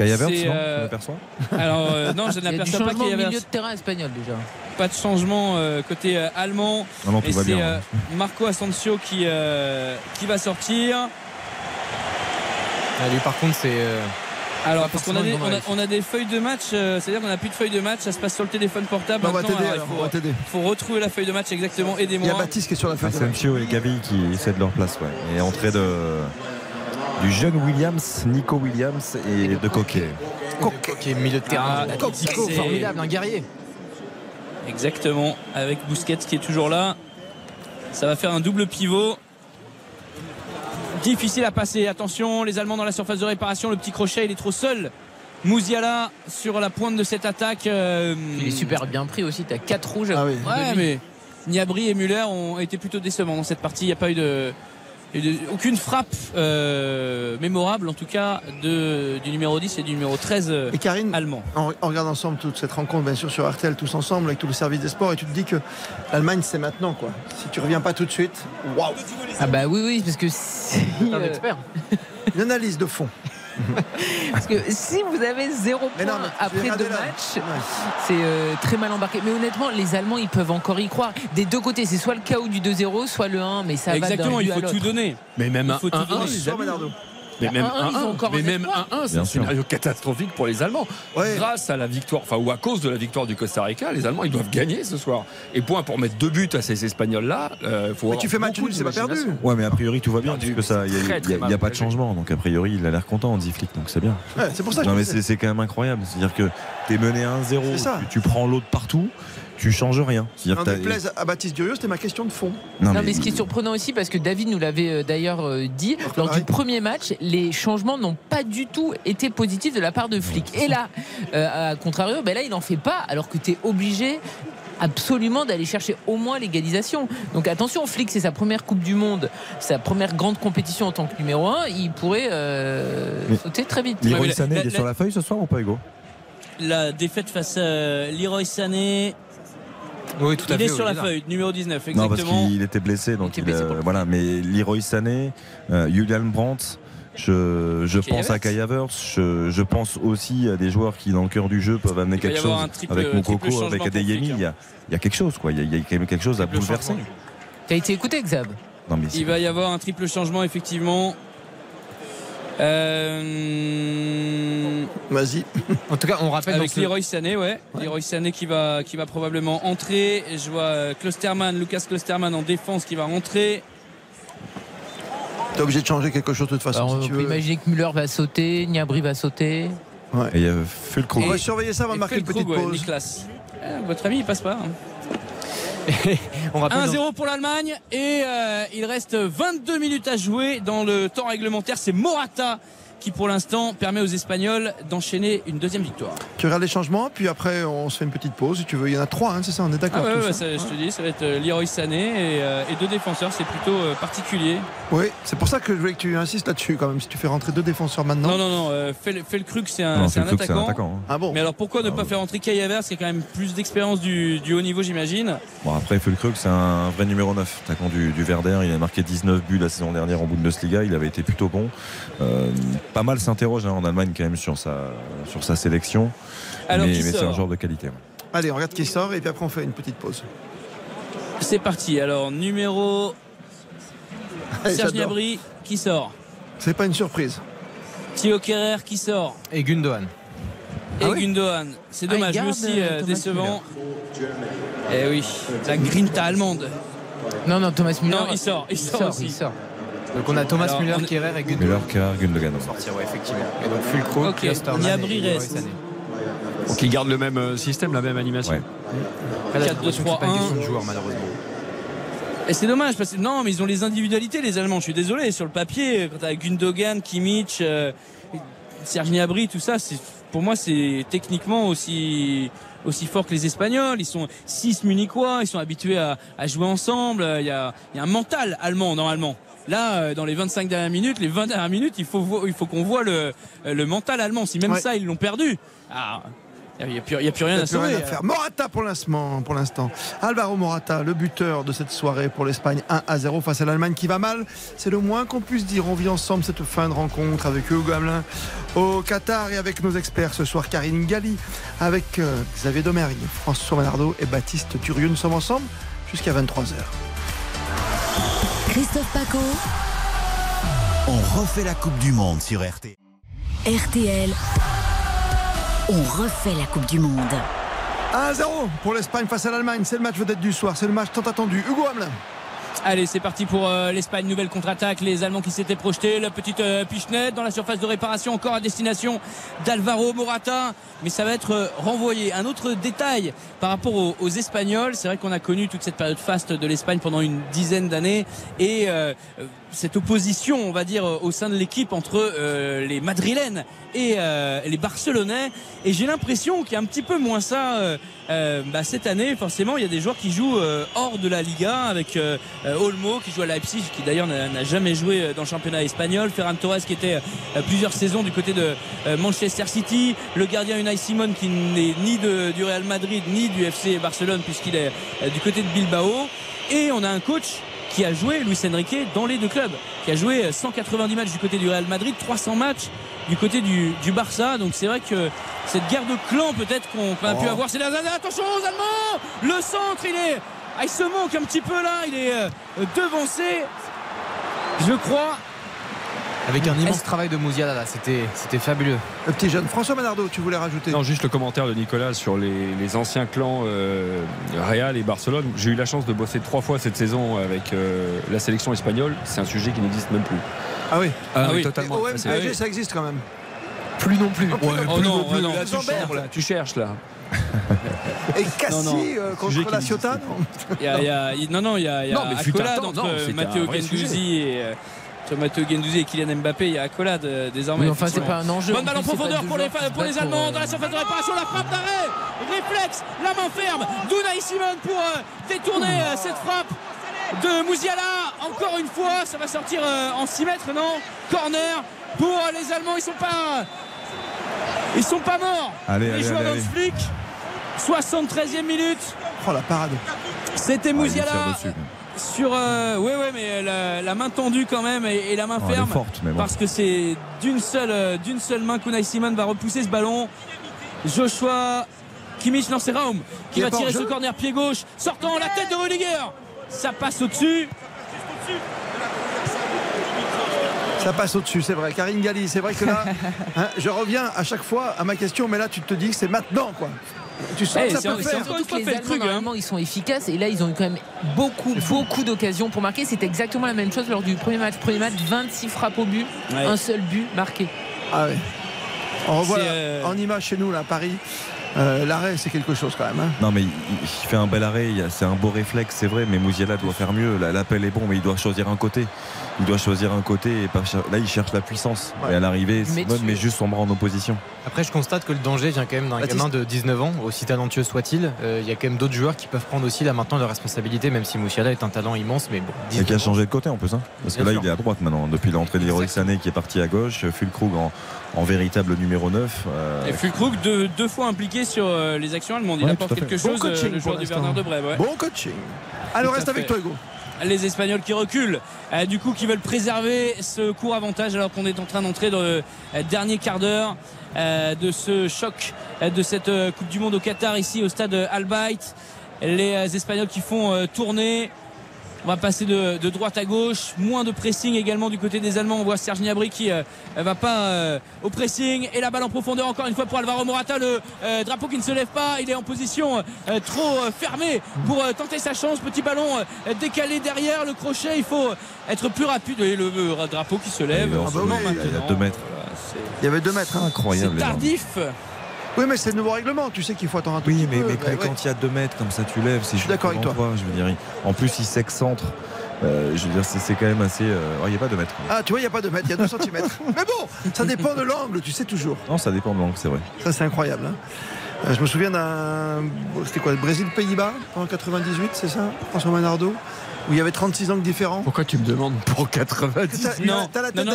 euh, [LAUGHS] Alors euh, non, je Il y a du n'aperçois pas y au milieu de terrain espagnol déjà. pas de changement euh, côté euh, allemand. Ah non, tout Et va c'est bien, euh, hein. Marco Asensio qui, euh, qui va sortir. Ah, lui, par contre, c'est. euh, Alors, parce qu'on a, des, on, a, réussite. on a des feuilles de match, euh, c'est-à-dire qu'on n'a plus de feuilles de match, ça se passe sur le téléphone portable. On va t'aider alors, alors, il on va faut, t'aider. faut retrouver la feuille de match exactement, Il y a aidez-moi. Baptiste qui est sur la feuille. de match. Asensio et Gavi qui cèdent leur place. Ouais. Et entrée de, du jeune Williams, Nico Williams et de Coquet. Coq, qui est milieu de terrain. Ah, formidable, un guerrier. Exactement, avec Busquets qui est toujours là. Ça va faire un double pivot. Difficile à passer. Attention, les Allemands dans la surface de réparation. Le petit crochet, il est trop seul. Mouziala sur la pointe de cette attaque. euh, Il est super bien pris aussi. T'as 4 rouges. Ah oui. Ouais, mais Niabri et Muller ont été plutôt décevants dans cette partie. Il n'y a pas eu de- aucune frappe euh, mémorable, en tout cas, de, du numéro 10 et du numéro 13 euh, Et Karine, allemand. on, on regarde ensemble toute cette rencontre, bien sûr, sur RTL, tous ensemble, avec tout le service des sports, et tu te dis que l'Allemagne, c'est maintenant, quoi. Si tu reviens pas tout de suite, waouh Ah bah oui, oui, parce que si, Un euh, expert. Une analyse de fond. [LAUGHS] parce que si vous avez zéro point non, après deux matchs, Ouais. c'est euh, très mal embarqué. Mais honnêtement, les Allemands, ils peuvent encore y croire. Des deux côtés, c'est soit le chaos du 2-0, soit le 1, mais ça Exactement, va il faut tout donner. Mais même Il un faut tout 1-1, Mais même 1-1, ils ont 1-1, encore mais un même espoir. 1-1, c'est un scénario catastrophique pour les Allemands. Ouais. Grâce à la victoire, enfin ou à cause de la victoire du Costa Rica, les Allemands ils doivent gagner ce soir. Et point pour mettre deux buts à ces Espagnols-là. euh, faut Mais tu fais match nul, c'est pas perdu. Ouais, mais a priori tout va bien, puisque ça, il n'y a, pas de changement. Donc a priori, il a l'air content, Hansi Flick, donc c'est bien. Ouais, c'est pour ça que Non, mais c'est c'est quand même incroyable. C'est-à-dire que tu es mené 1-0, C'est ça. tu, tu prends l'autre partout, tu changes rien. T'as- déplaise à Baptiste Durieux, c'était ma question de fond. Non, Non, mais ce qui est surprenant aussi, parce que David nous l'avait euh, d'ailleurs euh, dit, lors du premier match, les changements n'ont pas du tout été positifs de la part de Flick. Et là, euh, à contrario, ben là, il n'en fait pas, alors que tu es obligé absolument d'aller chercher au moins l'égalisation. Donc attention, Flick, c'est sa première Coupe du Monde, sa première grande compétition en tant que numéro 1, il pourrait euh, sauter très vite. Leroy Sané, la- il est sur la feuille ce soir ou pas, Hugo? La défaite face à Leroy Sané, Oui, tout à il fait. est sur la là. feuille, numéro 19, Non, parce exactement. qu'il était blessé. Donc Il était blessé euh, voilà, mais Leroy Sané, euh, Julian Brandt. Je, je pense à. Kai Havertz, je, je pense aussi à des joueurs qui dans le cœur du jeu peuvent amener quelque chose triple- avec triple Mokoko, avec Adeyemi, hein. il y a, il y a quelque chose quoi, il y a, il y a quand même quelque chose à bouleverser. T'as été écouté, Xab Non mais c'est- Il va y avoir un triple changement, effectivement. Euh, Vas-y. En tout cas, on rappelle avec donc le- Leroy Sané, ouais. Leroy Sané qui va, qui va probablement entrer. Je vois euh, Klosterman, Lucas Klosterman en défense qui va rentrer. T'es obligé de changer quelque chose de toute façon. Alors, si On tu peut veux. imaginer que Müller va sauter, Niabri va sauter. Et il y a Fulkrug. On va surveiller ça avant de Et marquer une petite ouais, pause. Niklas. Eh, votre ami, il passe pas. hein. [LAUGHS] on rappelle donc- 1-0 pour l'Allemagne et euh, il reste 22 minutes à jouer dans le temps réglementaire. C'est Morata qui pour l'instant permet aux Espagnols d'enchaîner une deuxième victoire. Tu regardes les changements, puis après on se fait une petite pause si tu veux. Il y en a trois, hein, c'est ça, on est Ah d'accord. ouais, tous, ouais, ça, je te dis, ça va être euh, Leroy Sané et, euh, et deux défenseurs, c'est plutôt euh, particulier. Oui, c'est pour ça que je voulais que tu insistes là-dessus quand même. Si tu fais rentrer deux défenseurs maintenant. Non, non, non, euh, c'est un, c'est attaquant. attaquant. hein. Ah bon Mais alors pourquoi ne Ah pas faire entrer Kai Havertz qui a quand même plus d'expérience du, du haut niveau, j'imagine Bon après Fulkrug c'est un vrai numéro 9 attaquant du, du Werder il a marqué 19 buts la saison dernière en Bundesliga il avait été plutôt bon Euh, pas mal s'interroge hein, en Allemagne quand même sur sa, sur sa sélection Alors, mais, c'est un joueur de qualité ouais. Allez, on regarde qui sort et puis après on fait une petite pause. C'est parti. Alors, numéro Allez, Serge. Gnabry qui sort. C'est pas une surprise. Thio Kerrer qui sort. Et Gundogan. Et Ah oui Gundogan. C'est Ah, dommage, lui aussi euh, euh, décevant. Eh oui, la grinta allemande. Non, non, Thomas Müller. Non, il sort, il sort aussi. il sort. Donc on a Thomas Alors, Müller, on est- Kerrer et Gundogan. Müller, Kerr, Gundogan Sortir, ouais, effectivement. Et donc Fulkrug, Ok, Klosterman Gnabry et Leroy reste. Sané. Donc ils gardent le même euh, système, la même animation. Ouais. Après, là, j'ai 4, 2, l'impression que c'est pas une 3, question de 1. joueur, malheureusement. Et c'est dommage parce que non, mais ils ont les individualités, les Allemands. Je suis désolé. Sur le papier, quand t'as Gundogan, Kimmich, euh, Serge Gnabry, tout ça, c'est pour moi c'est techniquement aussi aussi fort que les Espagnols. Ils sont six munichois, ils sont habitués à, à jouer ensemble. Il y a, il y a un mental allemand normalement. Là, euh, dans les 25 dernières minutes, les 20 dernières minutes, il faut, vo- il faut qu'on voit le, le mental allemand. Si même Ouais. ça, ils l'ont perdu. Ah, il n'y a, plus- y a plus rien à sauver. rien à faire. Morata pour l'instant, pour l'instant. Alvaro Morata, le buteur de cette soirée pour l'Espagne 1 à 0 face à l'Allemagne qui va mal. C'est le moins qu'on puisse dire. On vit ensemble cette fin de rencontre avec Hugo Hamelin au Qatar et avec nos experts ce soir, Karine Galli, avec euh, Xavier Domergue, François Manardo et Baptiste Turieux. Nous sommes ensemble jusqu'à 23h. Christophe Paco, On refait la Coupe du Monde sur RT. RTL. On refait la Coupe du Monde. 1-0 pour l'Espagne face à l'Allemagne. C'est le match vedette du soir. C'est le match tant attendu. Hugo Hamelin. Allez, c'est parti pour euh, l'Espagne. Nouvelle contre-attaque. Les Allemands qui s'étaient projetés. La petite euh, pichenette dans la surface de réparation, encore à destination d'Alvaro Morata. Mais ça va être euh, renvoyé. Un autre détail par rapport aux, aux Espagnols. C'est vrai qu'on a connu toute cette période faste de l'Espagne pendant une dizaine d'années. Et euh, cette opposition, on va dire, euh, au sein de l'équipe entre euh, les Madrilènes et euh, les Barcelonais. Et j'ai l'impression qu'il y a un petit peu moins ça euh, euh, bah, cette année. Forcément, il y a des joueurs qui jouent hors de la Liga avec Olmo qui joue à Leipzig, qui d'ailleurs n'a jamais joué dans le championnat espagnol. Ferran Torres qui était plusieurs saisons du côté de Manchester City. Le gardien Unai Simon qui n'est ni du Real Madrid ni du FC Barcelone puisqu'il est du côté de Bilbao. Et on a un coach qui a joué, Luis Enrique, dans les deux clubs, qui a joué euh, 190 matchs du côté du Real Madrid, 300 matchs du côté du, du Barça. Donc c'est vrai que cette guerre de clans peut-être qu'on a pu Oh. avoir ces dernières années. Attention aux Allemands Le centre, il est... Ah, il se manque un petit peu là, il est euh, devancé, je crois. Avec un immense travail de Mouziala, là, c'était c'était fabuleux. Le petit jeune François Manardo, tu voulais rajouter Non, juste le commentaire de Nicolas sur les, les anciens clans euh, Real et Barcelone. J'ai eu la chance de bosser trois fois cette saison avec euh, la sélection espagnole. C'est un sujet qui n'existe même plus. Ah oui. Ah, Ah oui, totalement. OM, Ah, ça existe quand même. Plus non plus. Ouais, Oh plus non, non plus. oh non. Là, tu, Ils embêtent. cherches, là. tu cherches là. [LAUGHS] Et Cassie Non, non. euh, contre la Ciotat pas. non Il y a- non, non, il y a, y a Non, mais temps, entre non, vrai Gendouzi et euh, entre Matteo Gendouzi et Kylian Mbappé. Il y a accolade euh, désormais. Oui, enfin, c'est pas un enjeu. Bonne balle en profondeur pour les, pour Allemands pour, dans la euh, surface de réparation. La frappe d'arrêt. Réflexe. La main ferme. Dunay Simon pour euh, détourner euh, cette frappe de Mouziala. Encore une fois, ça va sortir euh, en 6 mètres, non? Corner pour euh, les Allemands. Ils sont pas. Ils sont pas morts. Allez, les allez, joueurs allez, dans le flic. 73e minute. Oh la parade. C'était Ah, Mouziala. Sur euh, ouais ouais mais la, la main tendue quand même et, et la main Oh, ferme forte, mais bon. parce que c'est d'une seule euh, d'une seule main qu'Unai Simon va repousser ce ballon Joshua Kimmich non c'est Raum qui va tirer ce corner pied gauche sortant la tête de Rudiger ça passe au-dessus Ça passe au-dessus, c'est vrai. Karine Galli, c'est vrai que là, [LAUGHS] hein, je reviens à chaque fois à ma question, mais là, tu te dis que c'est maintenant, quoi. Tu sens Eh, que ça c'est- peut faire. Surtout que les Allemands, Krug, hein. normalement, ils sont efficaces et là, ils ont eu quand même beaucoup, beaucoup d'occasions pour marquer. C'est exactement la même chose lors du premier match. Premier match, 26 frappes au but, Ouais. un seul but marqué. Ah ouais. On revoit euh, en image chez nous, là, à Paris. Euh, L'arrêt, c'est quelque chose quand même. hein. Non mais il, il fait un bel arrêt, c'est un beau réflexe, c'est vrai, mais Mouziala doit faire mieux. L'appel est bon, mais il doit choisir un côté. Il doit choisir un côté et pas cher- là il cherche la puissance. Ouais. Et à l'arrivée, Mais Simone met juste son bras en opposition. Après, je constate que le danger vient quand même d'un Baptiste. gamin de 19 ans, aussi talentueux soit-il. Euh, Il y a quand même d'autres joueurs qui peuvent prendre aussi là maintenant leur responsabilité, même si Moussiala est un talent immense. Mais bon, Et qui a 19 ans, changé de côté en plus. hein. Parce que là sûr. il est à droite maintenant. Depuis l'entrée d'Héroïque Sané qui est parti à gauche, Fulkrug en, en véritable numéro 9. euh, et Fulkrug deux, deux fois impliqué sur euh, les actions allemandes il Ouais, apporte quelque Bon chose euh, coaching le joueur pour du. Bernard de Brême ouais. Bon coaching. Alors, reste avec toi, Hugo. les Espagnols qui reculent, euh, du coup qui veulent préserver ce court avantage alors qu'on est en train d'entrer dans le dernier quart d'heure euh, de ce choc de cette euh, Coupe du Monde au Qatar ici au stade Al Bayt. Les Espagnols qui font tourner. On va passer de, de droite à gauche, moins de pressing également du côté des Allemands. On voit Serge Gnabry qui euh, va pas euh, au pressing et la balle en profondeur encore une fois pour Alvaro Morata. Le euh, drapeau qui ne se lève pas, il est en position euh, trop euh, fermée pour euh, tenter sa chance. Petit ballon euh, décalé derrière le crochet. Il faut être plus rapide et le euh, drapeau qui se lève. il est en- Ah bah oui, il y a deux mètres. Voilà, Il y avait deux mètres. hein. Incroyable. C'est tardif. Oui, mais c'est le nouveau règlement. Tu sais qu'il faut attendre un tout Oui, petit mais, peu. mais Ouais, quand ouais. il y a 2 mètres comme ça, tu lèves. C'est suis d'accord avec toi. Je veux dire, en plus, il s'excentre. Euh, je veux dire, c'est quand même assez. euh, oh, Il n'y a pas de mètres. Ah, tu vois, il n'y a pas de mètre, il y a 2 cm. [LAUGHS] mais bon, ça dépend de l'angle, tu sais toujours. Non, ça dépend de l'angle, c'est vrai. Ça, c'est incroyable. hein. Euh, je me souviens d'un. C'était quoi Brésil-Pays-Bas en 98, c'est ça François Manardo? Où il y avait 36 angles différents. Pourquoi tu me demandes pour 90 T'as- Non,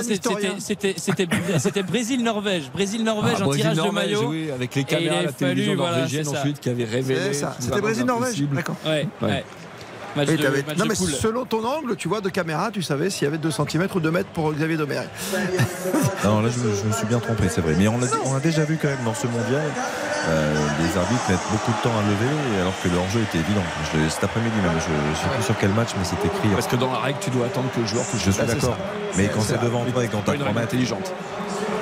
c'était- historien. c'était c'était [LAUGHS] c'était Brésil-Norvège, Brésil-Norvège Ah, en tirage de maillot. oui, avec les caméras, la télévision voilà, norvégienne ensuite qui avait révélé. C'était Brésil-Norvège. D'accord. Ouais, Ouais. ouais. Match Et de- t'avais- match non mais selon ton angle, tu vois, de caméra, tu savais s'il y avait 2 cm ou 2 mètres pour Xavier Domer. Non, là, je, je me suis bien trompé, c'est vrai. Mais on a, on a déjà vu quand même dans ce mondial euh, des arbitres mettre beaucoup de temps à lever, alors que le hors-jeu était évident. Je cet après-midi même, je ne sais plus sur quel match, mais c'était écrit. Parce que dans la règle, tu dois attendre que le joueur touche. Je suis Ah, d'accord. Mais quand c'est devant toi et quand t'as une 3 règle mètres. intelligente.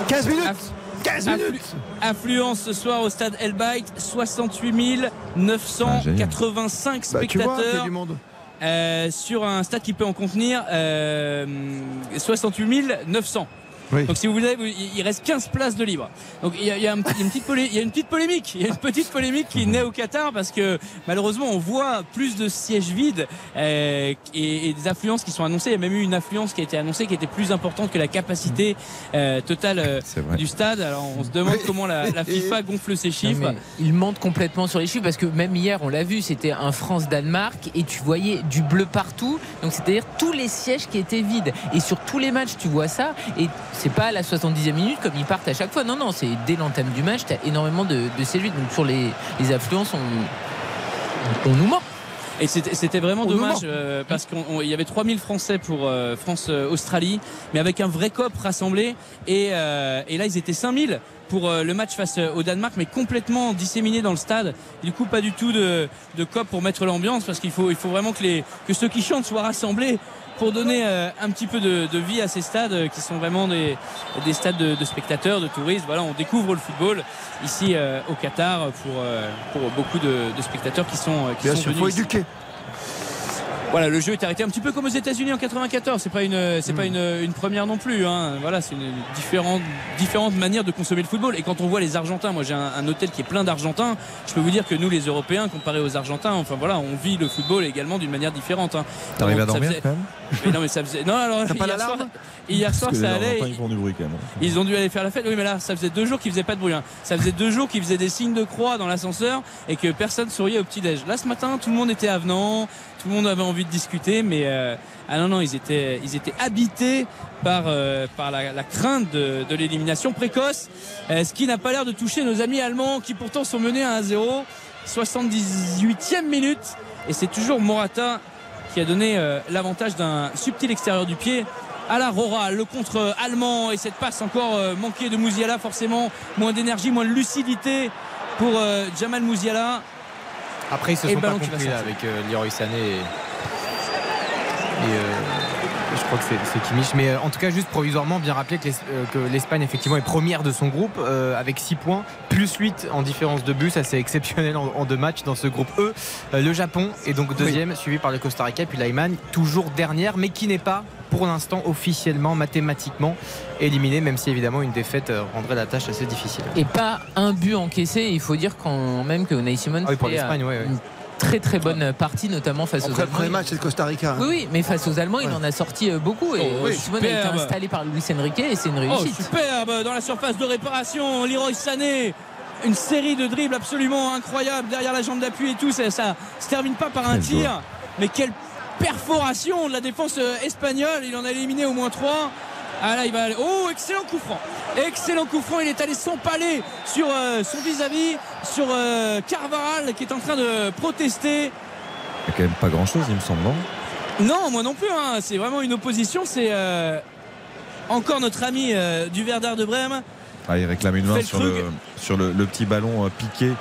15 minutes Afflu- 15 afflu- minutes Affluence ce soir au stade Elbait, 68 985 Bah, tu vois, il y a spectateurs du monde. euh, sur un stade qui peut en contenir euh, 68 900. Oui. Donc si vous voulez, il reste 15 places de libre. Donc il y a, il y a un petit- il y a une petite polé- il y a une petite polémique. Il y a une petite polémique qui naît au Qatar parce que malheureusement on voit plus de sièges vides euh, et, et des affluences qui sont annoncées. Il y a même eu une affluence qui a été annoncée qui était plus importante que la capacité euh, totale euh, du stade. Alors on se demande comment la, la [LAUGHS] FIFA gonfle ses Non, chiffres. mais il mente complètement sur les chiffres parce que même hier on l'a vu c'était un France-Danemark et tu voyais du bleu partout donc c'est-à-dire tous les sièges qui étaient vides et sur tous les matchs tu vois ça et c'est pas à la 70e minute comme ils partent à chaque fois. Non non c'est dès l'entame du match tu as énormément de, de donc sur les, les affluences on, on nous ment. Et c'était vraiment dommage euh, parce qu'il y avait 3000 Français pour euh, France-Australie, mais avec un vrai COP rassemblé. Et, euh, et là, ils étaient 5000 pour le match face au Danemark, mais complètement disséminés dans le stade. Et du coup, pas du tout de, de COP pour mettre l'ambiance parce qu'il faut, il faut vraiment que, les, que ceux qui chantent soient rassemblés pour donner euh, un petit peu de, de vie à ces stades euh, qui sont vraiment des, des stades de, de spectateurs, de touristes. Voilà, on découvre le football ici euh, au Qatar pour, pour beaucoup de, de spectateurs qui sont, qui Bien sont sûr, venus faut éduquer. Voilà, le jeu est arrêté un petit peu comme aux États-Unis en 94. C'est pas une, c'est pas une, une première non plus. Hein. Voilà, c'est une différente, différente manière de consommer le football. Et quand on voit les Argentins, moi j'ai un, un hôtel qui est plein d'Argentins. Je peux vous dire que nous, les Européens, comparés aux Argentins, enfin voilà, on vit le football également d'une manière différente. Hein. T'arrives à dormir faisait- quand même Mais non, mais ça faisait. Non, alors pas hier l'alarme soir, hier soir ça allait. Ils font du bruit quand même. Ils ont dû aller faire la fête. Oui, mais là, ça faisait deux jours qu'ils faisaient pas de bruit. hein. Ça faisait deux jours qu'ils faisaient des signes de croix dans l'ascenseur et que personne souriait au petit-déj. Là, ce matin, tout le monde était avenant, tout le monde avait envie de discuter, mais euh, ah non, non, ils étaient, ils étaient habités par, euh, par la, crainte de, l'élimination précoce, euh, ce qui n'a pas l'air de toucher nos amis allemands qui pourtant sont menés à 1-0. 78e minute. Et c'est toujours Morata qui a donné l'avantage d'un subtil extérieur du pied à la Rora, le contre allemand et cette passe encore manquée de Mouziala forcément. Moins d'énergie, moins de lucidité pour Jamal Mouziala Après, ils se Et sont le pas compris là, avec euh, Leroy Sané et, et, euh, crois que c'est Kimmich. Mais euh, en tout cas, juste provisoirement, bien rappeler que euh, l'Espagne, effectivement, est première de son groupe euh, avec 6 points, plus 8 en différence de but. Ça, c'est exceptionnel en, en deux matchs dans ce groupe E. Euh, le Japon est donc deuxième, suivi par le Costa Rica, puis l'Allemagne, toujours dernière, mais qui n'est pas pour l'instant officiellement, mathématiquement éliminé, même si évidemment une défaite rendrait la tâche assez difficile. et pas un but encaissé il faut dire quand même que Unai Simon Ah oui, pour l'Espagne, ouais, ouais. Très très bonne partie notamment face aux Après le Allemands premier match, c'est le Costa Rica. hein. Oui, oui, mais face aux Allemands, il en a sorti euh, beaucoup. Et Oh, oui, euh, a été installé par Luis Enrique et c'est une Oh réussite. superbe dans la surface de réparation Leroy Sané une série de dribbles absolument incroyables derrière la jambe d'appui et tout ça, ça se termine pas par un tir mais quelle perforation de la défense euh, espagnole il en a éliminé au moins trois ah là il va aller oh excellent coup franc excellent coup franc il est allé s'empaler sur euh, son vis-à-vis sur euh, Carvaral qui est en train de protester Il n'y a quand même pas grand chose, il me semble. non? Non, moi non plus. hein. C'est vraiment une opposition. C'est euh, encore notre ami euh, du Verdard de Brême. Ah, il réclame une main sur, le, Felkrug. sur le, le petit ballon piqué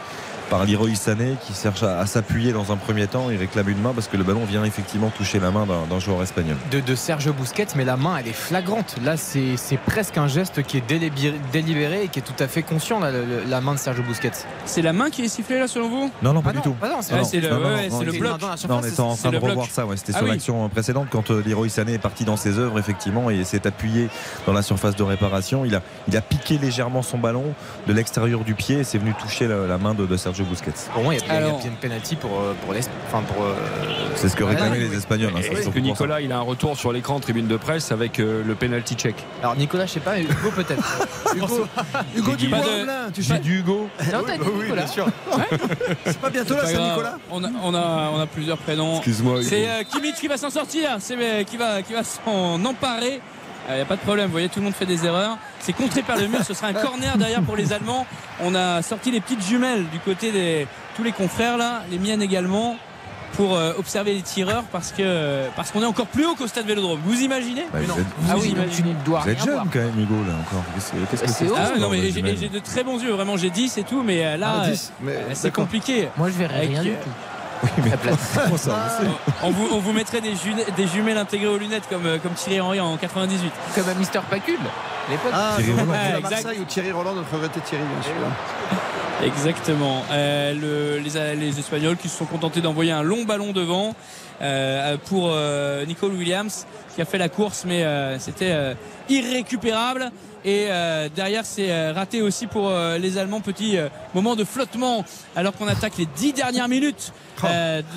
par Leroy Sané qui cherche à, à s'appuyer dans un premier temps. Il réclame une main parce que le ballon vient effectivement toucher la main d'un joueur espagnol. de, de Sergio Busquets, mais la main elle est flagrante. Là, c'est c'est presque un geste qui est délibéré, délibéré et qui est tout à fait conscient, là, le- la main de Sergio Busquets. C'est la main qui est sifflée là selon vous? Non, non, pas Ah du non, tout. ah non, c'est- Ouais, le- ouais, le bloc. Non, surface, on était en train de bloc. revoir ça. Ouais. C'était Ah sur oui. l'action précédente quand euh, Leroy Sané est parti dans ses œuvres, effectivement, et s'est appuyé dans la surface de réparation. Il a, il a piqué légèrement son ballon de l'extérieur du pied et c'est venu toucher la, la main de, de Sergio Sergio Busquets. Pour moi, il y a, il y a Alors- bien une penalty pour, euh, pour. Enfin, pour. euh, C'est ce que réclamaient les Espagnols. hein, surtout que ça. Nicolas, il a un retour sur l'écran tribune de presse avec euh, le penalty check Alors, Nicolas, je sais pas, mais Hugo peut-être. [LAUGHS] Hugo, Hugo Blain, tu J'ai sais. du Hugo. Non, t'as dit Nicolas. [LAUGHS] C'est pas bientôt là, c'est. Nicolas on a, on, a, on a plusieurs prénoms. Excuse-moi. Hugo. C'est euh, Kimmich qui va s'en sortir, c'est euh, qui va, qui va s'en emparer. Il n'y a pas de problème, vous voyez, tout le monde fait des erreurs. C'est contré par le mur, ce sera un corner derrière pour les Allemands. On a sorti les petites jumelles du côté des tous les confrères là, les miennes également, pour euh, observer les tireurs parce que parce qu'on est encore plus haut qu'au stade Vélodrome. Vous imaginez? Bah, vous êtes- Ah oui, tu imaginez ne dois Vous êtes jeune voir. quand même, Hugo, là encore. Qu'est-ce que- Bah, c'est Ah non mais j'ai de très bons yeux, vraiment j'ai 10 et tout, mais euh, là Ah, euh, 10, mais c'est compliqué. Moi, je verrai rien Avec, du tout. Oui, mais [LAUGHS] ça On vous, on vous mettrait des, jumelles intégrées aux lunettes comme, euh, comme Thierry Henry en 98. Comme à Mister Pacul, l'époque. Ah, Thierry Thierry Roland. à Exact. Marseille ou Thierry Roland, notre regretté Thierry, bien sûr. Exactement. Euh, le- les, les Espagnols qui se sont contentés d'envoyer un long ballon devant euh, pour euh, Nicole Williams qui a fait la course, mais euh, c'était euh, irrécupérable. Et euh, derrière, c'est euh, raté aussi pour euh, les Allemands. Petit euh, moment de flottement alors qu'on attaque les dix dernières minutes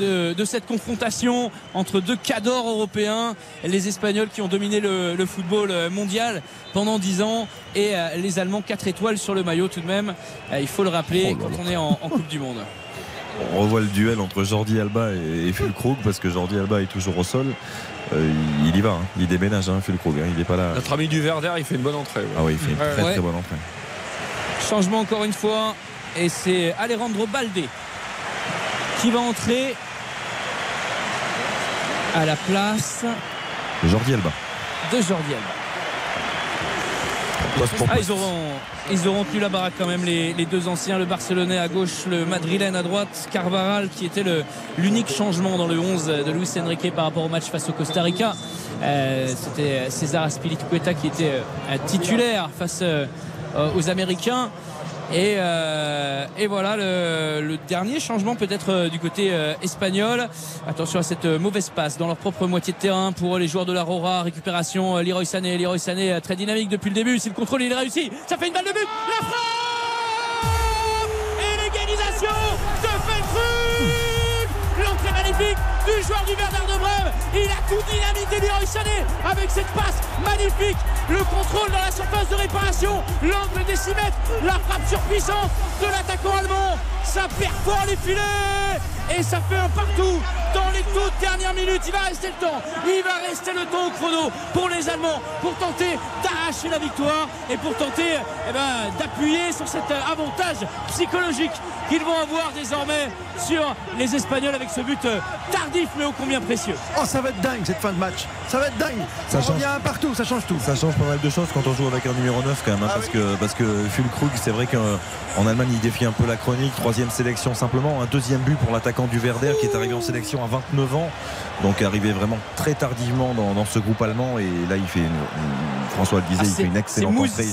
de, de cette confrontation entre deux cadors européens, les Espagnols qui ont dominé le, le football mondial pendant dix ans et les Allemands 4 étoiles sur le maillot tout de même. Il faut le rappeler Oh là quand on est en, en Coupe du Monde. On revoit le duel entre Jordi Alba et, et Fulkrug parce que Jordi Alba est toujours au sol. Euh, il, y va, hein. il déménage, hein, hein. Il n'est pas là. Notre ami du Verder, il fait une bonne entrée. ouais. Ah oui, il fait une très Ouais. très bonne entrée. Changement encore une fois. Et c'est Alejandro Balde qui va entrer à la place Jordi Alba. de Jordi Alba. Ah, ils, auront, ils auront tenu la baraque quand même, les, les deux anciens, le Barcelonais à gauche, le Madrilène à droite, Carvaral qui était l'unique changement dans le 11 de Luis Enrique par rapport au match face au Costa Rica. Euh, C'était César Aspilicueta qui était euh, titulaire face euh, aux Américains. Et, euh, et voilà le, le dernier changement peut-être euh, du côté euh, espagnol. Attention à cette euh, mauvaise passe dans leur propre moitié de terrain pour les joueurs de l'Aurora. Récupération, euh, Leroy Sané. Leroy très dynamique depuis le début. Si le contrôle il est réussi, ça fait une balle de but. La frappe du joueur du Werder de Brême. Il a tout dynamité Leroy Sané avec cette passe magnifique. Le contrôle dans la surface de réparation. L'angle des 6 mètres. La frappe surpuissante de l'attaquant allemand. Ça perfore les filets. Et ça fait un partout dans les toutes dernières minutes. Il va rester le temps. Il va rester le temps au chrono pour les Allemands pour tenter d'arracher la victoire et pour tenter eh ben, d'appuyer sur cet avantage psychologique qu'ils vont avoir désormais sur les Espagnols avec ce but euh, tardif mais ô combien précieux. Oh, ça va être dingue cette fin de match. Ça va être dingue. Ça Ça change. revient un partout, ça change tout. Ça change pas mal de choses quand on joue avec un numéro 9 quand même hein, Ah parce, oui. que, parce que Fulkrug c'est vrai qu'en Allemagne il défie un peu la chronique troisième sélection simplement un deuxième but pour l'attaquant du Werder qui est arrivé en sélection à 29 ans donc arrivé vraiment très tardivement dans, dans ce groupe allemand et là il fait une, une- François le disait Ah, il fait une excellente entrée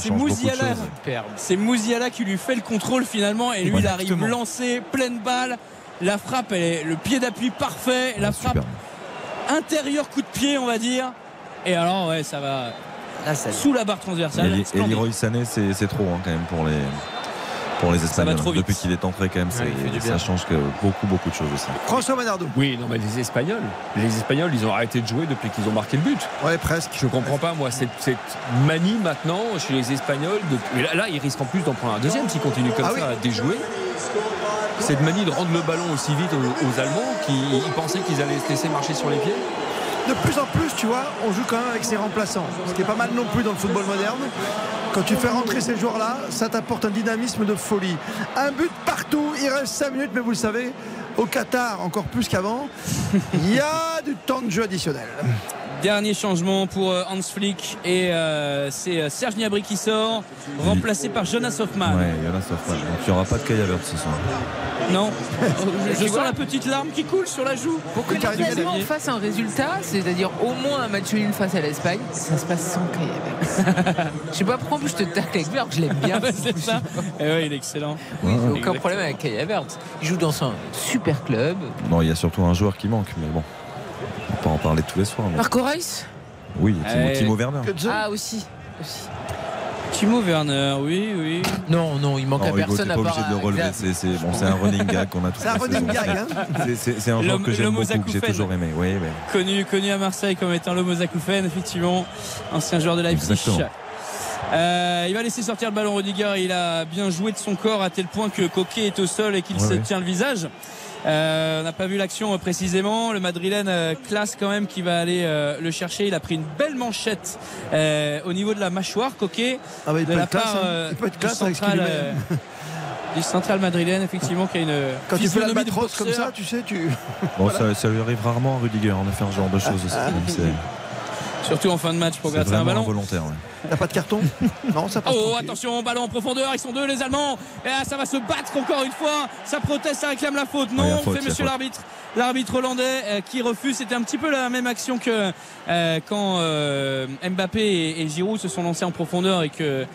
c'est Mouziala. qui lui fait le contrôle finalement et lui il arrive lancé, pleine balle. La frappe, elle est le pied d'appui parfait. La frappe Super. intérieur coup de pied, on va dire. Et alors, ouais, ça va Là, ça- sous la barre transversale. et, et. Leroy Sané c'est trop hein, quand même pour les pour les Espagnols depuis qu'il est entré quand même Ouais, ça bien. change que beaucoup beaucoup de choses aussi François Manardo. Oui, non, mais les Espagnols, les Espagnols, ils ont arrêté de jouer depuis qu'ils ont marqué le but. Ouais, presque. Je comprends pas, moi, cette, cette manie maintenant chez les Espagnols. De... mais là, là, ils risquent en plus d'en prendre un deuxième s'ils continuent comme Ah ça oui. à déjouer. Cette manie de rendre le ballon aussi vite aux, aux Allemands qui ils pensaient qu'ils allaient se laisser marcher sur les pieds. De plus en plus, tu vois, on joue quand même avec ses remplaçants. Ce qui est pas mal non plus dans le football moderne. Quand tu fais rentrer ces joueurs-là, ça t'apporte un dynamisme de folie. Un but partout, il reste 5 minutes, mais vous le savez, au Qatar, encore plus qu'avant, il y a du temps de jeu additionnel. Dernier changement pour euh, Hans Flick et euh, c'est euh, Serge Gnabry qui sort, remplacé par Jonas Hoffmann. ouais Jonas Hoffmann donc il n'y aura pas de Havertz ce soir Non, [LAUGHS] je, sens vois la petite larme qui coule sur la joue. Pour que Allemands Xavier. fassent un résultat, c'est-à-dire au moins un match nul face à l'Espagne, ça se passe sans Havertz. [LAUGHS] Je sais pas pourquoi je te tacle avec que je l'aime bien. [LAUGHS] Ouais, c'est ça. Et ouais, il est excellent. Oui, j'ai aucun problème avec Havertz. Il joue dans un super club. non il y a surtout un joueur qui manque mais bon on peut pas en parler tous les soirs mais- Marco Reus oui Timo, Eh, Timo Werner Ah aussi. aussi. Timo Werner, oui, oui. Non, non, il manque Non, à Hugo, personne à pas part. obligé de le relever. C'est c'est- bon, c'est un running gag qu'on a toute C'est un running saison. gag, hein. C'est- C'est c'est un joueur que j'aime beaucoup, que j'ai toujours aimé. Oui, oui. Connu, connu à Marseille comme étant aux acouphènes, effectivement. Ancien joueur de Leipzig. Exactement. Euh, il va laisser sortir le ballon Rudiger. Il a bien joué de son corps à tel point que Coquet est au sol et qu'il Ouais, se ouais. tient le visage. Euh, on n'a pas vu l'action euh, précisément. Le Madrilène euh, classe quand même qui va aller euh, le chercher. Il a pris une belle manchette euh, au niveau de la mâchoire. Coquet Ah bah, il de peut la être classe, part Il peut être du classe avec ce qu'il central, madrilène effectivement qui a une Quand tu fais la batrosse comme ça, tu sais, tu. Bon, ça, ça lui arrive rarement à Rudiger hein, de faire ce genre de choses aussi. [LAUGHS] Surtout en fin de match pour gratter un ballon. involontaire. ouais. T'as pas de carton? [LAUGHS] Non, ça passe. Oh tranquille. attention, ballon en profondeur, ils sont deux les Allemands. Et là, ça va se battre encore une fois. Ça proteste, ça réclame la faute. Non, Ouais, faute, fait monsieur l'arbitre. L'arbitre hollandais euh, qui refuse. C'était un petit peu la même action que euh, quand euh, Mbappé et, et Giroud se sont lancés en profondeur et que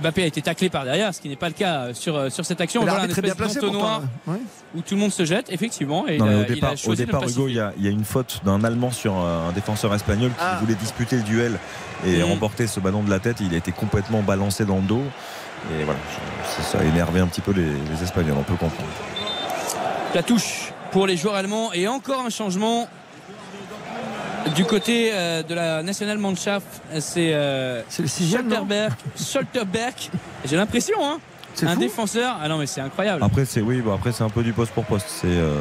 Mbappé a été taclé par derrière, ce qui n'est pas le cas sur, euh, sur cette action. Voilà un espèce bien placé d'entonnoir. Ouais. où tout le monde se jette, effectivement. Et Non, il, mais a, au il a départ, au le Hugo, il y, a, il y a une faute d'un Allemand sur un, un défenseur espagnol qui Ah. voulait disputer le duel et remporter ce ballon de la tête. Il a été complètement balancé dans le dos. Et voilà, je- ça a énervé un petit peu les, les Espagnols, on peut comprendre. La touche pour les joueurs allemands et encore un changement du côté euh, de la National Mannschaft. C'est euh. J'ai l'impression, hein. C'est Un fou. défenseur. Ah non, mais c'est incroyable. Après, c'est oui, bon, après c'est un peu du poste pour poste. C'est euh,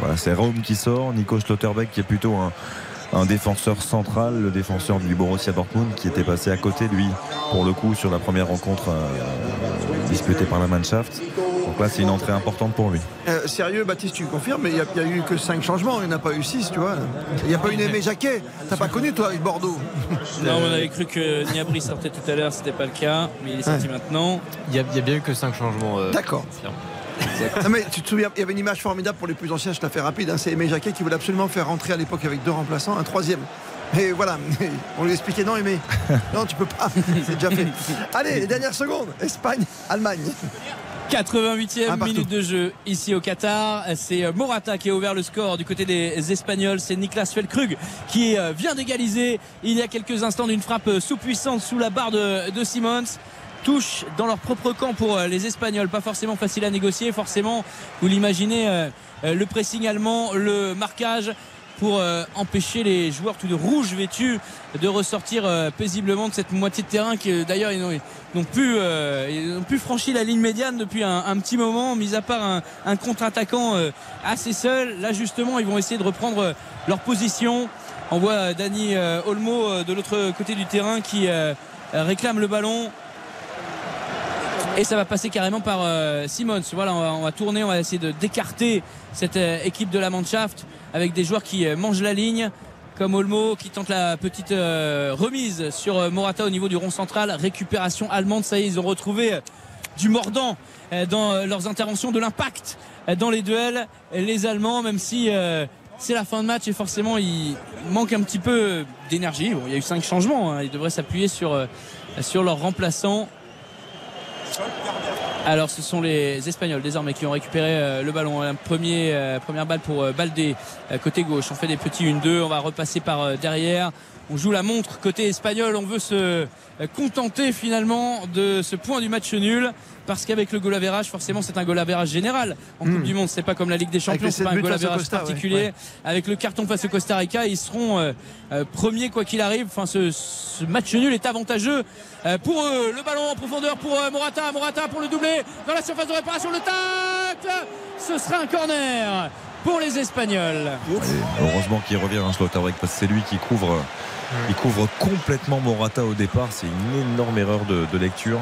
voilà, c'est Rome qui sort, Nico Schlotterbeck qui est plutôt un, un défenseur central, le défenseur du Borussia Dortmund qui était passé à côté lui pour le coup sur la première rencontre euh, disputée par la Mannschaft. Donc là, c'est une entrée importante pour lui. Euh, sérieux, Baptiste, tu confirmes, mais il n'y a, eu que 5 changements, il n'y en a pas eu 6, tu vois. Il n'y a pas eu Aimé Jacquet. T'as pas connu, toi, avec Bordeaux Non, on avait cru que Niabri sortait tout à l'heure, c'était pas le cas, mais il est sorti maintenant. Il y, a, il y a bien eu que 5 changements. euh, D'accord. Non, mais tu te souviens, il y avait une image formidable pour les plus anciens, je te la fais rapide. hein, c'est Aimé Jacquet qui voulait absolument faire rentrer à l'époque avec deux remplaçants, un troisième. Et voilà, [LAUGHS] on lui expliquait non, Aimé. Non, tu peux pas, [LAUGHS] c'est déjà fait. Allez, les dernières secondes Espagne, Allemagne. 88e Un partout. minute de jeu ici au Qatar. C'est euh, Morata qui a ouvert le score du côté des Espagnols. C'est Niklas Felkrug qui euh, vient d'égaliser il y a quelques instants d'une frappe euh, sous-puissante sous la barre de, de Simons. Touche dans leur propre camp pour les Espagnols. Pas forcément facile à négocier. Forcément, vous l'imaginez, le pressing allemand, le marquage pour euh, empêcher les joueurs tout de rouge vêtus de ressortir euh, paisiblement de cette moitié de terrain qui euh, d'ailleurs ils n'ont plus, plus franchi la ligne médiane depuis un, petit moment mis à part un, contre-attaquant assez seul. Là justement ils vont essayer de reprendre leur position. On voit Dani Olmo de l'autre côté du terrain qui réclame le ballon. Et ça va passer carrément par Simons. Voilà, on va, tourner, on va essayer d'écarter cette équipe de la Mannschaft avec des joueurs qui euh, mangent la ligne, comme Olmo qui tente la petite euh, remise sur euh, Morata au niveau du rond central. Récupération allemande, ça y est, ils ont retrouvé du mordant dans leurs interventions, de l'impact dans les duels. Les Allemands, même si c'est la fin de match et forcément il manque un petit peu d'énergie. Bon, il y a eu cinq changements, hein. ils devraient s'appuyer sur, sur leurs remplaçants. Alors ce sont les Espagnols désormais qui ont récupéré euh, le ballon. Un premier, euh, première balle pour euh, Baldé côté gauche. On fait des petits 1-2. On va repasser par derrière. On joue la montre côté espagnol. On veut se contenter finalement de ce point du match nul. Parce qu'avec le goal average, forcément, c'est un goal average général en Coupe du Monde. C'est pas comme la Ligue des Hmm. Champions, c'est pas un goal average Costa, particulier. Ouais. Avec le carton face au Costa Rica, ils seront euh, euh, premiers quoi qu'il arrive. Enfin, ce, ce match nul est avantageux euh, pour eux. Le ballon en profondeur pour euh, Morata. Morata pour le doubler dans la surface de réparation. Le tacle, ce sera un corner pour les Espagnols. Heureusement qu'il revient hein, Schlotterbeck parce que c'est lui qui couvre, il couvre complètement Morata au départ. C'est une énorme erreur de, de lecture.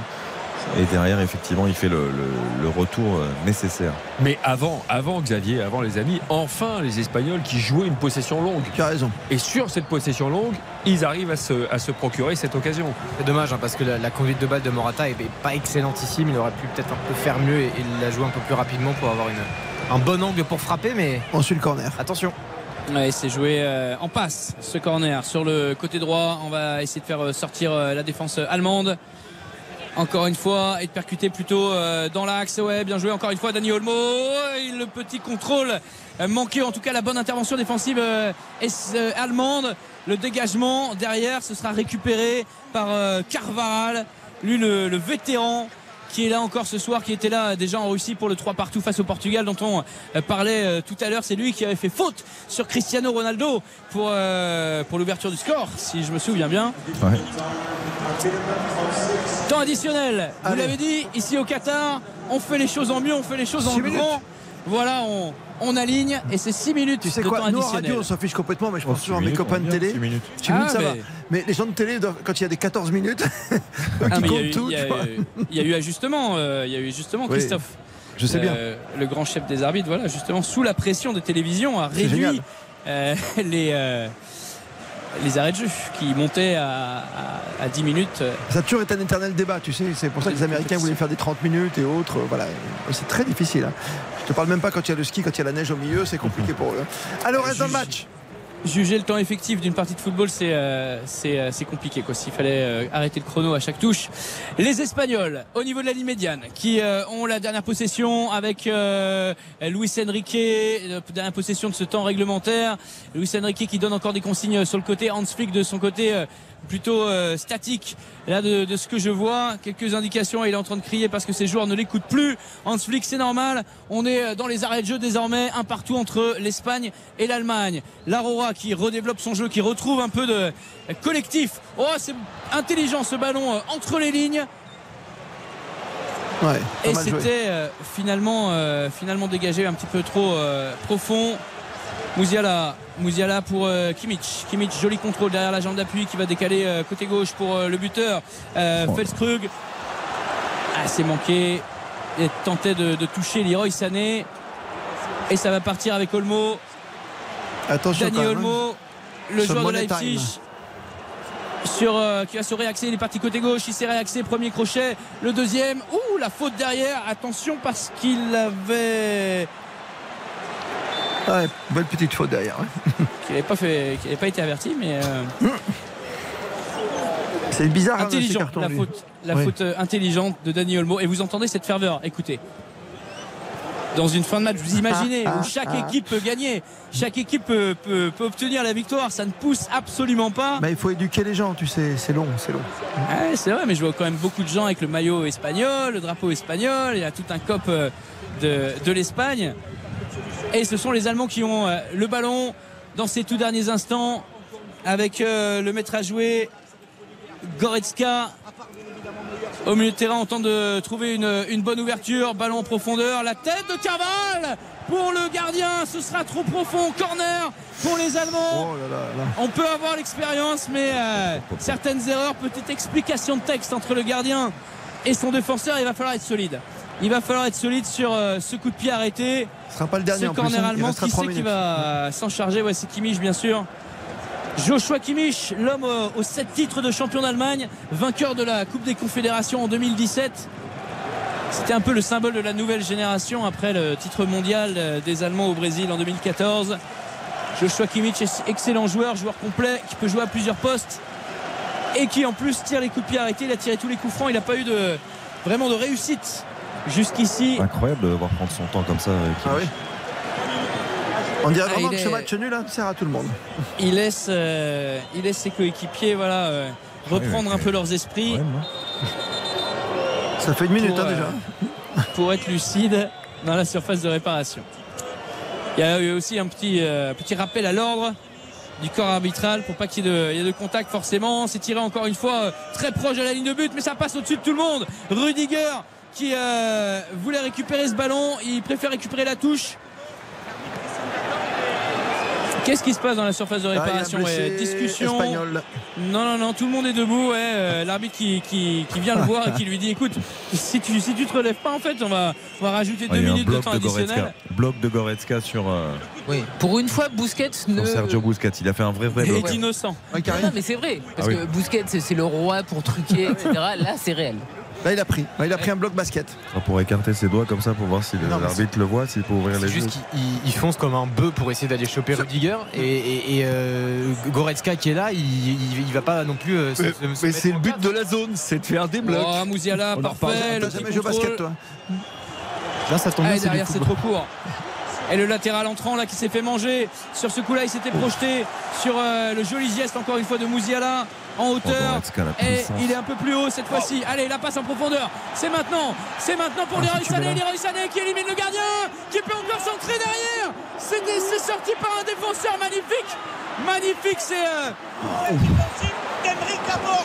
Et derrière, effectivement, il fait le, le- le retour euh, nécessaire. Mais avant, avant Xavier, avant les amis, enfin les Espagnols qui jouaient une possession longue. Tu as raison. Et sur cette possession longue, ils arrivent à se, à se procurer cette occasion. C'est dommage hein, parce que la, la conduite de balle de Morata est, est pas excellentissime. Il aurait pu peut-être un peu faire mieux et, et la jouer un peu plus rapidement pour avoir une, un bon angle pour frapper. Mais On suit le corner. attention. Ouais, c'est joué euh, en passe ce corner sur le côté droit. On va essayer de faire euh, sortir euh, la défense allemande. Encore une fois, et de percuter plutôt dans l'axe. Ouais, bien joué encore une fois, Dani Olmo. Le petit contrôle manqué, en tout cas la bonne intervention défensive allemande. Le dégagement derrière, ce sera récupéré par Carvaral. lui le vétéran qui est là encore ce soir, qui était là déjà en Russie pour le 3 partout face au Portugal dont on euh, parlait euh, tout à l'heure. C'est lui qui avait fait faute sur Cristiano Ronaldo pour, euh, pour l'ouverture du score, si je me souviens bien. Temps additionnel, vous l'avez dit, ici au Qatar, on fait les choses en mieux, on fait les choses en grand. Voilà, on, on aligne et c'est 6 minutes Tu sais de quoi, temps nous en radio on s'en fiche complètement, mais je Oh, pense six toujours à mes minutes, copains de télé. six minutes. Six minutes, Ah, ça mais- va. Mais les gens de télé, quand il y a des 14 minutes, eux [LAUGHS] Ah, qui mais il y a comptent eu- tout, il y, a eu- ajustement, euh, il y a eu justement Christophe. je sais bien. euh, le grand chef des arbitres, voilà, justement, sous la pression des télévisions, a réduit euh, [LAUGHS] les, euh, les arrêts de jeu qui montaient à, à- à 10 minutes. Ça a toujours été un éternel débat, tu sais. C'est pour ça que les Américains voulaient faire des 30 minutes et autres. euh, Voilà. C'est très difficile. hein. Je te parle même pas quand il y a le ski, quand il y a la neige au milieu, c'est compliqué pour eux. hein. Alors, reste dans le match. Juger le temps effectif d'une partie de football, c'est euh, c'est euh, compliqué. quoi. S'il fallait euh, arrêter le chrono à chaque touche. Les Espagnols, au niveau de la ligne médiane, qui euh, ont la dernière possession avec Luis Enrique, euh, dernière possession de ce temps réglementaire. Luis Enrique qui donne encore des consignes sur le côté. Hans Flick de son côté plutôt euh, statique. Là, de, de ce que je vois, quelques indications. Il est en train de crier parce que ses joueurs ne l'écoutent plus. Hans Flick, c'est normal. On est euh, dans les arrêts de jeu désormais, un partout entre l'Espagne et l'Allemagne. L'Aurora qui redéveloppe son jeu, qui retrouve un peu de collectif. Oh, c'est intelligent ce ballon euh, entre les lignes. Ouais, Et c'était euh, finalement, euh, finalement dégagé un petit peu trop profond. Mouziala, Mouziala pour euh, Kimmich. Kimmich, joli contrôle derrière la jambe d'appui qui va décaler euh, côté gauche pour euh, le buteur. Felskrug. Ah, c'est manqué. Il tentait de, de toucher Leroy Sané. Et ça va partir avec Olmo. Attention, Dani Olmo, le joueur de Time. Leipzig. Sur, euh, qui va se réaxer, il est parti côté gauche, il s'est réaxé, premier crochet, le deuxième, ouh la faute derrière, attention parce qu'il avait Ouais, belle petite faute derrière. hein. [LAUGHS] qu'il n'avait pas fait, été averti, mais euh, C'est bizarre. hein, intelligent, la lui. faute, la faute euh, intelligente de Dani Olmo. Et vous entendez cette ferveur, écoutez. Dans une fin de match, vous imaginez, où chaque équipe peut gagner, chaque équipe peut, peut- peut obtenir la victoire, ça ne pousse absolument pas. Bah, il faut éduquer les gens, tu sais, c'est long, c'est long. Ouais, c'est vrai, mais je vois quand même beaucoup de gens avec le maillot espagnol, le drapeau espagnol. Il y a tout un cop euh, de, de l'Espagne. Et ce sont les Allemands qui ont euh, le ballon dans ces tout derniers instants avec euh, le maître à jouer Goretzka. Au milieu de terrain, on tente de trouver une, une bonne ouverture. Ballon en profondeur. La tête de Carval pour le gardien. Ce sera trop profond. Corner pour les Allemands. Oh là là là. On peut avoir l'expérience, mais euh, certaines erreurs, petite explication de texte entre le gardien et son défenseur, il va falloir être solide. Il va falloir être solide sur euh, ce coup de pied arrêté. Ce sera pas le dernier Ce en plus, corner hein, il allemand, qui c'est qui va s'en charger Ouais, c'est Kimmich, bien sûr. Joshua Kimmich, l'homme euh, aux 7 titres de champion d'Allemagne, vainqueur de la Coupe des Confédérations en 2017. C'était un peu le symbole de la nouvelle génération après le titre mondial euh, des Allemands au Brésil en 2014. Joshua Kimmich, est excellent joueur, joueur complet, qui peut jouer à plusieurs postes et qui en plus tire les coups de pied arrêtés. Il a tiré tous les coups francs. Il n'a pas eu de, vraiment de réussite jusqu'ici. Incroyable de voir prendre son temps comme ça. euh, Ah oui. On dirait Ah, vraiment il que ce est- match nul hein, sert à tout le monde. [LAUGHS] Il laisse, euh, il laisse ses coéquipiers voilà, euh, reprendre un peu leurs esprits. Ça fait une minute pour, hein, euh, déjà. pour être lucide dans la surface de réparation. Il y a eu aussi un petit, euh, petit rappel à l'ordre du corps arbitral pour pas qu'il y, ait de- il y ait de contact forcément. C'est tiré encore une fois très proche de la ligne de but, mais ça passe au-dessus de tout le monde. Rudiger qui euh, voulait récupérer ce ballon, il préfère récupérer la touche. Qu'est-ce qui se passe dans la surface de Ah, réparation Ouais, Discussion. espagnol. Non, non, non, tout le monde est debout. Ouais, euh, L'arbitre qui, qui, qui vient le [LAUGHS] voir et qui lui dit écoute, si tu, si tu te relèves pas, en fait, on va, on va rajouter Ah, deux il y a un minutes de temps de additionnel. Bloc de Goretzka sur, euh, Oui. Pour une fois, Bousquet ne. Sergio Busquets. Il a fait un vrai vrai Il est innocent. Non, non, mais c'est vrai. Parce Ah oui. que Bousquet, c'est c'est le roi pour truquer, [LAUGHS] etc. Là, c'est réel. Là, il a pris. Là, il a pris un bloc basket. Ça pourrait écarter ses doigts comme ça pour voir si l'arbitre le voit, s'il peut ouvrir C'est les yeux. juste qu'il il- il fonce comme un bœuf pour essayer d'aller choper Rudiger et, et- et, euh, Goretzka qui est là, il, il, il va pas non plus. euh, se- se- se Mais c'est le but de la zone, c'est de faire des blocs. Oh, Mouziala, parfait. T'as jamais joué basket, toi Là, ça tombe Ah, bien, c'est derrière, c'est trop court. Et le latéral entrant là qui s'est fait manger. Sur ce coup-là, il s'était projeté sur euh, le joli geste encore une fois de Mouziala. En hauteur. Et il est un peu plus haut cette fois-ci. Allez, la passe en profondeur. C'est maintenant. C'est maintenant pour Ah, Leroy Sané. Leroy Sané qui élimine le gardien. Qui peut encore centrer derrière. C'est sorti par un défenseur magnifique. Magnifique, c'est. euh,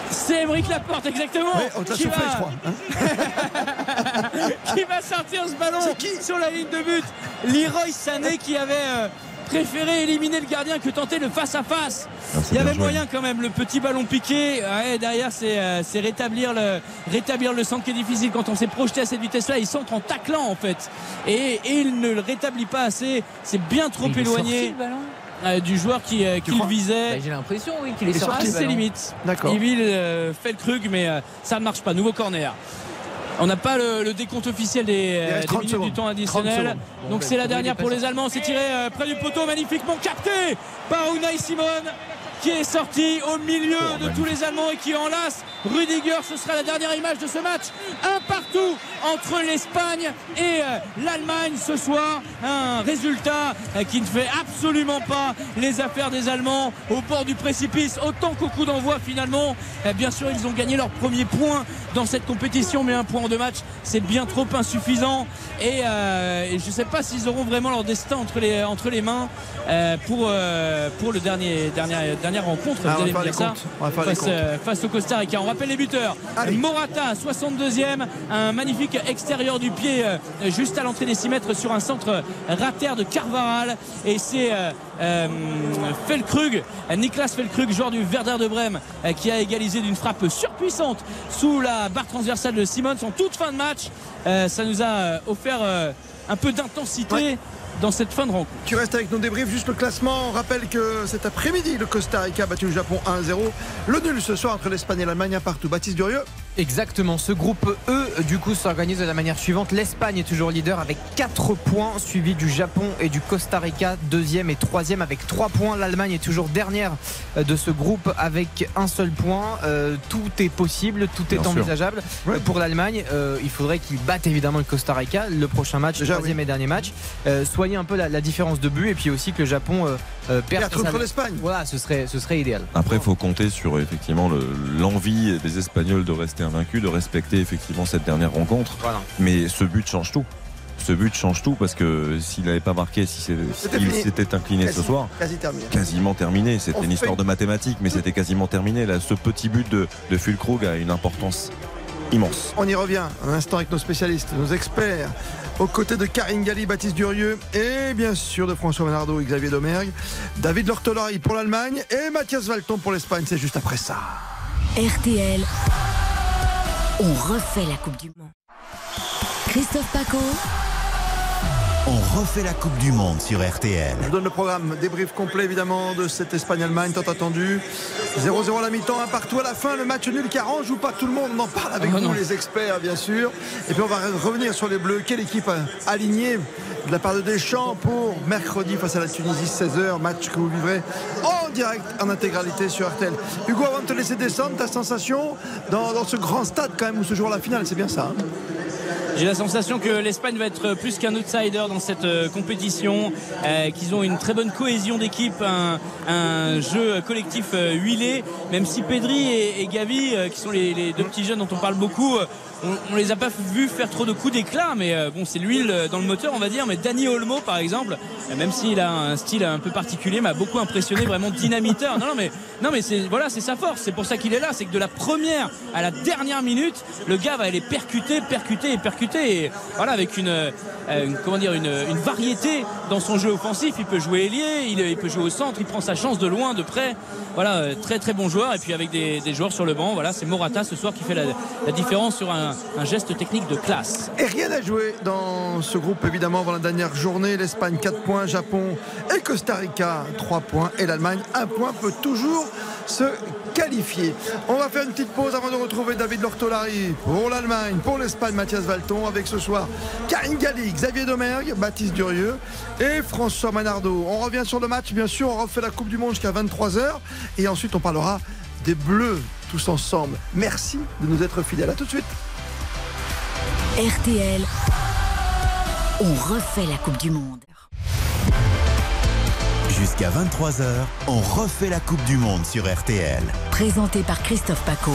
C'est Emeric Laporte, exactement. Ouais, on te l'a qui, soufflé, va... je crois. hein. [LAUGHS] qui va sortir ce ballon sur la ligne de but. Leroy Sané qui avait euh, préféré éliminer le gardien que tenter le face-à-face. Ah, Il y avait moyen quand même, le petit ballon piqué. Ouais, derrière, c'est euh, c'est rétablir, le, rétablir le centre qui est difficile. Quand on s'est projeté à cette vitesse-là, il centre en taclant en fait. Et, et il ne le rétablit pas assez. C'est bien trop Il est éloigné sorti, le ballon euh, du joueur qui, euh, qui le visait. Bah, J'ai l'impression, oui, qu'il est sorti. ses limites. D'accord. Il euh, fait le krug, mais euh, ça ne marche pas. Nouveau corner. On n'a pas le, le décompte officiel des, reste des 30 minutes secondes. du temps 30 additionnel. Bon, Donc bah, c'est la dernière pour les Allemands. C'est tiré euh, près du poteau, magnifiquement capté par Unai Simon qui est sorti au milieu Oh, de tous les Allemands et qui enlace Rudiger. Ce sera la dernière image de ce match. Un partout entre l'Espagne et euh, l'Allemagne ce soir. Un résultat euh, qui ne fait absolument pas les affaires des Allemands au bord du précipice. Autant qu'au coup d'envoi finalement. Euh, Bien sûr, ils ont gagné leur premier point dans cette compétition, mais un point en deux matchs, c'est bien trop insuffisant. Et, euh, et je ne sais pas s'ils auront vraiment leur destin entre les, entre les mains euh, pour, euh, pour le dernier, dernière, dernière rencontre. Ah, vous allez me dire ça face, euh, face au Costa Rica. On rappelle les buteurs. Allez. Morata, 62e, un magnifique extérieur du pied euh, juste à l'entrée des 6 mètres sur un centre rater de Carvaral. Et c'est euh, Felkrug, Niklas Felkrug, joueur du Werder de Brême, qui a égalisé d'une frappe surpuissante sous la barre transversale de Simons en toute fin de match. Ça nous a offert un peu d'intensité. Ouais. Dans cette fin de rencontre. Tu restes avec nos débriefs, juste le classement. On rappelle que cet après-midi, le Costa Rica a battu le Japon 1-0. Le nul ce soir entre l'Espagne et l'Allemagne partout. Baptiste Durieux. Exactement, ce groupe E du coup s'organise de la manière suivante. L'Espagne est toujours leader avec 4 points, suivi du Japon et du Costa Rica, deuxième et troisième avec 3 points. L'Allemagne est toujours dernière euh, de ce groupe avec un seul point. Euh, tout est possible, tout est Bien envisageable. Euh, Pour l'Allemagne, euh, il faudrait qu'ils battent évidemment le Costa Rica, le prochain match, Déjà, troisième et dernier match. Euh, soyez un peu la, la différence de but et puis aussi que le Japon euh, euh, perde contre l'Espagne. Voilà, ce serait, ce serait idéal. Après, il faut compter sur effectivement le- l'envie des Espagnols de rester invaincus, de respecter effectivement cette dernière rencontre. Voilà. Mais ce but change tout. Ce but change tout parce que s'il n'avait pas marqué, si s'il fini. s'était incliné Quasi- ce soir, Quasi terminé. quasiment terminé. C'était une fait- histoire de mathématiques, mais c'était quasiment terminé. Là, ce petit but de, de Fulkrug a une importance immense. On y revient un instant avec nos spécialistes, nos experts, aux côtés de Karine Galli, Baptiste Durieux et bien sûr de François Menardo et Xavier Domergue, David Lortolari pour l'Allemagne et Mathias Valton pour l'Espagne. C'est juste après ça. RTL, on refait la Coupe du Monde. Christophe Paco, On refait la Coupe du Monde sur RTL. Je vous donne le programme, débrief complet évidemment de cette Espagne-Allemagne tant attendu. 0-0 à la mi-temps, un partout à la fin, le match nul qui arrange ou pas tout le monde. On en parle avec Oh vous non. les experts bien sûr. Et puis on va revenir sur les Bleus. Quelle équipe a- alignée de la part de Deschamps pour mercredi face à la Tunisie 16h, match que vous vivrez en direct en intégralité sur RTL. Hugo, avant de te laisser descendre, ta sensation dans, dans ce grand stade quand même où se joue la finale, c'est bien ça hein? J'ai la sensation que l'Espagne va être plus qu'un outsider dans cette euh, compétition, euh, qu'ils ont une très bonne cohésion d'équipe, un, jeu collectif euh, huilé, même si Pedri et, Gavi, qui sont les, deux petits jeunes dont on parle beaucoup, on, on les a pas vus faire trop de coups d'éclat, mais euh, bon, c'est l'huile euh, dans le moteur, on va dire. Mais Dani Olmo, par exemple, euh, même s'il a un style un peu particulier, m'a beaucoup impressionné, vraiment dynamiteur. Non, non, mais non, mais c'est voilà, c'est sa force. C'est pour ça qu'il est là. C'est que de la première à la dernière minute, le gars va aller percuter, percuter et percuter. Et voilà, avec une, euh, comment dire, une, une variété dans son jeu offensif. Il peut jouer ailier, il, il peut jouer au centre, il prend sa chance de loin, de près. Voilà, euh, très très bon joueur. Et puis avec des, des joueurs sur le banc. Voilà, c'est Morata ce soir qui fait la, la différence sur un, un geste technique de classe. Et rien à jouer dans ce groupe, évidemment, avant la dernière journée. L'Espagne, 4 points. Japon et Costa Rica, 3 points. Et l'Allemagne, 1 point, peut toujours se qualifier. On va faire une petite pause avant de retrouver David Lortolari pour l'Allemagne, pour l'Espagne, Mathias Valton, avec ce soir Karine Galli, Xavier Domergue, Baptiste Durieux et François Manardo. On revient sur le match, bien sûr. On refait la Coupe du Monde jusqu'à 23h. Et ensuite, on parlera des Bleus tous ensemble. Merci de nous être fidèles. À tout de suite. RTL, on refait la Coupe du Monde. Jusqu'à 23h, on refait la Coupe du Monde sur RTL. Présenté par Christophe Paco.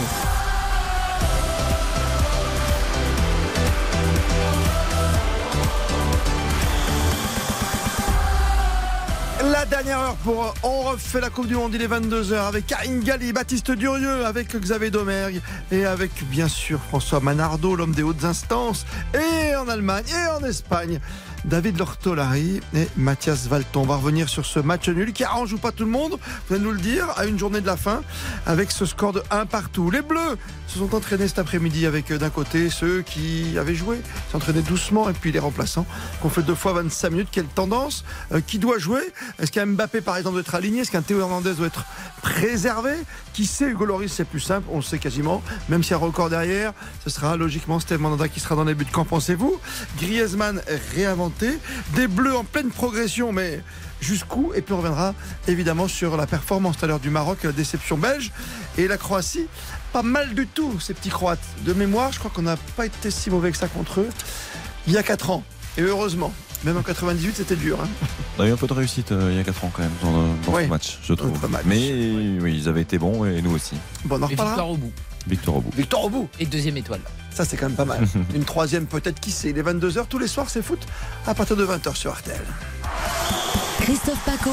La dernière heure pour On refait la Coupe du Monde, il est 22h avec Karine Galli, Baptiste Durieux, avec Xavier Domergue et avec bien sûr François Manardo, l'homme des hautes instances, et en Allemagne et en Espagne. David Lortolari et Mathias Valton. On va revenir sur ce match nul qui arrange ou pas tout le monde, vous allez nous le dire, à une journée de la fin, avec ce score de 1 partout. Les Bleus se sont entraînés cet après-midi avec euh, d'un côté ceux qui avaient joué, s'entraînaient doucement, et puis les remplaçants, qu'on fait deux fois 25 minutes. Quelle tendance Euh, Qui doit jouer? Est-ce qu'un Mbappé, par exemple, doit être aligné? Est-ce qu'un Théo Hernandez doit être préservé? Qui sait Hugo Loris, c'est plus simple, on le sait quasiment. Même s'il y a un record derrière, ce sera logiquement Steve Mandanda qui sera dans les buts. Qu'en pensez-vous? Griezmann réinventé. Des Bleus en pleine progression, mais jusqu'où? Et puis on reviendra évidemment sur la performance tout à l'heure du Maroc, la déception belge et la Croatie. Pas mal du tout, ces petits Croates. De mémoire, je crois qu'on n'a pas été si mauvais que ça contre eux il y a 4 ans. Et heureusement. Même en 98, c'était dur. hein. [LAUGHS] On a eu un peu de réussite euh, il y a 4 ans quand même dans, dans ce match, je trouve. Match. Mais oui, ils avaient été bons et nous aussi. Bon, on en victoire au bout. Victoire au bout. Victoire au bout. Et deuxième étoile. Ça, c'est quand même pas mal. [LAUGHS] Une troisième, peut-être, qui sait. Il est 22h tous les soirs, c'est foot à partir de 20h sur RTL. Christophe Paco.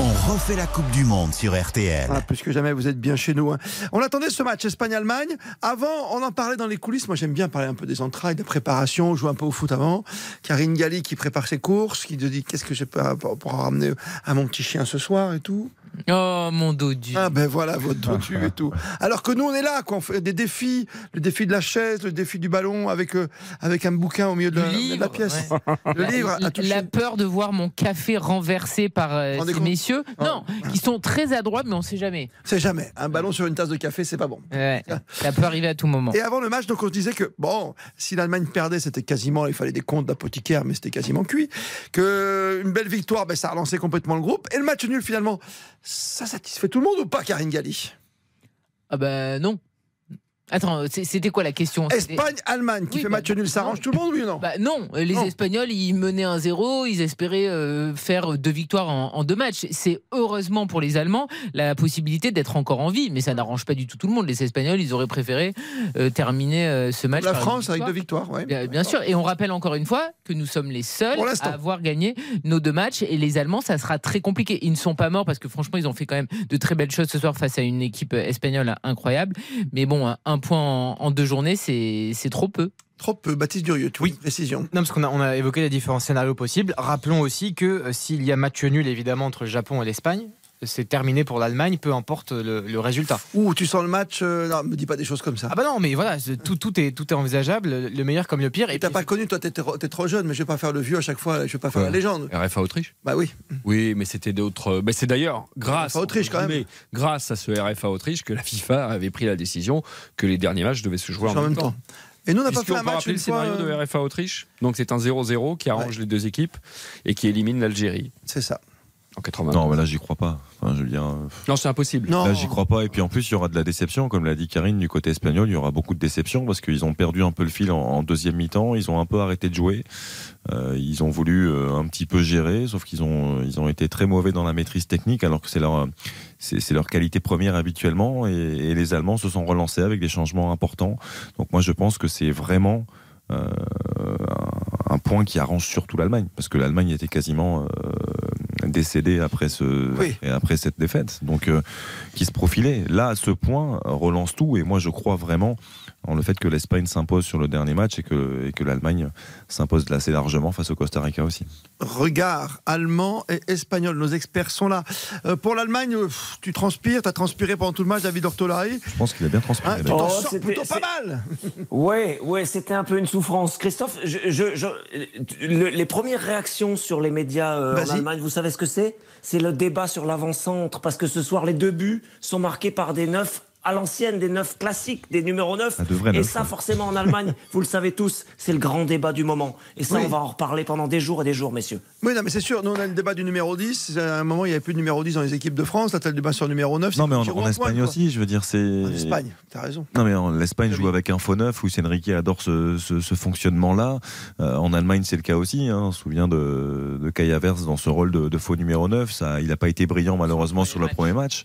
On refait la Coupe du Monde sur RTL. Ah, plus que jamais, vous êtes bien chez nous. hein. On attendait ce match Espagne-Allemagne. Avant, on en parlait dans les coulisses. Moi, j'aime bien parler un peu des entrailles, de préparation, jouer un peu au foot avant. Karine Galli qui prépare ses courses, qui te dit qu'est-ce que je peux pour ramener à mon petit chien ce soir et tout. Oh, mon dodu. Ah ben voilà, votre dodu et tout. [LAUGHS] Alors que nous, on est là, quoi. On fait des défis, le défi de la chaise, le défi du ballon, avec, euh, avec un bouquin au milieu de, la, de la pièce. Le livre la, à la peur de voir mon café renversé par euh, ces messieurs. Non, qui sont très adroits, mais on sait jamais. C'est jamais. Un ballon sur une tasse de café, c'est pas bon. Ouais, ça peut arriver à tout moment. Et avant le match, donc on se disait que bon, si l'Allemagne perdait, c'était quasiment, il fallait des comptes d'apothicaire, mais c'était quasiment cuit. Que une belle victoire, ben, ça a relancé complètement le groupe. Et le match nul finalement, ça satisfait tout le monde ou pas, Karine Galli? Ah ben non. Attends, c'était quoi la question? Espagne-Allemagne qui Oui, fait bah, match nul, ça arrange tout le monde, oui ou non? Bah non, les Non. Espagnols, ils menaient un 0 ils espéraient euh, faire deux victoires en, en deux matchs. C'est heureusement pour les Allemands la possibilité d'être encore en vie, mais ça n'arrange pas du tout tout le monde. Les Espagnols, ils auraient préféré euh, terminer euh, ce match. La par France avec deux victoires, ouais. Bien, bien sûr, et on rappelle encore une fois que nous sommes les seuls à avoir gagné nos deux matchs et les Allemands, ça sera très compliqué. Ils ne sont pas morts parce que franchement, ils ont fait quand même de très belles choses ce soir face à une équipe espagnole incroyable. Mais bon, un- un point en, en deux journées, c'est c'est trop peu. Trop peu. Baptiste Durieux, tu oui. précision? Non, parce qu'on a, on a évoqué les différents scénarios possibles. Rappelons aussi que euh, s'il y a match nul, évidemment, entre le Japon et l'Espagne, c'est terminé pour l'Allemagne, peu importe le, le résultat. Ouh, tu sens le match euh, Non, me dis pas des choses comme ça. Ah bah non, mais voilà, tout, tout, est, tout est envisageable, le meilleur comme le pire. Et T'as pas connu, toi, t'es trop, t'es trop jeune, mais je vais pas faire le vieux à chaque fois, je vais pas faire Ouais. la légende. RFA Autriche? Bah oui. Oui, mais c'était d'autres. Mais c'est d'ailleurs grâce, Autriche, quand même. mais grâce à ce RFA Autriche que la FIFA avait pris la décision que les derniers matchs devaient se jouer en, En même temps. Et nous, on n'a pas fait un match rappeler une le fois. scénario de euh, RFA Autriche? Donc c'est un 0-0 qui arrange les deux équipes et qui élimine l'Algérie. C'est ça. En 80. Non, mais là, j'y crois pas. Enfin, je veux dire, euh, Non, c'est impossible. Là, j'y crois pas. Et puis en plus, il y aura de la déception, comme l'a dit Karine du côté espagnol. Il y aura beaucoup de déception parce qu'ils ont perdu un peu le fil en, en deuxième mi-temps. Ils ont un peu arrêté de jouer. Euh, ils ont voulu euh, un petit peu gérer, sauf qu'ils ont ils ont été très mauvais dans la maîtrise technique, alors que c'est leur c'est c'est leur qualité première habituellement. Et, et les Allemands se sont relancés avec des changements importants. Donc moi, je pense que c'est vraiment euh, un, un point qui arrange surtout l'Allemagne, parce que l'Allemagne était quasiment euh, décédée après ce Oui. et après cette défaite, donc euh, qui se profilait. Là, à ce point, relance tout, et moi je crois vraiment en le fait que l'Espagne s'impose sur le dernier match et que, et que l'Allemagne s'impose assez largement face au Costa Rica aussi. Regard allemand et espagnol. Nos experts sont là. Euh, pour l'Allemagne, tu transpires, tu as transpiré pendant tout le match, David Ortolari. Je pense qu'il a bien transpiré. Hein, tu Oh, sors plutôt pas mal. [LAUGHS] Ouais, ouais, c'était un peu une souffrance. Christophe, je, je- je- le- les premières réactions sur les médias euh, en. Allemagne, vous savez ce que c'est? C'est le débat sur l'avant-centre, parce que ce soir, les deux buts sont marqués par des neufs à l'ancienne, des neufs classiques, des numéros 9. Ah, et ça, ouais. forcément, en Allemagne, [LAUGHS] vous le savez tous, c'est le grand débat du moment. Et ça, Oui. on va en reparler pendant des jours et des jours, messieurs. Oui, non, mais c'est sûr. Nous, on a le débat du numéro 10. À un moment, il n'y avait plus de numéro 10 dans les équipes de France. Là, tu as le débat sur le numéro 9. Non, mais en, Espagne quoi. aussi, je veux dire, c'est. En Espagne, t'as raison. Non, mais en- l'Espagne joue avec un faux neuf. Luis Enrique adore ce, ce- ce fonctionnement-là. Euh, en Allemagne, c'est le cas aussi. Hein. On se souvient de, de Kai Havertz dans ce rôle de, de faux numéro 9. Ça, il n'a pas été brillant, malheureusement, sur le premier match.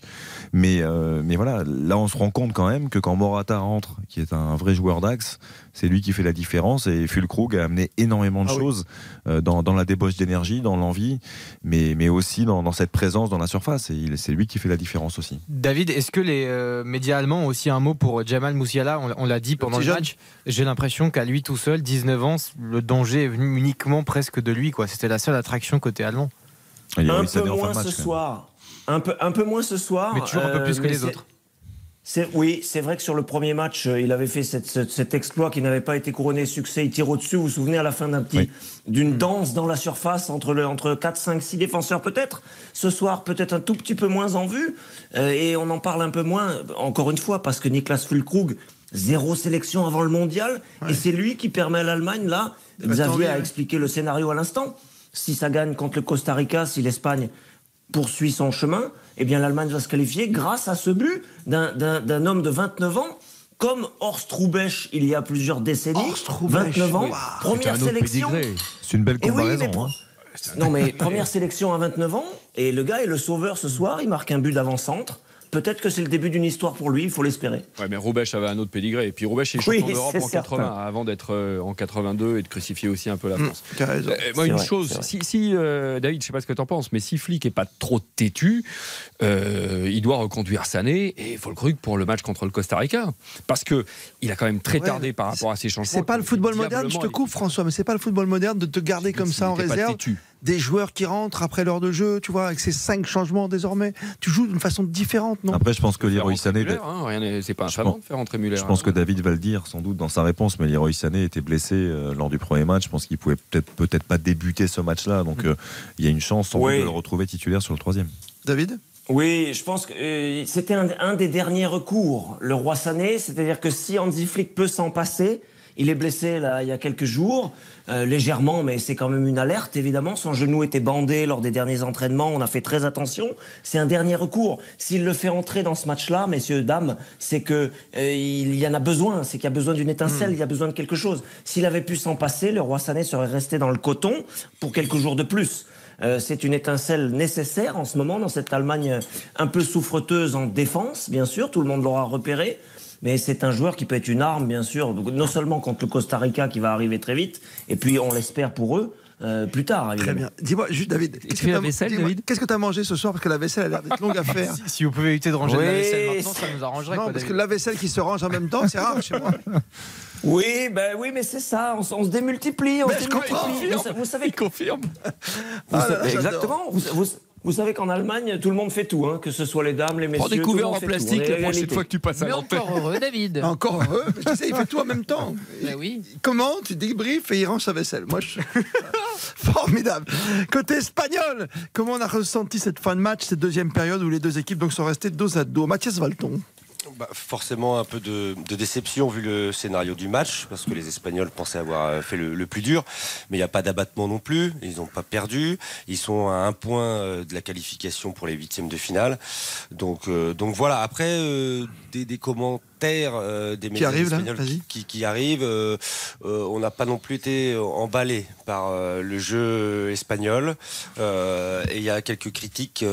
Mais, euh, mais voilà, là, on se rend compte quand même que quand Morata rentre, qui est un vrai joueur d'axe, c'est lui qui fait la différence. Et Fulkrug a amené énormément de Ah choses euh, dans, dans la débauche d'énergie, dans l'envie, mais, mais aussi dans, dans cette présence dans la surface. Et c'est lui qui fait la différence aussi. David, est-ce que les euh, médias allemands ont aussi un mot pour Jamal Moussiala On, on l'a dit pendant le jeune. match. J'ai l'impression qu'à lui tout seul, 19 ans, le danger est venu uniquement presque de lui. quoi. C'était la seule attraction côté allemand. Il y a Un peu moins match, ce soir. Un peu, un peu moins ce soir. Mais toujours un peu euh, plus que mais les c'est- autres. Oui, c'est vrai que sur le premier match, euh, il avait fait cette- cette- cet exploit qui n'avait pas été couronné de succès. Il tire au-dessus, vous vous souvenez, à la fin d'un petit, Oui. d'une danse dans la surface entre, le, entre 4, 5, 6 défenseurs peut-être. Ce soir, peut-être un tout petit peu moins en vue. Euh, et on en parle un peu moins, encore une fois, parce que Niklas Fulkrug, zéro sélection avant le mondial. Et c'est lui qui permet à l'Allemagne, là, en Xavier vie, a expliqué le scénario à l'instant. Si ça gagne contre le Costa Rica, si l'Espagne poursuit son chemin, eh bien l'Allemagne va se qualifier grâce à ce but d'un- homme de 29 ans, comme Horst Rubesch il y a plusieurs décennies. Horst Rubesch, 29 ans, oui. première sélection. C'est une belle oui, comparaison. mais hein. Non mais première sélection à 29 ans, et le gars est le sauveur ce soir, il marque un but d'avant-centre. Peut-être que c'est le début d'une histoire pour lui, il faut l'espérer. Ouais, mais Roubaix avait un autre pédigré. Et puis Roubaix est Oui, champion d'Europe en certain. 80 avant d'être euh, en 82 et de crucifier aussi un peu la France. Tu as raison. Euh, moi, une vrai, chose, si, si, euh, David, je sais pas ce que tu en penses, mais si Flick est pas trop têtu, euh, il doit reconduire Sané et Fulkrug pour le match contre le Costa Rica. Parce que il a quand même très Ouais, tardé par rapport à ses changements. C'est pas le football moderne, je te coupe François, mais c'est pas le football moderne de te garder comme ça en réserve. têtu. Des joueurs qui rentrent après l'heure de jeu, tu vois, avec ces cinq changements désormais. Tu joues d'une façon différente, non? Après, je pense que Leroy Sané. Hein, c'est pas pense- de faire rentrer Muller. Je pense hein. que David va le dire sans doute dans sa réponse, mais Leroy Sané était blessé euh, lors du premier match. Je pense qu'il pouvait peut-être peut-être pas débuter ce match-là, donc euh, il y a une chance sans Oui. doute de le retrouver titulaire sur le troisième. David? Oui, je pense que euh, c'était un, un des derniers recours, le roi Sané. C'est-à-dire que si Hansi Flick peut s'en passer, il est blessé là il y a quelques jours, euh, légèrement, mais c'est quand même une alerte évidemment. Son genou était bandé lors des derniers entraînements. On a fait très attention. C'est un dernier recours. S'il le fait entrer dans ce match-là, messieurs dames, c'est que euh, il y en a besoin. C'est qu'il y a besoin d'une étincelle. Il y a besoin de quelque chose. S'il avait pu s'en passer, le roi Sané serait resté dans le coton pour quelques jours de plus. Euh, c'est une étincelle nécessaire en ce moment dans cette Allemagne un peu souffreteuse en défense, bien sûr, tout le monde l'aura repéré. Mais c'est un joueur qui peut être une arme, bien sûr, non seulement contre le Costa Rica qui va arriver très vite, et puis on l'espère pour eux euh, plus tard. Très bien. Dis-moi, juste David, qu'est-ce que la t'as- vaisselle, dis-moi, David Qu'est-ce que tu as mangé ce soir? Parce que la vaisselle a l'air d'être longue à [LAUGHS] faire. Si, si vous pouvez éviter de ranger Oui, la vaisselle maintenant, ça nous arrangerait. Non, quoi, parce que la vaisselle qui se range en même temps, c'est rare chez moi. [LAUGHS] Oui, ben oui, mais c'est ça, on, se démultiplie. On Mais se je comprends. démultiplie. Vous, sa- vous savez, confirme. vous Ah exactement. Vous, vous- vous savez qu'en Allemagne, tout le monde fait tout, hein, que ce soit les dames, les messieurs. Prends des couverts en plastique la prochaine fois que tu passes à Mais l'antenne. encore heureux, David. [LAUGHS] Encore heureux, parce que tu sais, il fait tout en même temps. [LAUGHS] Ben oui. Comment tu débriefes et il range sa vaisselle Moi, je... [LAUGHS] Formidable. Côté espagnol, comment on a ressenti cette fin de match, cette deuxième période où les deux équipes donc, sont restées dos à dos? Mathias Valton. Bah, forcément un peu de, déception vu le scénario du match, parce que les Espagnols pensaient avoir euh, fait le, plus dur, mais il n'y a pas d'abattement non plus, ils n'ont pas perdu, ils sont à un point euh, de la qualification pour les huitièmes de finale. Donc, euh, donc voilà, après des, des commentaires euh, des médias arrivent, là espagnols Vas-y. qui, qui, qui arrivent, euh, euh, on n'a pas non plus été emballé par le jeu espagnol, et il y a quelques critiques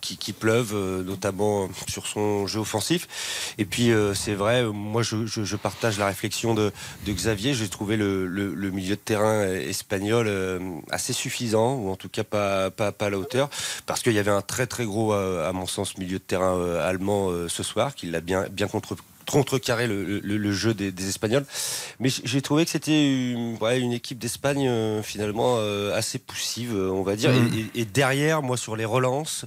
qui, qui pleuvent, notamment sur son jeu offensif. Et puis c'est vrai, moi je, je- je partage la réflexion de, de Xavier. J'ai trouvé le, le- le milieu de terrain espagnol assez suffisant, ou en tout cas pas, pas, pas à la hauteur, parce qu'il y avait un très très gros, à mon sens, milieu de terrain allemand ce soir, qui l'a bien, bien contre contrecarrer le, le, le jeu des, des, Espagnols. Mais j'ai trouvé que c'était une, ouais, une équipe d'Espagne euh, finalement euh, assez poussive, on va dire. Mmh. Et, et, et, derrière, moi, sur les relances,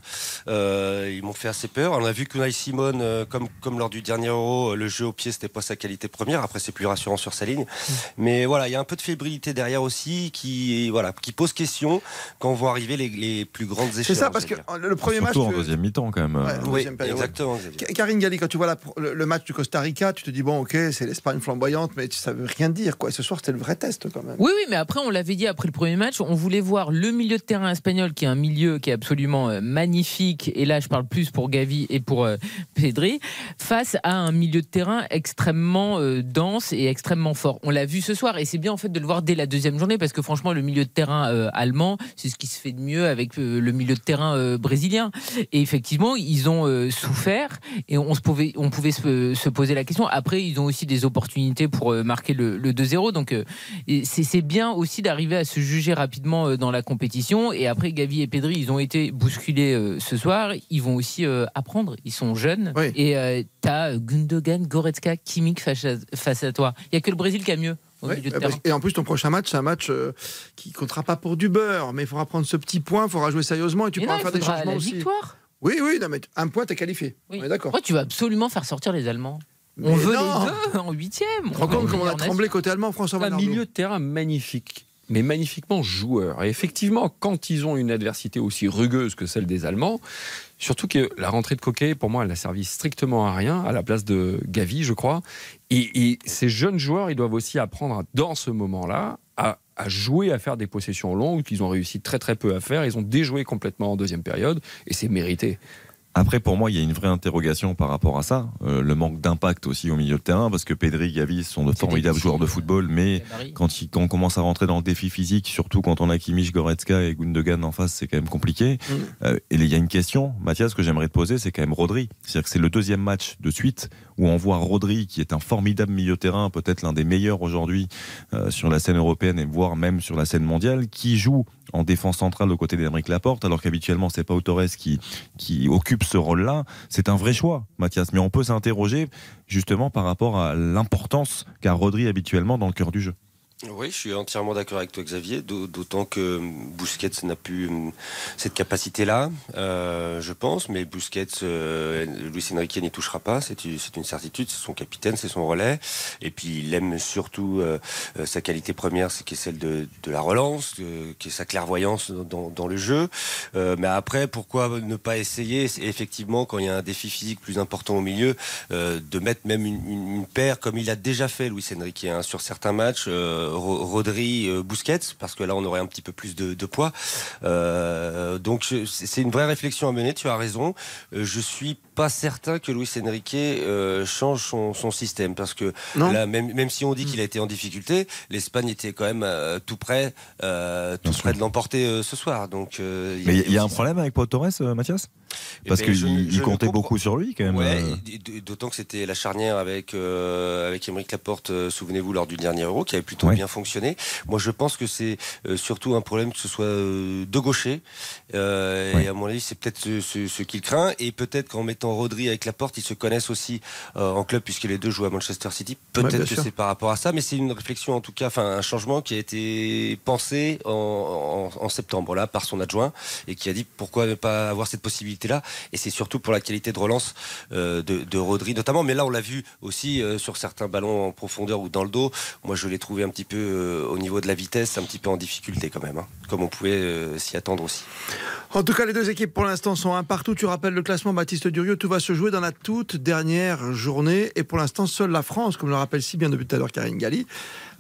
euh, ils m'ont fait assez peur. On a vu que Unai Simon, euh, comme, comme lors du dernier Euro, le jeu au pied, c'était pas sa qualité première. Après, c'est plus rassurant sur sa ligne. Mmh. Mais voilà, il y a un peu de fébrilité derrière aussi qui, voilà, qui pose question quand on voit arriver les, les plus grandes échéances. C'est ça, parce que le premier Surtout match. en deuxième mi-temps, quand même. Ouais, oui, période, exactement. Ouais. Karine Galli, quand tu vois la, le, le, match du Costa Rica, tu te dis, bon, ok, c'est l'Espagne flamboyante, mais ça veut rien dire, quoi. Ce soir, c'était le vrai test, quand même. Oui, oui, mais après, on l'avait dit après le premier match, on voulait voir le milieu de terrain espagnol, qui est un milieu qui est absolument euh, magnifique, et là, je parle plus pour Gavi et pour euh, Pedri, face à un milieu de terrain extrêmement euh, dense et extrêmement fort. On l'a vu ce soir, et c'est bien, en fait, de le voir dès la deuxième journée, parce que franchement, le milieu de terrain allemand, c'est ce qui se fait de mieux avec le milieu de terrain brésilien. Et effectivement, ils ont souffert, et on, se pouvait, on pouvait se, se, poser la question. Après, ils ont aussi des opportunités pour marquer le, le 2-0, donc c'est bien aussi d'arriver à se juger rapidement dans la compétition. Et après, Gavi et Pedri, ils ont été bousculés euh, ce soir. Ils vont aussi euh, apprendre. Ils sont jeunes. Oui. Et euh, tu as Gundogan, Goretzka, Kimmich face à, face à toi. Il n'y a que le Brésil qui a mieux. Oui, et en plus, ton prochain match, c'est un match euh, qui comptera pas pour du beurre, mais il faudra prendre ce petit point, il faudra jouer sérieusement et tu et pourras non, faire des changements la aussi. Victoire. Oui, oui, non, mais un point, t'es qualifié. Oui. On est d'accord. Pourquoi tu vas absolument faire sortir les Allemands on veut non. les deux en huitième. Tu te rends compte comment on a tremblé côté allemand, François Un milieu de terrain magnifique mais magnifiquement joueur. Et effectivement, quand ils ont une adversité aussi rugueuse que celle des Allemands, surtout que la rentrée de Coquet, pour moi, elle n'a servi strictement à rien, à la place de Gavi, je crois. Et, et ces jeunes joueurs, ils doivent aussi apprendre, dans ce moment-là, à, jouer, à faire des possessions longues, qu'ils ont réussi très très peu à faire. Ils ont déjoué complètement en deuxième période, et c'est mérité. Après, pour moi, il y a une vraie interrogation par rapport à ça. Euh, le manque d'impact aussi au milieu de terrain, parce que Pedri, Gavi sont de formidables joueurs de football, mais quand, il, quand, on commence à rentrer dans le défi physique, surtout quand on a Kimmich, Goretzka et Gundogan en face, c'est quand même compliqué. Mm. Euh, et il y a une question, Mathias, que j'aimerais te poser, c'est quand même Rodri. C'est-à-dire que c'est le deuxième match de suite où on voit Rodri, qui est un formidable milieu de terrain, peut-être l'un des meilleurs aujourd'hui euh, sur la scène européenne et voire même sur la scène mondiale, qui joue en défense centrale aux côtés d'Emeric Laporte, alors qu'habituellement c'est Pau Torres qui, qui occupe ce rôle-là. C'est un vrai choix, Mathias. Mais on peut s'interroger justement par rapport à l'importance qu'a Rodri habituellement dans le cœur du jeu. Oui, je suis entièrement d'accord avec toi, Xavier. D'autant que Busquets n'a plus cette capacité-là, euh, je pense. Mais Busquets, euh, Luis Enrique n'y touchera pas. C'est une certitude. C'est son capitaine, c'est son relais. Et puis il aime surtout euh, sa qualité première, c'est qui est celle de, de la relance, qui est sa clairvoyance dans, dans le jeu. Euh, mais après, pourquoi ne pas essayer Effectivement, quand il y a un défi physique plus important au milieu, euh, de mettre même une, une, une, paire comme il a déjà fait Luis Enrique hein, sur certains matchs. Rodri, euh, Busquets, parce que là on aurait un petit peu plus de, poids. Euh, donc c'est une vraie réflexion à mener. Tu as raison. Euh, je suis pas certain que Luis Enrique euh, change son, son, système parce que non. là, même, même si on dit qu'il a été en difficulté, l'Espagne était quand même euh, tout près, euh, tout près de l'emporter ce soir. Donc, mais il y, y, a un problème avec Pau Torres, Mathias? Parce ben, qu'il comptait beaucoup sur lui quand même. Ouais, D'autant que c'était la charnière avec avec Émeric Laporte. Souvenez-vous lors du dernier Euro, qui avait plutôt ouais. bien fonctionné. Moi, je pense que c'est euh, surtout un problème que ce soit euh, de gaucher. Euh, ouais. Et à mon avis, c'est peut-être ce, ce, ce qu'il craint. Et peut-être qu'en mettant Rodri avec Laporte, ils se connaissent aussi euh, en club puisque les deux jouent à Manchester City. Peut-être ouais, que c'est par rapport à ça, mais c'est une réflexion en tout cas, enfin un changement qui a été pensé en, en, en, septembre là par son adjoint et qui a dit pourquoi ne pas avoir cette possibilité-là. Et c'est surtout pour la qualité de relance euh, de, de, Rodri notamment. Mais là, on l'a vu aussi euh, sur certains ballons en profondeur ou dans le dos. Moi, je l'ai trouvé un petit peu au niveau de la vitesse, un petit peu en difficulté quand même, hein, comme on pouvait s'y attendre aussi. En tout cas, les deux équipes pour l'instant sont un partout. Tu rappelles le classement, Baptiste Durieux. Tout va se jouer dans la toute dernière journée. Et pour l'instant, seule la France, comme le rappelle si bien depuis tout à l'heure Karine Galli,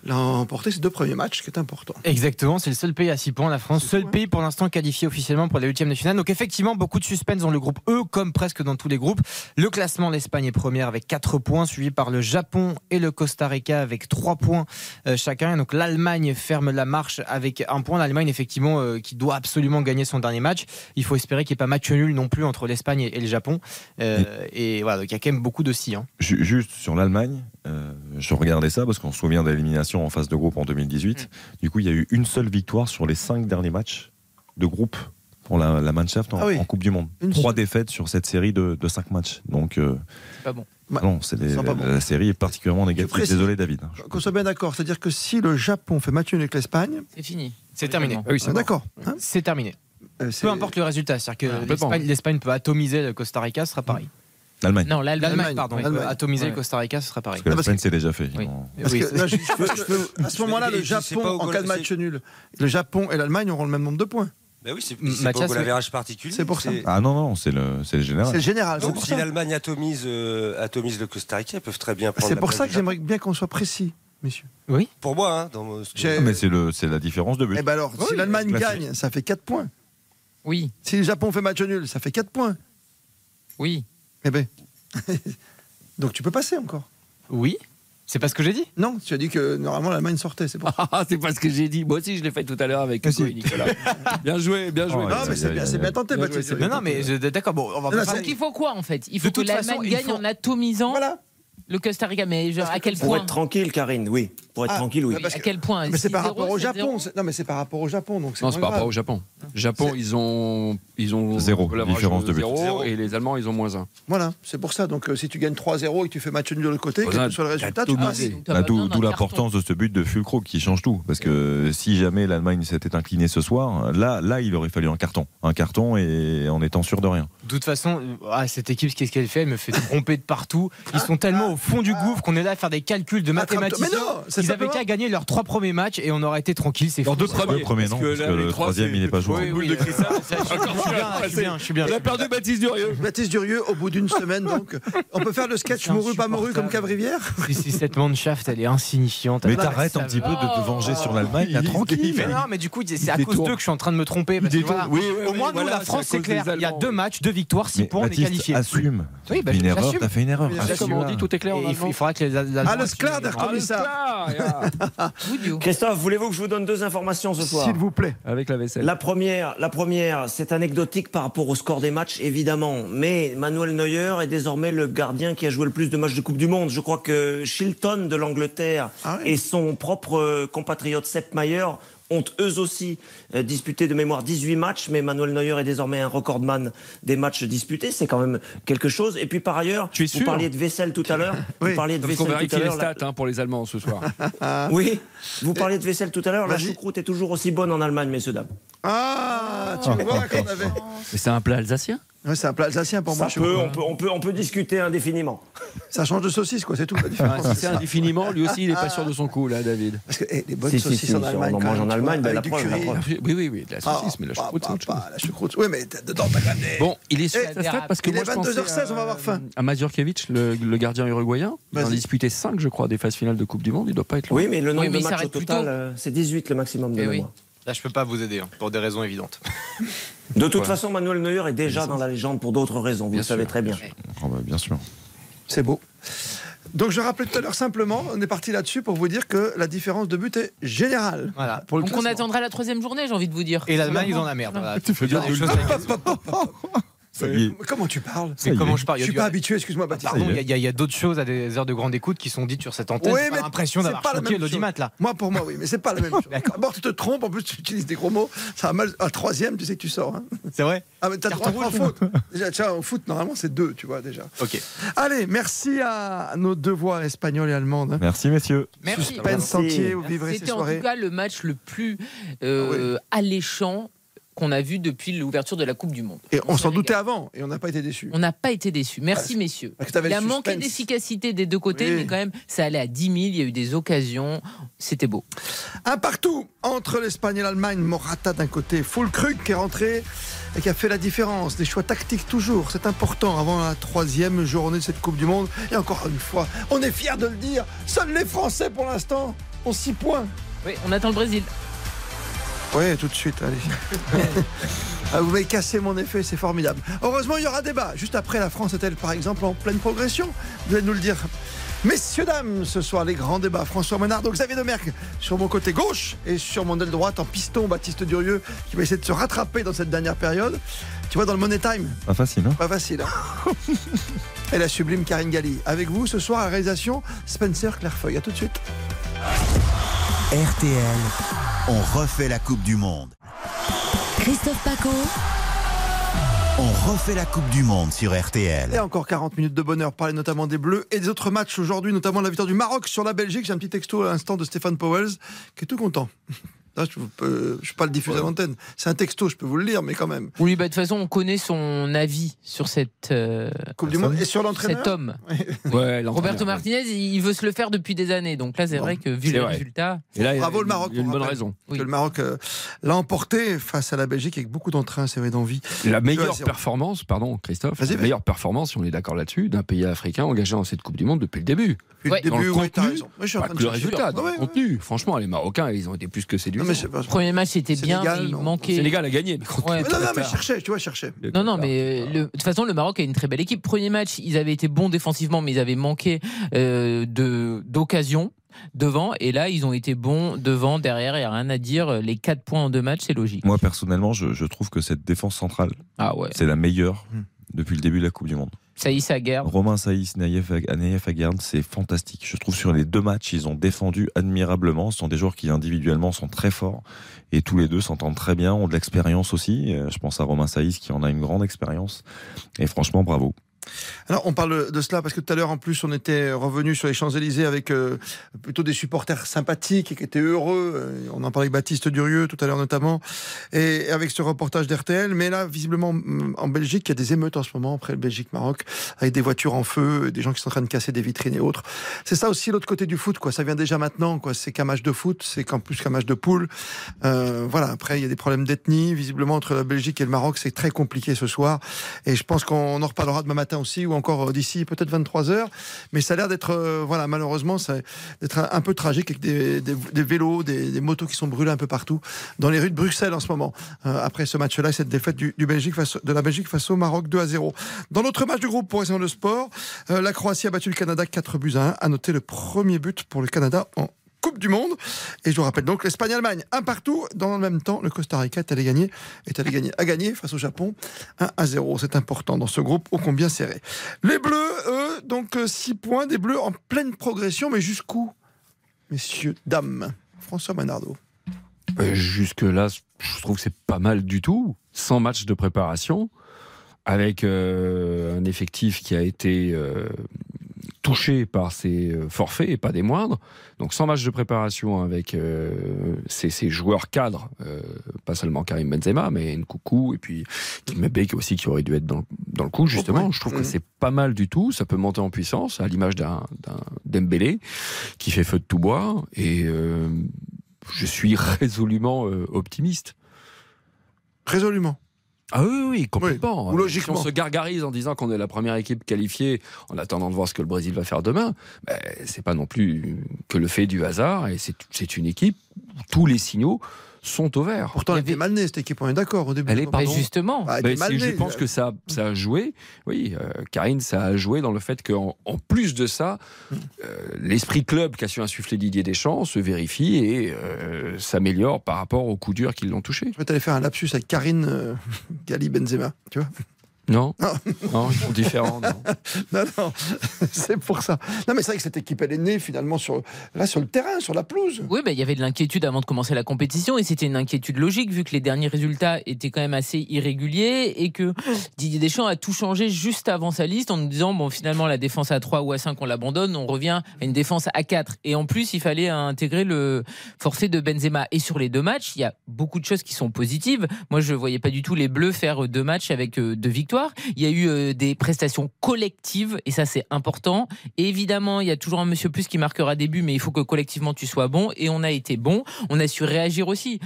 l'a emporté ces deux premiers matchs, ce qui est important. Exactement, c'est le seul pays à 6 points, la France. Seul pays pour l'instant qualifié officiellement pour les huitièmes de finale. Donc effectivement, beaucoup de suspense dans le groupe E, comme presque dans tous les groupes. Le classement, l'Espagne est première avec 4 points, suivi par le Japon et le Costa Rica avec 3 points euh, chacun. Donc l'Allemagne ferme la marche avec un point. L'Allemagne, effectivement, euh, qui doit absolument gagner son dernier match. Il faut espérer qu'il n'y ait pas match nul non plus entre l'Espagne et, et, le Japon. Euh, et... voilà, donc il y a quand même beaucoup de si. Hein. Juste sur l'Allemagne, euh, je regardais ça parce qu'on se souvient de en phase de groupe en 2018. Mmh. Du coup, il y a eu une seule victoire sur les cinq derniers matchs de groupe pour la, la Mannschaft en, ah oui. en, Coupe du Monde. Une Trois défaites sur cette série de, de cinq matchs. Donc, euh, pas bon. Non, c'est pas bons. la série est particulièrement négative. précise. Désolé, David. Qu'on soit bien d'accord, c'est-à-dire que si le Japon fait match nul avec l'Espagne, C'est fini. C'est terminé. Ah oui, c'est Ah, d'accord. Hein c'est terminé. Euh, Peu importe le résultat, c'est-à-dire que l'Espagne- l'Espagne peut atomiser le Costa Rica, ce sera pareil. L'Allemagne. Non, l'Allemagne. L'Allemagne, pardon, L'Allemagne. atomiser Ouais. le Costa Rica, ce sera pareil. Parce que l'Espagne, c'est déjà fait. Oui. Parce que c'est- là, je- je peux- je peux- à ce moment-là, le Japon, en cas de match nul, le Japon et l'Allemagne auront le même nombre de points. Bah oui, c'est pas au goal particulier. C'est pour ça. Ah non, non, c'est le, c'est le général. C'est le général. Donc si l'Allemagne atomise, euh, atomise le Costa Rica, ils peuvent très bien prendre C'est pour ça que j'aimerais bien qu'on soit précis, messieurs. Oui. Pour moi, hein, dans mon- Mais c'est le, c'est la différence de but. Eh ben alors, si l'Allemagne gagne, ça fait 4 points. Oui, Si le Japon fait match nul, ça fait 4 points. oui. Eh ben. [LAUGHS] Donc tu peux passer encore. Oui. C'est pas ce que j'ai dit Non, tu as dit que normalement l'Allemagne sortait, c'est pour ça. [LAUGHS] Ah, c'est pas ce que j'ai dit. Moi aussi, je l'ai fait tout à l'heure avec et Nicolas. [LAUGHS] Bien joué, bien joué. Oh, Non, mais c'est bien, c'est bien tenté, Bien Baptiste. Non, mais d'accord, bon, on va Non, pas Donc il faut quoi en fait? Il faut De que toute façon, l'Allemagne gagne faut- en atomisant Voilà. Le Costa Rica. Mais genre, à quel Pour point être tranquille, Karine, oui. Pour être Ah, tranquille, oui. À que- quel point Mais c'est par 6-0, rapport au 7-0? Japon. Non, mais c'est par rapport au Japon. Donc c'est Non, c'est par rapport au. Japon. Japon, ils ont, ils ont Zéro, l'average différence de but. zéro, Zéro. et les Allemands, ils ont moins un. Voilà, c'est pour ça. Donc euh, si tu gagnes 3-0 et que tu fais match nul de l'autre côté, quel que soit le résultat, tu passes. D'où l'importance de ce but de Fulcro qui change tout. Parce que si jamais l'Allemagne s'était inclinée ce soir, là, là, il aurait fallu un carton. Un carton et en étant sûr de rien. De toute façon, euh, ah, cette équipe, qu'est-ce qu'elle fait? Elle me fait tromper de partout. Ils sont tellement au fond du gouffre qu'on est là à faire des calculs de mathématiciens. Mais non, Ils avaient simplement- qu'à gagner leurs trois premiers matchs et on aurait été tranquille. C'est fou, deux premiers. Le premier, parce non, que là, le trois, troisième, il n'est pas joué. Oui, boule oui, de euh, je suis- je suis bien, je suis bien. On a perdu Baptiste Durieux. Baptiste Durieux, au bout d'une semaine, donc, on peut faire le sketch mouru pas mouru comme. Cavrivière? Si, si, cette Mannschaft, elle est insignifiante. Mais Elle- t'arrêtes un petit peu de te venger sur l'Allemagne, là, Mais tranquille. non, mais du coup, c'est à cause détourne. d'eux que je suis en train de me tromper. Au moins, nous, la France, c'est clair. Il y a deux matchs, deux victoires, six Mais points, on est qualifié. assume. Oui, bah, une erreur, t'as fait une erreur. Comme on dit, tout est clair en il, faut- allemand. il faudra que les Allemands. Ah, le Sklar, Ah. Christophe, voulez-vous que je vous donne deux informations ce soir S'il vous plaît. Avec la vaisselle. La première, la première, c'est anecdotique par rapport au score des matchs, évidemment. Mais Manuel Neuer est désormais le gardien qui a joué le plus de matchs de Coupe du Monde. Je crois que Shilton de l'Angleterre Ah oui. et son propre compatriote Sepp Maier ont eux aussi disputé de mémoire 18 matchs, mais Manuel Neuer est désormais un recordman des matchs disputés. C'est quand même quelque chose. Et puis par ailleurs, Tu es vous parliez de vaisselle tout à l'heure. [LAUGHS] Oui. Vous parliez de vaisselle tout vérifie à les l'heure. La- stats hein, pour les Allemands ce soir. [LAUGHS] Oui, vous parliez de vaisselle tout à l'heure. La choucroute est toujours aussi bonne en Allemagne, messieurs dames. Ah, tu vois qu'on avait. Mais c'est un plat alsacien Ouais, c'est un plat alsacien pour Ça moi. peut, on, peut, on, peut, on peut discuter indéfiniment. [LAUGHS] Ça change de saucisse, quoi, c'est tout différence. Si c'est indéfiniment, lui aussi, il est pas sûr de son coup, là, David. Parce que eh, les bonnes Si, saucisses si, en si, Allemagne. on en mange en Allemagne, ben, la preuve, la preuve. Oui, oui, oui, de la saucisse, Ah, mais la bah, choucroute, c'est bah, autre chose. bah, La choucroute. Oui, mais dedans, t'as quand même des- Bon, il est sur Eh, stat parce que il moi est je pensais 22h16, on va avoir à- faim. À Mazurkiewicz, le, le gardien uruguayen, il en a disputé 5, je crois, des phases finales de Coupe du Monde. Il doit pas être loin. Oui, mais le nombre Oui, mais de matchs au total, euh, c'est 18 le maximum de Eh oui. mémoire. Là, je peux pas vous aider, hein, pour des raisons évidentes. [LAUGHS] De toute Ouais. façon, Manuel Neuer est déjà dans la légende pour d'autres raisons, vous le savez très bien. Bah, bien sûr. C'est beau. Donc je rappelais tout à l'heure simplement, on est parti là-dessus pour vous dire que la différence de but est générale. Voilà, pour le Donc on attendra la troisième journée, j'ai envie de vous dire. Et l'Allemagne, ils ont la merde. [LAUGHS] Voilà. Tu fais Dire bien des de choses Mais Comment tu parles comment je parle? Je a suis pas habitué, excuse-moi Baptiste. Pardon, il y a- a, a d'autres choses à des heures de grande écoute qui sont dites sur cette antenne. Oui, mais l'impression c'est d'avoir pas la choqué même chose. l'audimat là. Moi, pour moi, oui, mais c'est pas la même [LAUGHS] chose. D'accord. D'abord, tu te trompes, en plus, tu utilises des gros mots. Ça va mal. À troisième, tu sais que tu sors. hein. C'est vrai? Ah, mais t'as trois, trois fautes. [LAUGHS] Déjà, tiens, au foot, normalement, c'est deux, tu vois, déjà. Ok. Allez, merci à nos deux voix espagnoles et allemandes. hein. Merci, messieurs. Merci. Suspense vous vivrez ces C'était en tout cas le match le plus euh, alléchant qu'on a vu depuis l'ouverture de la Coupe du Monde. Et on s'en doutait avant, et on n'a pas été déçus. On n'a pas été déçus. Merci Parce- messieurs. parce Il a manqué d'efficacité des deux côtés, Oui. mais quand même, ça allait à 10 000. Il y a eu des occasions. C'était beau. Un partout entre l'Espagne et l'Allemagne. Morata d'un côté, Fulkrug qui est rentré et qui a fait la différence. Des choix tactiques toujours, c'est important avant la troisième journée de cette Coupe du Monde. Et encore une fois, on est fiers de le dire, seuls les Français pour l'instant ont 6 points. Oui, on attend le Brésil. Oui, tout de suite, allez. [LAUGHS] Ah, vous m'avez cassé mon effet, c'est formidable. Heureusement, il y aura débat. Juste après, la France est-elle, par exemple, en pleine progression? Vous allez nous le dire. Messieurs, dames, ce soir, les grands débats. François Menard, Xavier Domergue sur mon côté gauche et sur mon aile droite en piston, Baptiste Durieux qui va essayer de se rattraper dans cette dernière période. Tu vois, dans le Money Time, Pas facile, hein pas facile. hein. [LAUGHS] et la sublime Karine Galli. Avec vous, ce soir, à la réalisation, Spencer Clairefeuille. À tout de suite. RTL, on refait la Coupe du Monde. Christophe Paco. On refait la Coupe du Monde sur RTL. Et encore 40 minutes de bonheur, parler notamment des Bleus et des autres matchs aujourd'hui, notamment la victoire du Maroc sur la Belgique. J'ai un petit texto à l'instant de Stéphane Powells qui est tout content. Là, je ne peux pas le diffuser à l'antenne. C'est un texto, je peux vous le lire, mais quand même. Oui, bah, de toute façon, on connaît son avis sur cette euh, Coupe du Monde et sur l'entraîneur. cet homme. [LAUGHS] Ouais, Roberto ouais. Martinez, il veut se le faire depuis des années. Donc là, c'est vrai que vu c'est les vrai. résultats. Et là, il y a- Bravo le Maroc. Il y a une on bonne raison. Que le Maroc euh, l'a emporté face à la Belgique avec beaucoup d'entrain, c'est vrai, d'envie. La meilleure performance, pardon Christophe, la meilleure performance, si on est d'accord là-dessus, d'un pays africain engagé dans cette Coupe du Monde depuis le début. Depuis le début, le suis que le résultat, dans le contenu. Franchement, les Marocains, ils ont été plus que séduisants. Non, mais c'est pas- Premier match, c'était bien, mais il manquait. Sénégal a gagné. mais Ouais. le Mais non, non, mais tu vois, Non, non, mais euh, le- de toute façon, le Maroc a une très belle équipe. Premier match, ils avaient été bons défensivement, mais ils avaient manqué euh, de d'occasions devant. Et là, ils ont été bons devant, derrière. Il n'y a rien à dire. Les 4 points en deux matchs, c'est logique. Moi, personnellement, je, je trouve que cette défense centrale, Ah ouais. c'est la meilleure Hmm. depuis le début de la Coupe du Monde. Saïs Aguerre. Romain Saïs, Naïef, Naïef Aguerd, c'est fantastique. Je trouve sur les deux matchs, ils ont défendu admirablement. Ce sont des joueurs qui individuellement sont très forts et tous les deux s'entendent très bien, ont de l'expérience aussi. Euh, Je pense à Romain Saïs qui en a une grande expérience. Et franchement, bravo. Alors, on parle de cela parce que tout à l'heure, en plus, on était revenu sur les Champs-Élysées avec euh, plutôt des supporters sympathiques et qui étaient heureux. Euh, On en parlait avec Baptiste Durieux tout à l'heure notamment, et avec ce reportage d'RTL. Mais là, visiblement, en Belgique, il y a des émeutes en ce moment après le Belgique-Maroc, avec des voitures en feu, des gens qui sont en train de casser des vitrines et autres. C'est ça aussi l'autre côté du foot, quoi. Ça vient déjà maintenant, quoi. C'est qu'un match de foot, c'est qu'en plus qu'un match de poule. Euh, voilà. Après, il y a des problèmes d'ethnie, visiblement entre la Belgique et le Maroc, c'est très compliqué ce soir. Et je pense qu'on en reparlera demain matin aussi, ou encore euh, d'ici peut-être 23 heures. Mais ça a l'air d'être, euh, voilà, malheureusement, d'être un, peu tragique avec des, vélos, des, motos qui sont brûlés un peu partout dans les rues de Bruxelles en ce moment. Euh, après ce match-là, cette défaite du, du Belgique face, de la Belgique face au Maroc 2 à 0. Dans notre match de groupe pour essayer le sport, la Croatie a battu le Canada 4 buts à 1. À noter le premier but pour le Canada en Coupe du Monde. Et je vous rappelle donc l'Espagne-Allemagne, un partout. Dans le même temps, le Costa Rica est allé gagner, est allé gagner, a gagné face au Japon 1 à 0. C'est important dans ce groupe ô combien serré. Les Bleus, eux, donc 6 points, des Bleus en pleine progression, mais jusqu'où Messieurs, dames? François Manardo. Euh, Jusque-là, je trouve que c'est pas mal du tout. 100 matchs de préparation, avec euh, un effectif qui a été euh, touché par ces euh, forfaits, et pas des moindres. Donc 100 matchs de préparation avec euh, ces, ces joueurs cadres, euh, pas seulement Karim Benzema, mais Nkoukou, et puis Kimpembe aussi qui aurait dû être dans, dans le coup, justement. Ouais. Je trouve que c'est pas mal du tout. Ça peut monter en puissance, à l'image d'un Dembélé, qui fait feu de tout bois. Et euh, je suis [LAUGHS] résolument optimiste. Résolument. Ah oui, oui, complètement. Oui, ou logiquement. Si on se gargarise en disant qu'on est la première équipe qualifiée en attendant de voir ce que le Brésil va faire demain, ben, c'est pas non plus que le fait du hasard. Et c'est c'est une équipe où tous les signaux sont au vert. Pourtant, elle était mal née, cette équipe, on est d'accord au début. Elle est, justement. Bah, elle je pense que ça, ça a joué. Oui, euh, Karine, ça a joué dans le fait qu'en en plus de ça, euh, l'esprit club qu'a su insuffler Didier Deschamps se vérifie et euh, s'améliore par rapport aux coups durs qui l'ont touché. Je vais t'aller faire un lapsus avec Karine euh, [LAUGHS] Gali Benzema, tu vois Non, Non. non, ils sont différents. non. [LAUGHS] non, non, [LAUGHS] c'est pour ça. Non, mais c'est vrai que cette équipe, elle est née finalement sur, là, sur le terrain, sur la pelouse. Oui, il y avait de l'inquiétude avant de commencer la compétition et c'était une inquiétude logique vu que les derniers résultats étaient quand même assez irréguliers et que Didier Deschamps a tout changé juste avant sa liste en nous disant bon finalement la défense à 3 ou à 5 on l'abandonne, on revient à une défense à 4 et en plus il fallait intégrer le forfait de Benzema et sur les deux matchs il y a beaucoup de choses qui sont positives. Moi je voyais pas du tout les Bleus faire deux matchs avec euh, deux victoires. Il y a eu euh, des prestations collectives et ça c'est important. Et évidemment il y a toujours un Monsieur Plus qui marquera des buts mais il faut que collectivement tu sois bon et on a été bon. On a su réagir aussi.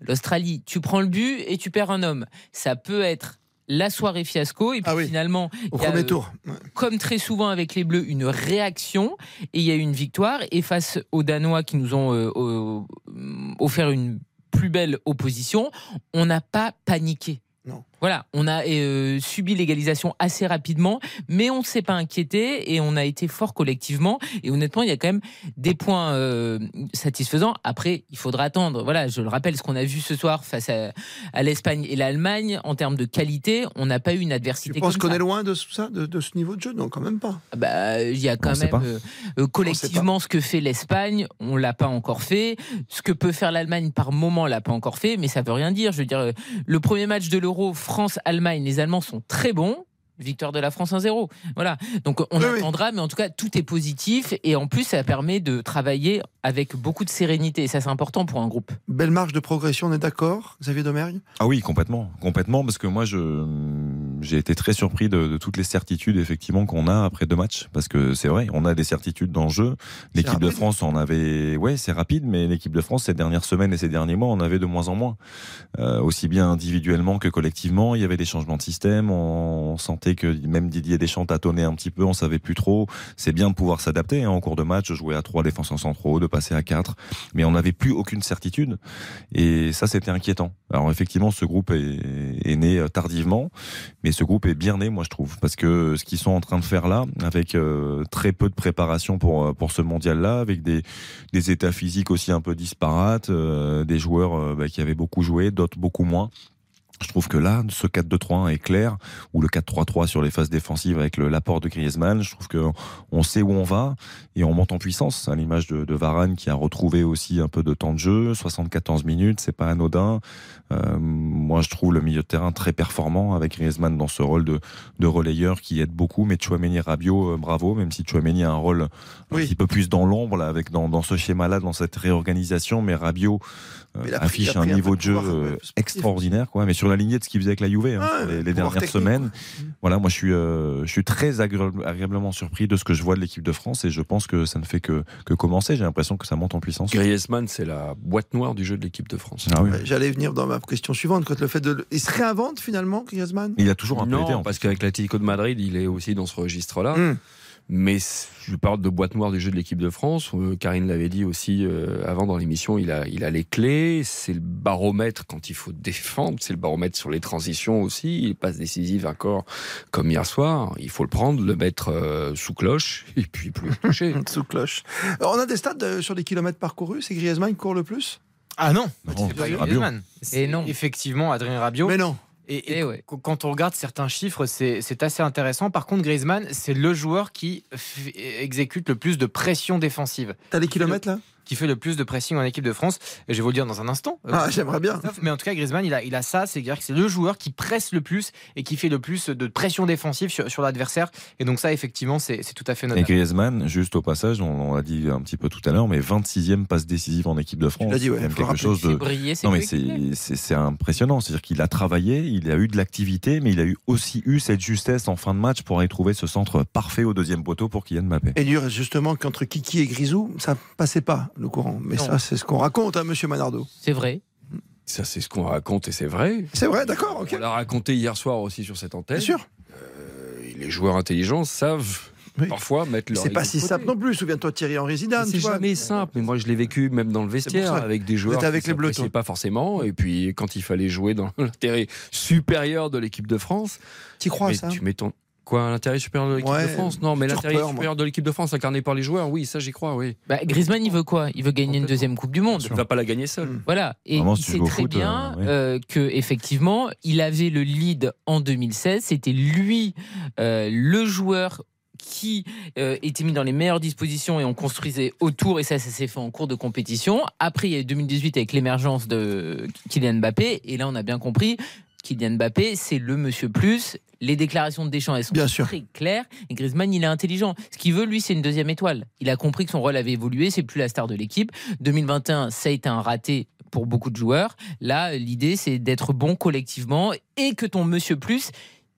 L'Australie, tu prends le but et tu perds un homme. Ça peut être la soirée fiasco et puis finalement Au y a, premier euh, comme très souvent avec les Bleus, une réaction et il y a eu une victoire. Et face aux Danois qui nous ont euh, euh, offert une plus belle opposition, on n'a pas paniqué. Non. Voilà, on a euh, subi l'égalisation assez rapidement, mais on ne s'est pas inquiété et on a été fort collectivement. Et honnêtement, il y a quand même des points euh, satisfaisants. Après, il faudra attendre. Voilà, je le rappelle, ce qu'on a vu ce soir face à, à l'Espagne et l'Allemagne, en termes de qualité, on n'a pas eu une adversité. Tu penses comme qu'on est loin de ça, de, de ce niveau de jeu? Non, quand même pas. Bah, il y a quand On même euh, collectivement ce que fait l'Espagne, on l'a pas encore fait. Ce que peut faire l'Allemagne par moment, on l'a pas encore fait, mais ça veut rien dire. Je veux dire, le premier match de l'Euro France-Allemagne, les Allemands sont très bons. Victoire de la France 1-0. Voilà. Donc on Oui, oui. attendra, mais en tout cas, tout est positif. Et en plus, ça permet de travailler avec beaucoup de sérénité. Et ça, c'est important pour un groupe. Belle marge de progression, on est d'accord, Xavier Domergue? Ah oui, complètement, complètement, parce que moi, je j'ai été très surpris de, de toutes les certitudes effectivement qu'on a après deux matchs, parce que c'est vrai, on a des certitudes dans le jeu. L'équipe de. France en avait, ouais, c'est rapide, mais l'équipe de France ces dernières semaines et ces derniers mois en avait de moins en moins, Euh, aussi bien individuellement que collectivement. Il y avait des changements de système, on sentait que même Didier Deschamps tâtonnait un petit peu, on savait plus trop. C'est bien de pouvoir s'adapter hein, en cours de match, jouer à trois défenseurs centraux, de passer à quatre, mais on n'avait plus aucune certitude. Et ça, c'était inquiétant. Alors effectivement, ce groupe est, est né euh, tardivement, mais ce groupe est bien né, moi je trouve, parce que ce qu'ils sont en train de faire là, avec euh, très peu de préparation pour euh, pour ce mondial-là, avec des des états physiques aussi un peu disparates, euh, des joueurs bah, qui avaient beaucoup joué, d'autres beaucoup moins. Je trouve que là, ce 4-2-3-1 est clair, ou le 4-3-3 sur les phases défensives avec l'apport de Griezmann. Je trouve que on sait où on va et on monte en puissance. À l'image de, de Varane qui a retrouvé aussi un peu de temps de jeu, 74 minutes, c'est pas anodin. Euh, moi, je trouve le milieu de terrain très performant avec Griezmann dans ce rôle de, de relayeur qui aide beaucoup. Mais Chouameni, Rabiot, euh, bravo, même si Chouameni a un rôle un petit peu plus dans l'ombre là, avec dans, dans ce schéma-là, dans cette réorganisation. Mais Rabiot euh, Mais affiche un niveau de jeu euh, extraordinaire, quoi. Mais sur la lignée de ce qu'il faisait avec la Juve hein, Ouais, sur les, dernières technique, semaines. Voilà, moi je suis, euh, je suis très agréable- agréablement surpris de ce que je vois de l'équipe de France et je pense que ça ne fait que, que commencer. J'ai l'impression que ça monte en puissance. Griezmann, c'est la boîte noire du jeu de l'équipe de France. Ah oui. J'allais venir dans ma question suivante, quand le fait de. Il se réinvente finalement, Griezmann? Il a toujours un peu non, été en parce qu'avec l'Atlético de Madrid, il est aussi dans ce registre-là. Hmm. Mais je parle de boîte noire du jeu de l'équipe de France. Euh, Karine l'avait dit aussi euh, avant dans l'émission. Il a, il a les clés. C'est le baromètre quand il faut défendre. C'est le baromètre sur les transitions aussi. Il passe décisive encore comme hier soir. Il faut le prendre, le mettre euh, sous cloche et puis plus le toucher. [LAUGHS] Sous cloche. Alors, on a des stats euh, sur les kilomètres parcourus, c'est Griezmann qui court le plus? Ah non, Non, c'est pas Rabiot. Griezmann. C'est Et non. Effectivement, Adrien Rabiot. Mais non. Et, et Eh ouais. quand on regarde certains chiffres, c'est assez intéressant. Par contre, Griezmann, c'est le joueur qui exécute le plus de pression défensive. T'as les kilomètres là? Qui fait le plus de pressing en équipe de France. Et je vais vous le dire dans un instant. Euh, Ah, j'aimerais bien. Mais en tout cas, Griezmann, il a, il a ça. C'est-à-dire que c'est le joueur qui presse le plus et qui fait le plus de pression défensive sur, sur l'adversaire. Et donc, ça, effectivement, c'est c'est tout à fait Et notable. Griezmann, juste au passage, on, on l'a dit un petit peu tout à l'heure, mais 26e passe décisive en équipe de France. dit, ouais, même quelque chose C'est de. brillé, c'est Non mais c'est impressionnant, c'est-à-dire qu'il a travaillé, il a eu de l'activité, mais il a eu aussi eu cette justesse en fin de match pour aller trouver ce centre parfait au deuxième poteau pour Kylian Mbappé. Et dur, justement, qu'entre Kiki et Grisou, ça passait pas le courant. Mais Non. ça, c'est ce qu'on raconte, hein, monsieur Manardo. C'est vrai. Ça, c'est ce qu'on raconte et c'est vrai. C'est vrai, d'accord, ok. On l'a raconté hier soir aussi sur cette antenne. Bien sûr. Euh, les joueurs intelligents savent Oui. parfois mettre leur C'est pas si côté. simple non plus. Souviens-toi de Thierry Henry Zidane. C'est jamais simple, mais moi je l'ai vécu même dans le vestiaire avec des joueurs avec qui les Bleus, pas forcément, et puis quand il fallait jouer dans [LAUGHS] l'intérêt supérieur de l'équipe de France, Tu crois à mais ça tu mets ton quoi l'intérêt supérieur de l'équipe Ouais, de France Non, mais l'intérêt moi. supérieur de l'équipe de France incarné par les joueurs, oui, ça j'y crois, oui. Bah, Griezmann, il veut quoi? Il veut gagner une deuxième Coupe du Monde. Tu vas pas la gagner seul. Mm. Voilà, et Vraiment, il si sait très foot, bien euh, euh, que effectivement, il avait le lead en 2016. C'était lui, euh, le joueur qui euh, était mis dans les meilleures dispositions et on construisait autour et ça, ça s'est fait en cours de compétition. Après, il y a eu 2018 avec l'émergence de Kylian Mbappé et là, on a bien compris. Kylian Mbappé, c'est le monsieur plus. Les déclarations de Deschamps, elles sont Bien sûr. très claires. Et Griezmann, il est intelligent. Ce qu'il veut, lui, c'est une deuxième étoile. Il a compris que son rôle avait évolué. C'est plus la star de l'équipe. 2021, ça a été un raté pour beaucoup de joueurs. Là, l'idée, c'est d'être bon collectivement et que ton monsieur plus,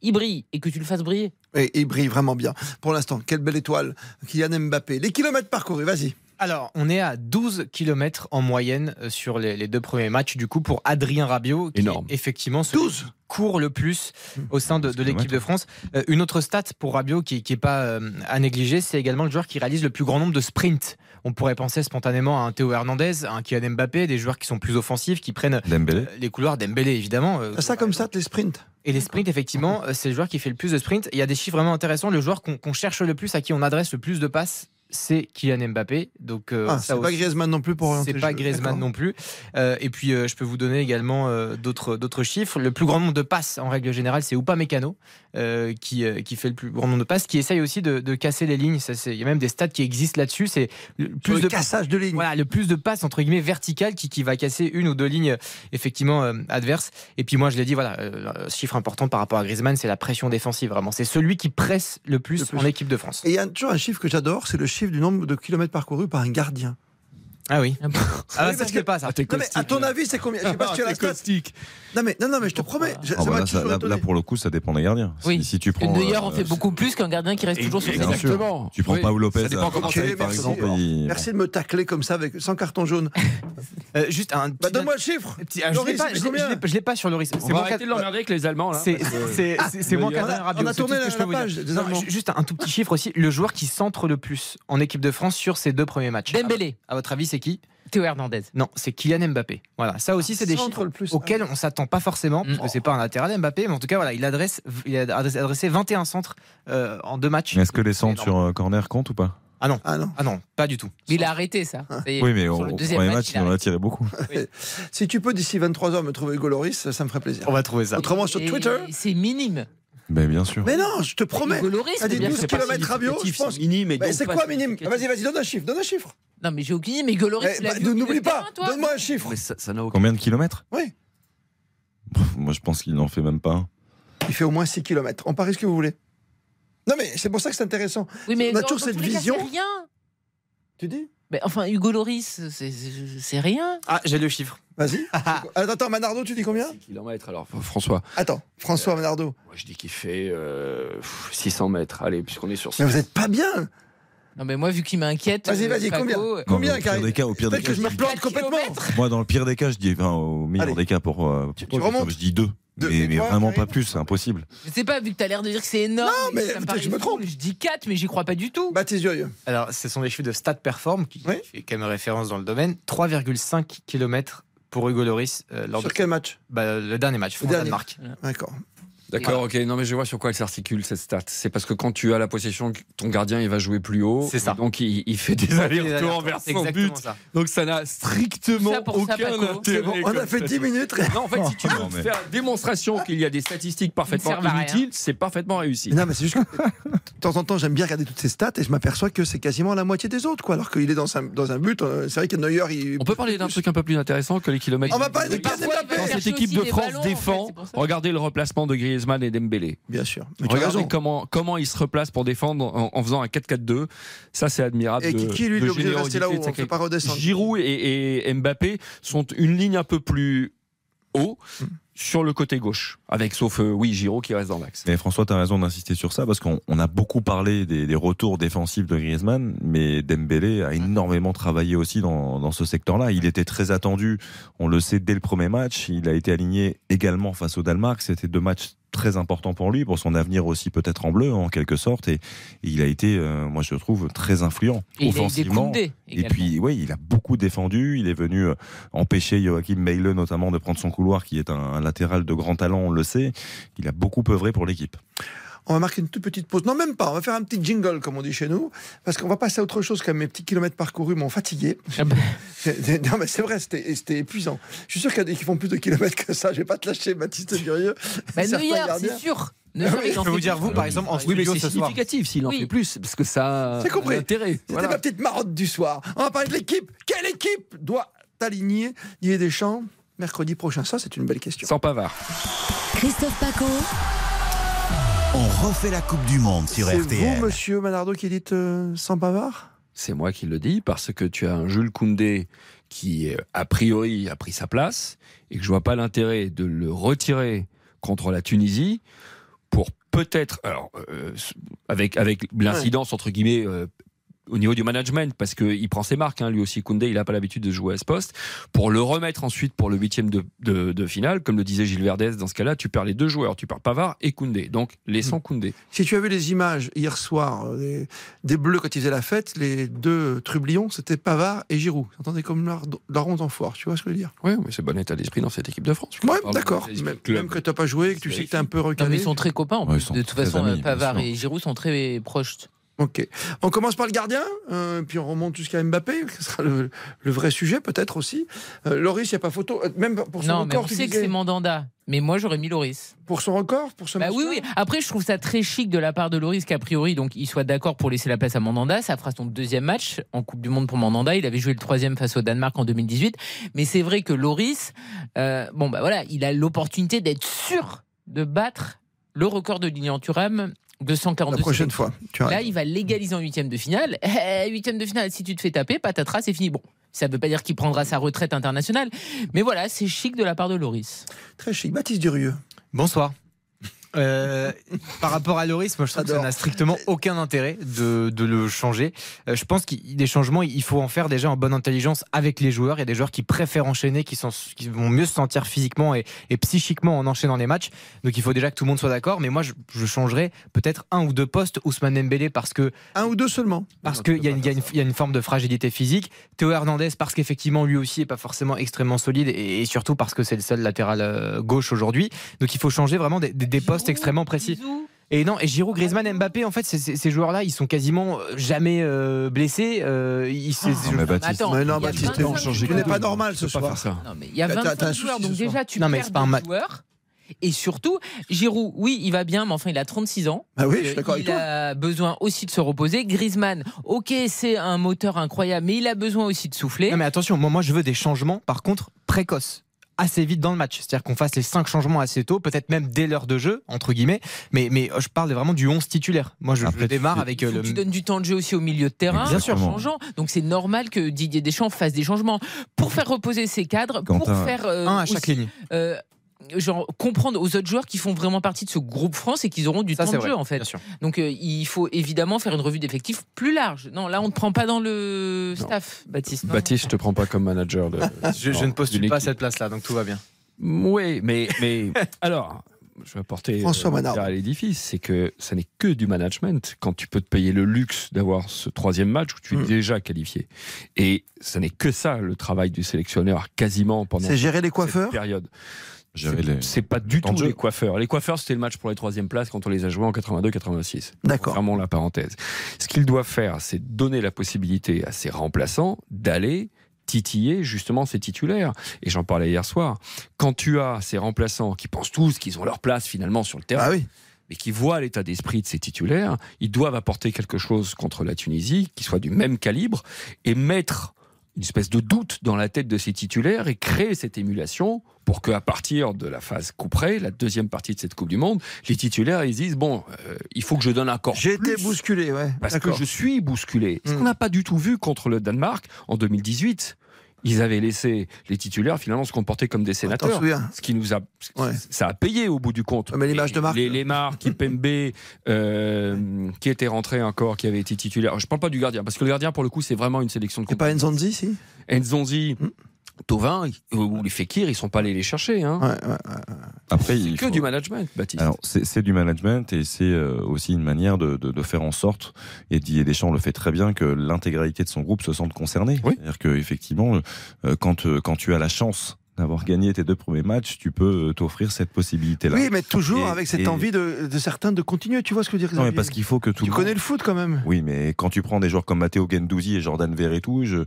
il brille et que tu le fasses briller. Et il brille vraiment bien. Pour l'instant, quelle belle étoile. Kylian Mbappé. Les kilomètres parcourus, vas-y. Alors, on est à 12 km en moyenne euh, sur les, les deux premiers matchs, du coup, pour Adrien Rabiot, qui Énorme. est effectivement celui 12 qui court le plus au sein de, de l'équipe de France. Euh, une autre stat pour Rabiot qui n'est pas euh, à négliger, c'est également le joueur qui réalise le plus grand nombre de sprints. On pourrait penser spontanément à un Théo Hernandez, à un Kylian Mbappé, des joueurs qui sont plus offensifs, qui prennent euh, les couloirs d'Embélé, évidemment. euh, Ça comme ça, les sprints. et les sprints, effectivement, c'est le joueur qui fait le plus de sprints. Il y a des chiffres vraiment intéressants. Le joueur qu'on qu'on cherche le plus, à qui on adresse le plus de passes, c'est Kylian Mbappé. Donc, euh, Ah, c'est pas Griezmann non plus pour orienter C'est pas. Griezmann non plus. Euh, et puis, euh, je peux vous donner également d'autres d'autres chiffres. Le plus grand nombre de passes, en règle générale, c'est Upamecano euh, qui, euh, qui fait le plus grand nombre de passes, qui essaye aussi de, de casser les lignes. Ça, Il y a même des stats qui existent là-dessus. C'est le plus le de cassage de lignes. Voilà, le plus de passes entre guillemets verticales qui, qui va casser une ou deux lignes effectivement euh, adverses. Et puis moi, je l'ai dit, voilà, euh, chiffre important par rapport à Griezmann, c'est la pression défensive. Vraiment, c'est celui qui presse le plus, Le plus. en équipe de France. Et il y a toujours un chiffre que j'adore, c'est le chiffre du nombre de kilomètres parcourus par un gardien. Ah oui. Ah, Oui, ça, parce je sais que- pas ça. Non, mais à ton avis, c'est combien? Je sais pas si tu as la stat. Non mais non, non, mais je te promets. je- Ah ça bah là, ça- toujours là- étonné. là, pour le coup, ça dépend des gardiens. Oui. Si, tu prends. Une demi-heure, on euh, fait beaucoup plus qu'un gardien qui reste toujours sur ses. Exactement. Tu prends Oui. Paolo Lopez Ça dépend à comment Marseille, Ok, par merci. exemple. il- Merci de me tacler comme ça avec sans carton jaune. [LAUGHS] Euh, juste un. Bah petit- donne-moi le chiffre. petit- ah, Loris, pas, c'est je l'ai- combien je l'ai- je l'ai pas sur Loris. On va arrêter de l'emmerder avec les Allemands là. C'est c'est- c'est- c'est moins On a- c'est tourné la- page Juste un tout petit chiffre aussi. Le joueur qui centre le plus en équipe de France sur ses deux premiers matchs. Dembélé. À votre avis, c'est qui? Théo Hernandez. Non, c'est Kylian Mbappé. Voilà, ça aussi, c'est des chiffres le plus. auxquels on s'attend pas forcément, parce Mm. que c'est pas un latéral Mbappé, mais en tout cas, voilà, il adresse, il a adressé, adressé 21 centres euh, en deux matchs. Est-ce que les centres sur euh, corner comptent ou pas? Ah non, Ah non. ah non, pas du tout. Mais il a arrêté ça. Est, Oui, mais sur au, le au deuxième premier match, match, il en a tiré beaucoup. [LAUGHS] Si tu peux d'ici 23h me trouver Hugo Loris, ça me ferait plaisir. On va trouver ça. Autrement sur Et Twitter. C'est minime. Ben, bien sûr. Mais non, je te promets. C'est bien 12 que c'est pas km Rabiot, je pense. minime. Mais donc c'est quoi minime Ah. Vas-y, vas-y, donne un chiffre, donne un chiffre. Non, mais j'ai aucune idée. Mais Hugo Loris, Eh, bah, N'oublie pas, donne-moi un chiffre. Mais ça ça n'a aucun. Combien de kilomètres Oui. Pff, Moi, je pense qu'il n'en fait même pas un. Il fait au moins 6 km. On parie ce que vous voulez. Non mais c'est pour ça que c'est intéressant. Oui, mais On a toujours cette vision. rien. Tu dis? Mais enfin, Hugo Loris, c'est rien. Ah, j'ai le chiffre. Vas-y. [LAUGHS] attends, Manardo, tu dis combien 6 km alors, François. Attends, François euh, Manardo. Moi, je dis qu'il fait euh, 600 mètres. Allez, puisqu'on est sur ça. Mais vous êtes pas bien non mais moi vu qu'il m'inquiète. Vas-y vas-y combien euh, combien au pire des cas, au pire des cas, je me plante complètement. Moi dans le pire des cas je dis enfin, au meilleur des cas pour, euh, tu, tu, je dis 2. Mais, vraiment pas plus, c'est impossible. Je sais pas, vu que t'as l'air de dire que c'est énorme. Non, mais, je me trompe. Je dis 4, mais j'y crois pas du tout. Bah, tes yeux. Alors, ce sont les chiffres de Stat Perform, qui fait quand même référence dans le domaine. 3,5 km pour Hugo Loris. Euh, lors Sur quel match? Bah, le dernier match, France-Danemark. D'accord. D'accord, ok. Non, mais je vois sur quoi elle s'articule cette stat. C'est parce que quand tu as la possession, ton gardien il va jouer plus haut. C'est ça. Donc il, il fait des allers-retours vers son but. ça. Donc ça n'a strictement ça ça, aucun Paco. intérêt. Bon, on a fait 10 statistique. minutes. [LAUGHS] Non, en fait, si tu veux Non, mais- faire la démonstration qu'il y a des statistiques parfaitement inutiles, c'est parfaitement réussi. Non, mais c'est juste que de temps en temps, j'aime bien regarder toutes ces stats et je m'aperçois que c'est quasiment la moitié des autres, quoi. Alors qu'il est dans un, dans un but. euh, C'est vrai que Neuer, il. On peut parler d'un truc un peu plus intéressant que les kilomètres. On va parler de. Quand cette équipe de France défend, ça. regardez le replacement de Griezmann et Dembélé. Bien sûr. Mais Regardez comment, comment il se replace pour défendre en, en faisant un 4-4-2. Ça, c'est admirable. Et de- qui, lui, est obligé de rester là-haut, on ne pas redescendre. Giroud et, et Mbappé sont une ligne un peu plus haut Hmm. sur le côté gauche. Avec, sauf, euh, oui, Giroud qui reste dans l'axe. Mais François, tu as raison d'insister sur ça parce qu'on on a beaucoup parlé des, des retours défensifs de Griezmann, mais Dembélé a énormément travaillé aussi dans, dans ce secteur-là. Il était très attendu, on le sait, dès le premier match. Il a été aligné également face au Danemark. C'était deux matchs très importants pour lui, pour son avenir aussi peut-être en bleu en quelque sorte. Et, et il a été, euh, moi je trouve, très influent Et il offensivement. Koundé Et puis, oui, il a beaucoup défendu. Il est venu euh, empêcher Joachim Meile, notamment, de prendre son couloir, qui est un, un latéral de grand talent, on le sait. Il a beaucoup œuvré pour l'équipe. On va marquer une toute petite pause. Non, même pas. On va faire un petit jingle, comme on dit chez nous. Parce qu'on va passer à autre chose, comme mes petits kilomètres parcourus m'ont fatigué. Ah [LAUGHS] bah, non, mais c'est vrai, c'était épuisant. Je suis sûr qu'il y a des qui font plus de kilomètres que ça. Je vais pas te lâcher, Baptiste Durieux. [LAUGHS] bah, c'est sûr. Neuer, je peux vous dire, vous, par exemple, en Oui, mais studio c'est ce soir. significatif s'il en Oui. fait plus, parce que ça compris. a un intérêt. C'était Voilà. ma petite marotte du soir. On va parler de l'équipe. Quelle équipe doit aligner Didier Deschamps mercredi prochain? Ça, c'est une belle question. Sans Pavard. Christophe Paco. On refait la Coupe du Monde sur C'est RTL. vous, monsieur Manardo, qui dites euh, sans bavard C'est moi qui le dis parce que tu as un Jules Koundé qui, euh, a priori, a pris sa place et que je vois pas l'intérêt de le retirer contre la Tunisie pour peut-être, alors, euh, avec, avec l'incidence, entre guillemets, euh, au niveau du management, parce qu'il prend ses marques, hein, lui aussi, Koundé, il n'a pas l'habitude de jouer à ce poste, pour le remettre ensuite pour le huitième de, de, de finale, comme le disait Gilles Verdez, dans ce cas-là, tu perds les deux joueurs, tu perds Pavard et Koundé. Donc, laissons Koundé. Si tu as vu les images hier soir euh, des, des Bleus quand ils faisaient la fête, les deux trublions, c'était Pavard et Giroud. J'entendais comme leur, leur honte en foire, tu vois ce que je veux dire? Oui, mais c'est bon état d'esprit dans cette équipe de France. Ouais, d'accord. Même, que tu n'as pas joué, que tu sais que tu es un peu Non, mais ils sont très copains en Ouais, plus. De toute façon, amis, Pavard et Giroud sont très proches. Ok. On commence par le gardien, euh, puis on remonte jusqu'à Mbappé, [LAUGHS] ce sera le, le vrai sujet peut-être aussi. Euh, Loris, il n'y a pas photo, euh, même pour son Non, mais record. on tu sait que c'est Mandanda. Mais moi, j'aurais mis Loris. Pour son record pour ce Bah oui, oui. Après, je trouve ça très chic de la part de Loris qu'a priori, donc il soit d'accord pour laisser la place à Mandanda. Ça fera son deuxième match en Coupe du Monde pour Mandanda. Il avait joué le troisième face au Danemark en 2018. Mais c'est vrai que Loris, euh, bon bah voilà, il a l'opportunité d'être sûr de battre le record de Lilian Thuram. 242 La prochaine fois, tu Là, il va légaliser en huitième de finale. Eh, Huitième de finale, si tu te fais taper, patatras, c'est fini. Bon, ça ne veut pas dire qu'il prendra sa retraite internationale, mais voilà, c'est chic de la part de Loris. Très chic. Baptiste Durieux. Bonsoir. Euh, par rapport à Loris, moi je trouve que ça n'a strictement aucun intérêt de, de le changer. Euh, je pense qu'il des changements, il faut en faire déjà en bonne intelligence avec les joueurs. Il y a des joueurs qui préfèrent enchaîner, qui, sont, qui vont mieux se sentir physiquement et, et psychiquement en enchaînant les matchs. Donc il faut déjà que tout le monde soit d'accord. Mais moi je, je changerais peut-être un ou deux postes Ousmane Dembélé parce que un ou deux seulement. Parce qu'il y, a une- il y a une- il y a une forme de fragilité physique. Théo Hernandez parce qu'effectivement lui aussi est pas forcément extrêmement solide et, et surtout parce que c'est le seul latéral euh, gauche aujourd'hui. Donc il faut changer vraiment des, des- des postes extrêmement précis. Et non, et Giroud, Griezmann, Mbappé, en fait, ces joueurs-là, ils sont quasiment euh, jamais euh, blessés. euh, ils, c'est- c'est- mais Baptiste- Attends, Mais non, il Baptiste, 25 tu n'es pas normal ce soir. Non, mais il y a T'as- t'as- 25 t'as un joueurs, donc déjà tu Non, mais perds pas un joueurs. Et surtout, Giroud, oui, il va bien, mais enfin, il a 36 ans. Bah oui, Euh, je suis d'accord avec Il toi. a besoin aussi de se reposer. Griezmann, ok, c'est un moteur incroyable, mais il a besoin aussi de souffler. Non, mais attention, moi, moi je veux des changements, par contre, précoces assez vite dans le match. C'est-à-dire qu'on fasse les cinq changements assez tôt, peut-être même dès l'heure de jeu, entre guillemets. Mais, mais euh, je parle vraiment du 11 titulaire. Moi, je, je démarre avec euh, le. tu donnes du temps de jeu aussi au milieu de terrain, Bien en sûr. changeant. Donc c'est normal que Didier Deschamps fasse des changements pour faire reposer ses cadres, pour faire euh, un à chaque aussi, ligne. euh, genre comprendre aux autres joueurs qui font vraiment partie de ce groupe France et qu'ils auront du Ça, temps de vrai, jeu en fait. Donc euh, il faut évidemment faire une revue d'effectifs plus large. Non, là on ne prend pas dans le staff, Baptiste. non Baptiste, je te prends pas comme manager. De, Je, je ne postule pas à cette place-là, donc tout va bien. Oui, mais, mais [LAUGHS] alors, je vais apporter François euh, à l'édifice, c'est que ça n'est que du management quand tu peux te payer le luxe d'avoir ce troisième match où tu es Mm. déjà qualifié. Et ça n'est que ça le travail du sélectionneur quasiment pendant C'est gérer les cette coiffeurs? période. C'est- pas du tout jeu. les coiffeurs. Les coiffeurs, c'était le match pour les troisième places quand on les a joués en 82-86. D'accord. Vraiment la parenthèse. Ce qu'ils doivent faire, c'est donner la possibilité à ces remplaçants d'aller titiller justement ces titulaires. Et j'en parlais hier soir. Quand tu as ces remplaçants qui pensent tous qu'ils ont leur place finalement sur le terrain, Ah oui. mais qui voient l'état d'esprit de ces titulaires, ils doivent apporter quelque chose contre la Tunisie qui soit du même calibre et mettre une espèce de doute dans la tête de ces titulaires et créer cette émulation pour qu'à partir de la phase couperée, la deuxième partie de cette Coupe du Monde, les titulaires ils disent bon, euh, il faut que je donne encore J'ai été bousculé, ouais. parce que je suis bousculé. Ce Mm. qu'on n'a pas du tout vu contre le Danemark en 2018. Ils avaient laissé les titulaires finalement se comporter comme des sénateurs. souviens Ce qui nous a, Ouais. ça a payé au bout du compte. mais l'image de marque. Les, les Marc, [LAUGHS] Kipembe, euh, qui était rentré encore, qui avait été titulaire. Je parle pas du gardien, parce que le gardien, pour le coup, c'est vraiment une sélection de C'est pas Nzonzi, si? Nzonzi, Tovin ou les Fekir, ils sont pas allés les chercher. Hein. Après, C'est que faut- du management, Baptiste. Alors, c'est c'est du management et c'est euh, aussi une manière de, de, de faire en sorte, et Didier Deschamps le fait très bien, que l'intégralité de son groupe se sente concernée. C'est-à-dire qu'effectivement, quand, euh, quand tu as la chance d'avoir gagné tes deux premiers matchs, tu peux euh, t'offrir cette possibilité-là. Oui, mais toujours Et- avec cette et- envie de, de certains de continuer. Tu vois ce que je veux dire Non, mais Xavier parce qu'il faut que tout Tu le connais monde- le foot quand même. Oui, mais quand tu prends des joueurs comme Matteo Gendouzi et Jordan Verretou, je,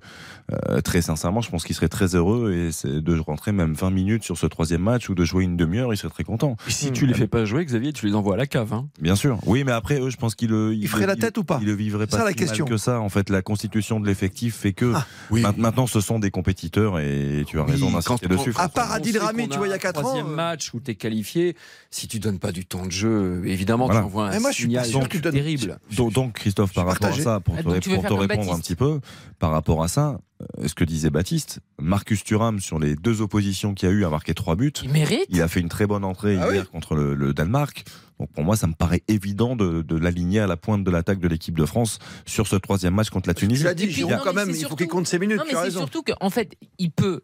euh, très sincèrement, je pense qu'il serait très heureux et c'est de rentrer même 20 minutes sur ce troisième match ou de jouer une demi-heure, il serait très content. Et si tu les fais pas jouer, Xavier, tu les envoies à la cave. Hein. Bien sûr. Oui, mais après, eux, je pense qu'ils le. Il ferait la tête ou pas? Ils le vivraient C'est pas ça, la mal question. que ça. En fait, la constitution de l'effectif fait que Ah, ma- maintenant, ce sont des compétiteurs et tu as raison d'insister À part Adil Rami, tu a vois, il y a un 4 ans. troisième euh, match où tu es qualifié, si tu donnes pas du temps de jeu, évidemment, Voilà. tu envoies un moi, je suis pas signal donnes- terrible. Donc, donc, Christophe, par rapport à ça, pour Ah, te, donc pour répondre un Baptiste. petit peu, par rapport à ça, euh, ce que disait Baptiste, Marcus Thuram, sur les deux oppositions qu'il y a eu, a marqué trois buts. Il mérite. Il a fait une très bonne entrée Ah hier contre le, le Danemark. Donc pour moi, ça me paraît évident de, de l'aligner à la pointe de l'attaque de l'équipe de France sur ce troisième match contre la Tunisie. Tu l'as dit, Giroud, quand même, il faut qu'il compte ses minutes. Non, mais tu as c'est raison. surtout qu'en fait, il peut.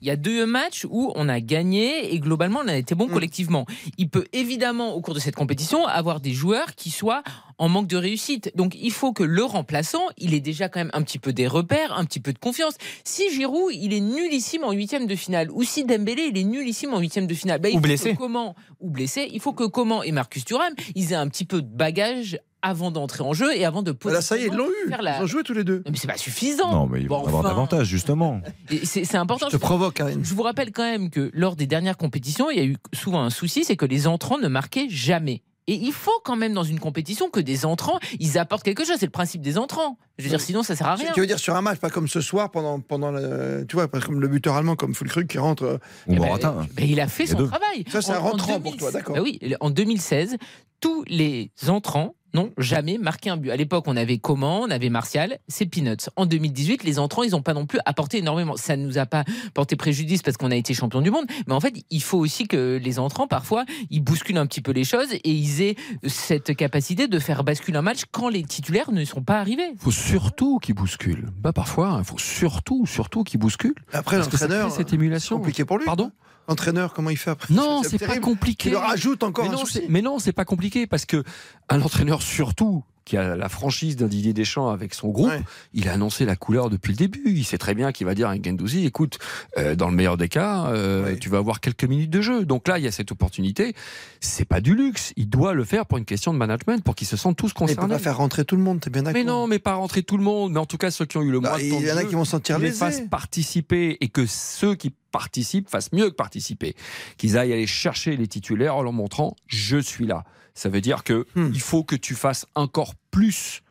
Il y a deux matchs où on a gagné et globalement on a été bon Mm. collectivement. Il peut évidemment au cours de cette compétition avoir des joueurs qui soient en manque de réussite. Donc il faut que le remplaçant, il ait déjà quand même un petit peu des repères, un petit peu de confiance. Si Giroud, il est nullissime en huitième de finale, ou si Dembélé, il est nullissime en huitième de finale, bah, il Ou faut blessé. que comment ou blessé, il faut que comment et Marcus Thuram, ils aient un petit peu de bagage avant d'entrer en jeu et avant de Là, ça y est, ils l'ont eu. la- Ils ont joué tous les deux. Mais c'est pas suffisant. Non, mais ils vont Bon, avoir enfin, davantage, justement. [LAUGHS] C'est important. Je te provoque, Karine. Je vous rappelle quand même que lors des dernières compétitions, il y a eu souvent un souci, c'est que les entrants ne marquaient jamais. Et il faut quand même dans une compétition que des entrants, ils apportent quelque chose. C'est le principe des entrants. Je veux dire, sinon ça sert à rien. Tu veux dire sur un match, pas comme ce soir, pendant, pendant le, tu vois, pas comme le buteur allemand, comme Fulkrug qui rentre. euh, Ou Eh ben, Morata. ben, il a fait son deux. travail. Ça, c'est un En- en rentrant pour 2000 toi, d'accord. Ben oui, en 2016, tous les entrants n'ont jamais marqué un but. À l'époque, on avait Coman, on avait Martial, c'est Peanuts. En 2018, les entrants, ils n'ont pas non plus apporté énormément. Ça ne nous a pas porté préjudice parce qu'on a été champion du monde, mais en fait, il faut aussi que les entrants, parfois, ils bousculent un petit peu les choses et ils aient cette capacité de faire basculer un match quand les titulaires ne sont pas arrivés. Il faut surtout qu'il bouscule. Pas parfois, il faut surtout, surtout qu'il bouscule. Après, Parce que ça l'entraîneur, cette émulation. c'est compliqué pour lui. Pardon? L'entraîneur, comment il fait après Non, c'est pas compliqué. Tu leur rajoutes encore mais un non, souci. Mais non, c'est pas compliqué parce que un entraîneur surtout qui a la franchise d'un Didier Deschamps avec son groupe, il a annoncé la couleur depuis le début. Il sait très bien qu'il va dire à Gendouzi, écoute, euh, dans le meilleur des cas, euh, tu vas avoir quelques minutes de jeu. Donc là, il y a cette opportunité. C'est pas du luxe. Il doit le faire pour une question de management, pour qu'ils se sentent tous Mais il peut concernés. pas faire rentrer tout le monde, t'es bien d'accord Mais non, mais pas rentrer tout le monde. Mais en tout cas, ceux qui ont eu le Bah, moins de il temps y de en a qui vont se sentir les fassent participer et que ceux qui participent fassent mieux que participer. Qu'ils aillent aller chercher les titulaires en leur montrant je suis là. Ça veut dire que Hmm. il faut que tu fasses encore plus.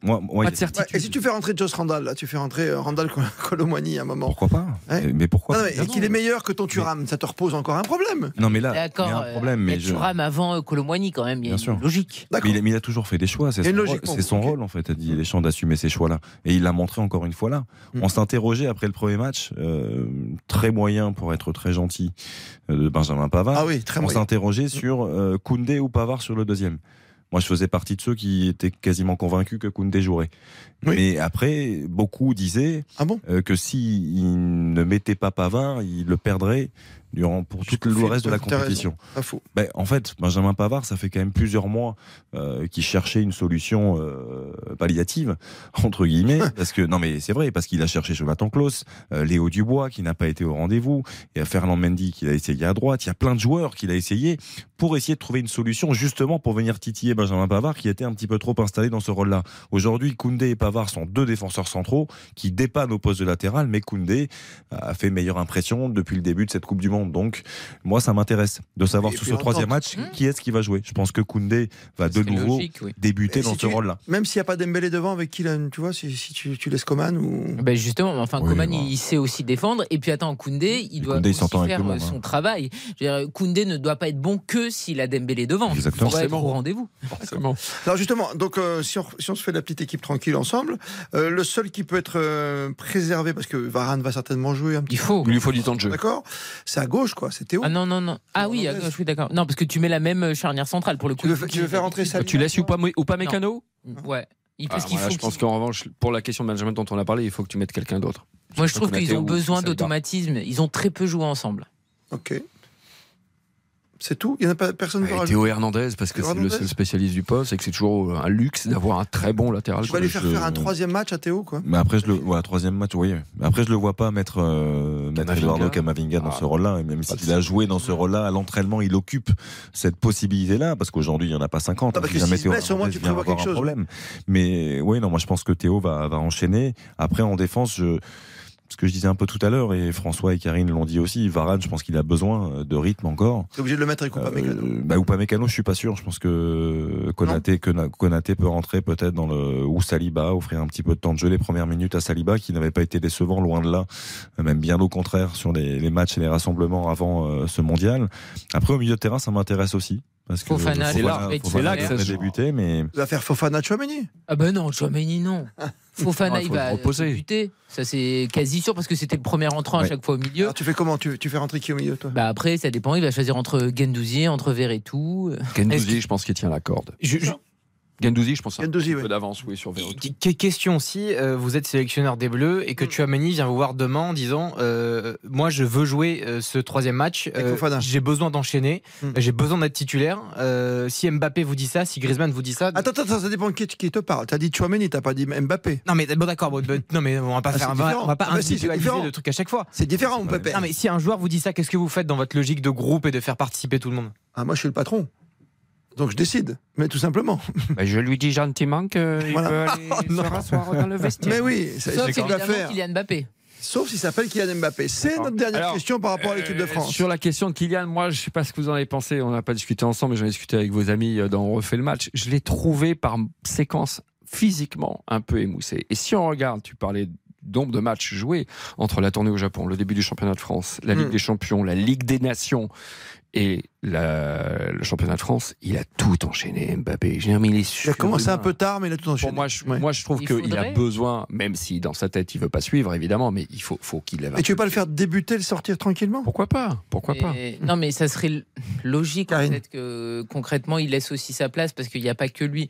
Moi, moi, Pas de certitude. Ouais, et si tu fais rentrer Joss Randall, là, tu fais rentrer euh, Randall Col- [LAUGHS] Colomwani à un moment. Pourquoi pas Ouais. Mais pourquoi Non, mais- pas et qu'il est meilleur que ton Thuram, ça te repose encore un problème. Non, mais là, il y a un problème. Mais Mais je- Thuram avant euh, Colomboigny quand même, il y a Bien une sûr. logique. Mais il, a, mais il a toujours fait des choix. C'est son, rôle, son en fait, a dit Deschamps, d'assumer ces choix-là. Et il l'a montré encore une fois là. Mm. On s'interrogeait après le premier match, euh, très moyen pour être très gentil, euh, de Benjamin Pavard. Ah oui, très On moyen. s'interrogeait sur euh, Koundé ou Pavard sur le deuxième. Moi, je faisais partie de ceux qui étaient quasiment convaincus que Koundé jouerait. Oui. Mais après, beaucoup disaient Ah bon? euh, que s'il ne mettait pas Pavard, il le perdrait durant pour tout le reste de la compétition. Pas faux. Ben, en fait, Benjamin Pavard, ça fait quand même plusieurs mois euh, qu'il cherchait une solution euh, palliative, [LAUGHS] entre guillemets, [LAUGHS] parce que non mais c'est vrai, parce qu'il a cherché Jonathan Klaus, euh, Léo Dubois qui n'a pas été au rendez-vous, il y a Fernand Mendy qui l'a essayé à droite, il y a plein de joueurs qu'il a essayé pour essayer de trouver une solution justement pour venir titiller Benjamin Pavard qui était un petit peu trop installé dans ce rôle-là. Aujourd'hui, Koundé et Pavard sont deux défenseurs centraux qui dépannent au poste de latéral, mais Koundé a fait meilleure impression depuis le début de cette Coupe du Monde. Donc, moi, ça m'intéresse de savoir Et sur ce troisième match qui est-ce qui va jouer? Je pense que Koundé va de nouveau logique, oui. débuter Et dans si ce tu- rôle-là. Même s'il n'y a pas Dembélé devant, avec qui, là, tu vois, si, si tu, tu laisses Coman ou. Ben justement, enfin, Oui, Coman, il sait aussi défendre. Et puis attends, Koundé, il doit Koundé, aussi faire monde, euh, son hein. travail. Je veux dire, Koundé ne doit pas être bon que s'il a Dembélé devant. Exactement. Il doit être Forcément. au rendez-vous. Forcément. Alors justement, donc euh, si, on, si on se fait la petite équipe tranquille ensemble, euh, le seul qui peut être euh, préservé, parce que Varane va certainement jouer un petit Il faut. Il lui faut du temps de jeu. D'accord C'est à gauche, quoi, c'est Théo. Ah non, non, non. Ah oui, à gauche, oui, d'accord. Non, parce que tu mets la même charnière centrale pour le coup. tu, veux, tu veux faire rentrer ça Tu laisses ou pas, ou pas Mécano? Ouais. Il, Ah, parce qu'il voilà, faut Je pense qu'en revanche, pour la question de management dont on a parlé, il faut que tu mettes quelqu'un d'autre. Moi, je trouve qu'ils ont besoin d'automatisme. Ils ont très peu joué ensemble. Ok. C'est tout Il n'y en a pas personne pour Théo Hernandez, parce que c'est le seul spécialiste du poste et que c'est toujours un luxe d'avoir un très bon latéral. Tu vas lui faire je- faire un troisième match à Théo, quoi. Mais après, je le, ouais, troisième match, oui. Après, je le vois pas mettre, euh, mettre Camavinga. Eduardo Camavinga dans Ah, ce rôle-là. Et même s'il a joué dans ce rôle-là à l'entraînement, il occupe cette possibilité-là. Parce qu'aujourd'hui, il y en a pas 50. Ah, parce Si que se blesse, au moins, tu vient prévois avoir quelque un chose. problème. Mais oui, non, moi, je pense que Théo va, va enchaîner. Après, en défense, je, ce que je disais un peu tout à l'heure, et François et Karine l'ont dit aussi, Varane, je pense qu'il a besoin de rythme encore. T'es obligé de le mettre avec Upamecano. Euh, bah, Upamecano, je suis pas sûr. Je pense que Konaté, Kona- Konaté peut rentrer peut-être dans le ou Saliba, offrir un petit peu de temps de jeu les premières minutes à Saliba, qui n'avait pas été décevant, loin de là, même bien au contraire sur les, les matchs et les rassemblements avant euh, ce mondial. Après, au milieu de terrain, ça m'intéresse aussi. Parce que Fofana, c'est là- là que ça a débuté, mais Tu vas faire Fofana Chouameni. Ah ben non, Chouameni, non. Fofana, [LAUGHS] Ah, il va débuter. Ça, c'est quasi sûr parce que c'était le premier entrant à chaque fois au milieu. Alors tu fais comment? Tu, tu fais rentrer qui au milieu, toi? Bah après, ça dépend. Il va choisir entre Gendouzi, entre Verretou. Gendouzi, je pense qu'il tient la corde. Je- je- Gendouzi, je pense un Gendouzi, oui. peu d'avance oui, sur. Que- question si euh, vous êtes sélectionneur des Bleus et que Mm. Chouameni vient vous voir demain en disant euh, moi je veux jouer euh, ce troisième match Fofana. j'ai besoin d'enchaîner Mm. j'ai besoin d'être titulaire Euh, si Mbappé vous dit ça si Griezmann vous dit ça Attends, attends, ça dépend de qui, qui te parle. T'as dit Chouameni, t'as pas dit Mbappé. non mais bon d'accord bon, bon, non mais on va pas Ah, faire c'est on va, différent. on va pas Ah bah si, individualiser différent. le truc à chaque fois C'est différent, mon pépé. non mais si un joueur vous dit ça qu'est-ce que vous faites dans votre logique de groupe et de faire participer tout le monde? Ah, moi, je suis le patron. Donc je décide, mais tout simplement. [LAUGHS] Bah, je lui dis gentiment qu'il Voilà. peut aller [LAUGHS] Oh, se rasseoir dans le [LAUGHS] vestiaire. Mais oui, c'est ce qu'il va faire. Kylian Mbappé. Sauf s'il s'appelle Kylian Mbappé. C'est notre dernière Alors, question par rapport à l'équipe de Euh, France. Sur la question de Kylian, moi, je sais pas ce que vous en avez pensé. On n'a pas discuté ensemble, mais j'en ai discuté avec vos amis euh, dans On refait le match. Je l'ai trouvé par séquence physiquement un peu émoussé. Et si on regarde, tu parlais nombre de matchs joués entre la tournée au Japon, le début du championnat de France, la Ligue Hmm. des Champions, la Ligue des Nations et la- le championnat de France, il a tout enchaîné, Mbappé. Je veux dire, mais il est Il a commencé un peu tard, mais il a tout enchaîné. Pour moi, je, Ouais. moi, je trouve Il qu'il a besoin, même si dans sa tête il veut pas suivre, évidemment, mais il faut, faut qu'il Et tu veux peu pas le faire débuter, le sortir tranquillement? Pourquoi pas? Pourquoi pas? Non, mais ça serait logique, Karine. peut-être que concrètement, il laisse aussi sa place parce qu'il n'y a pas que lui.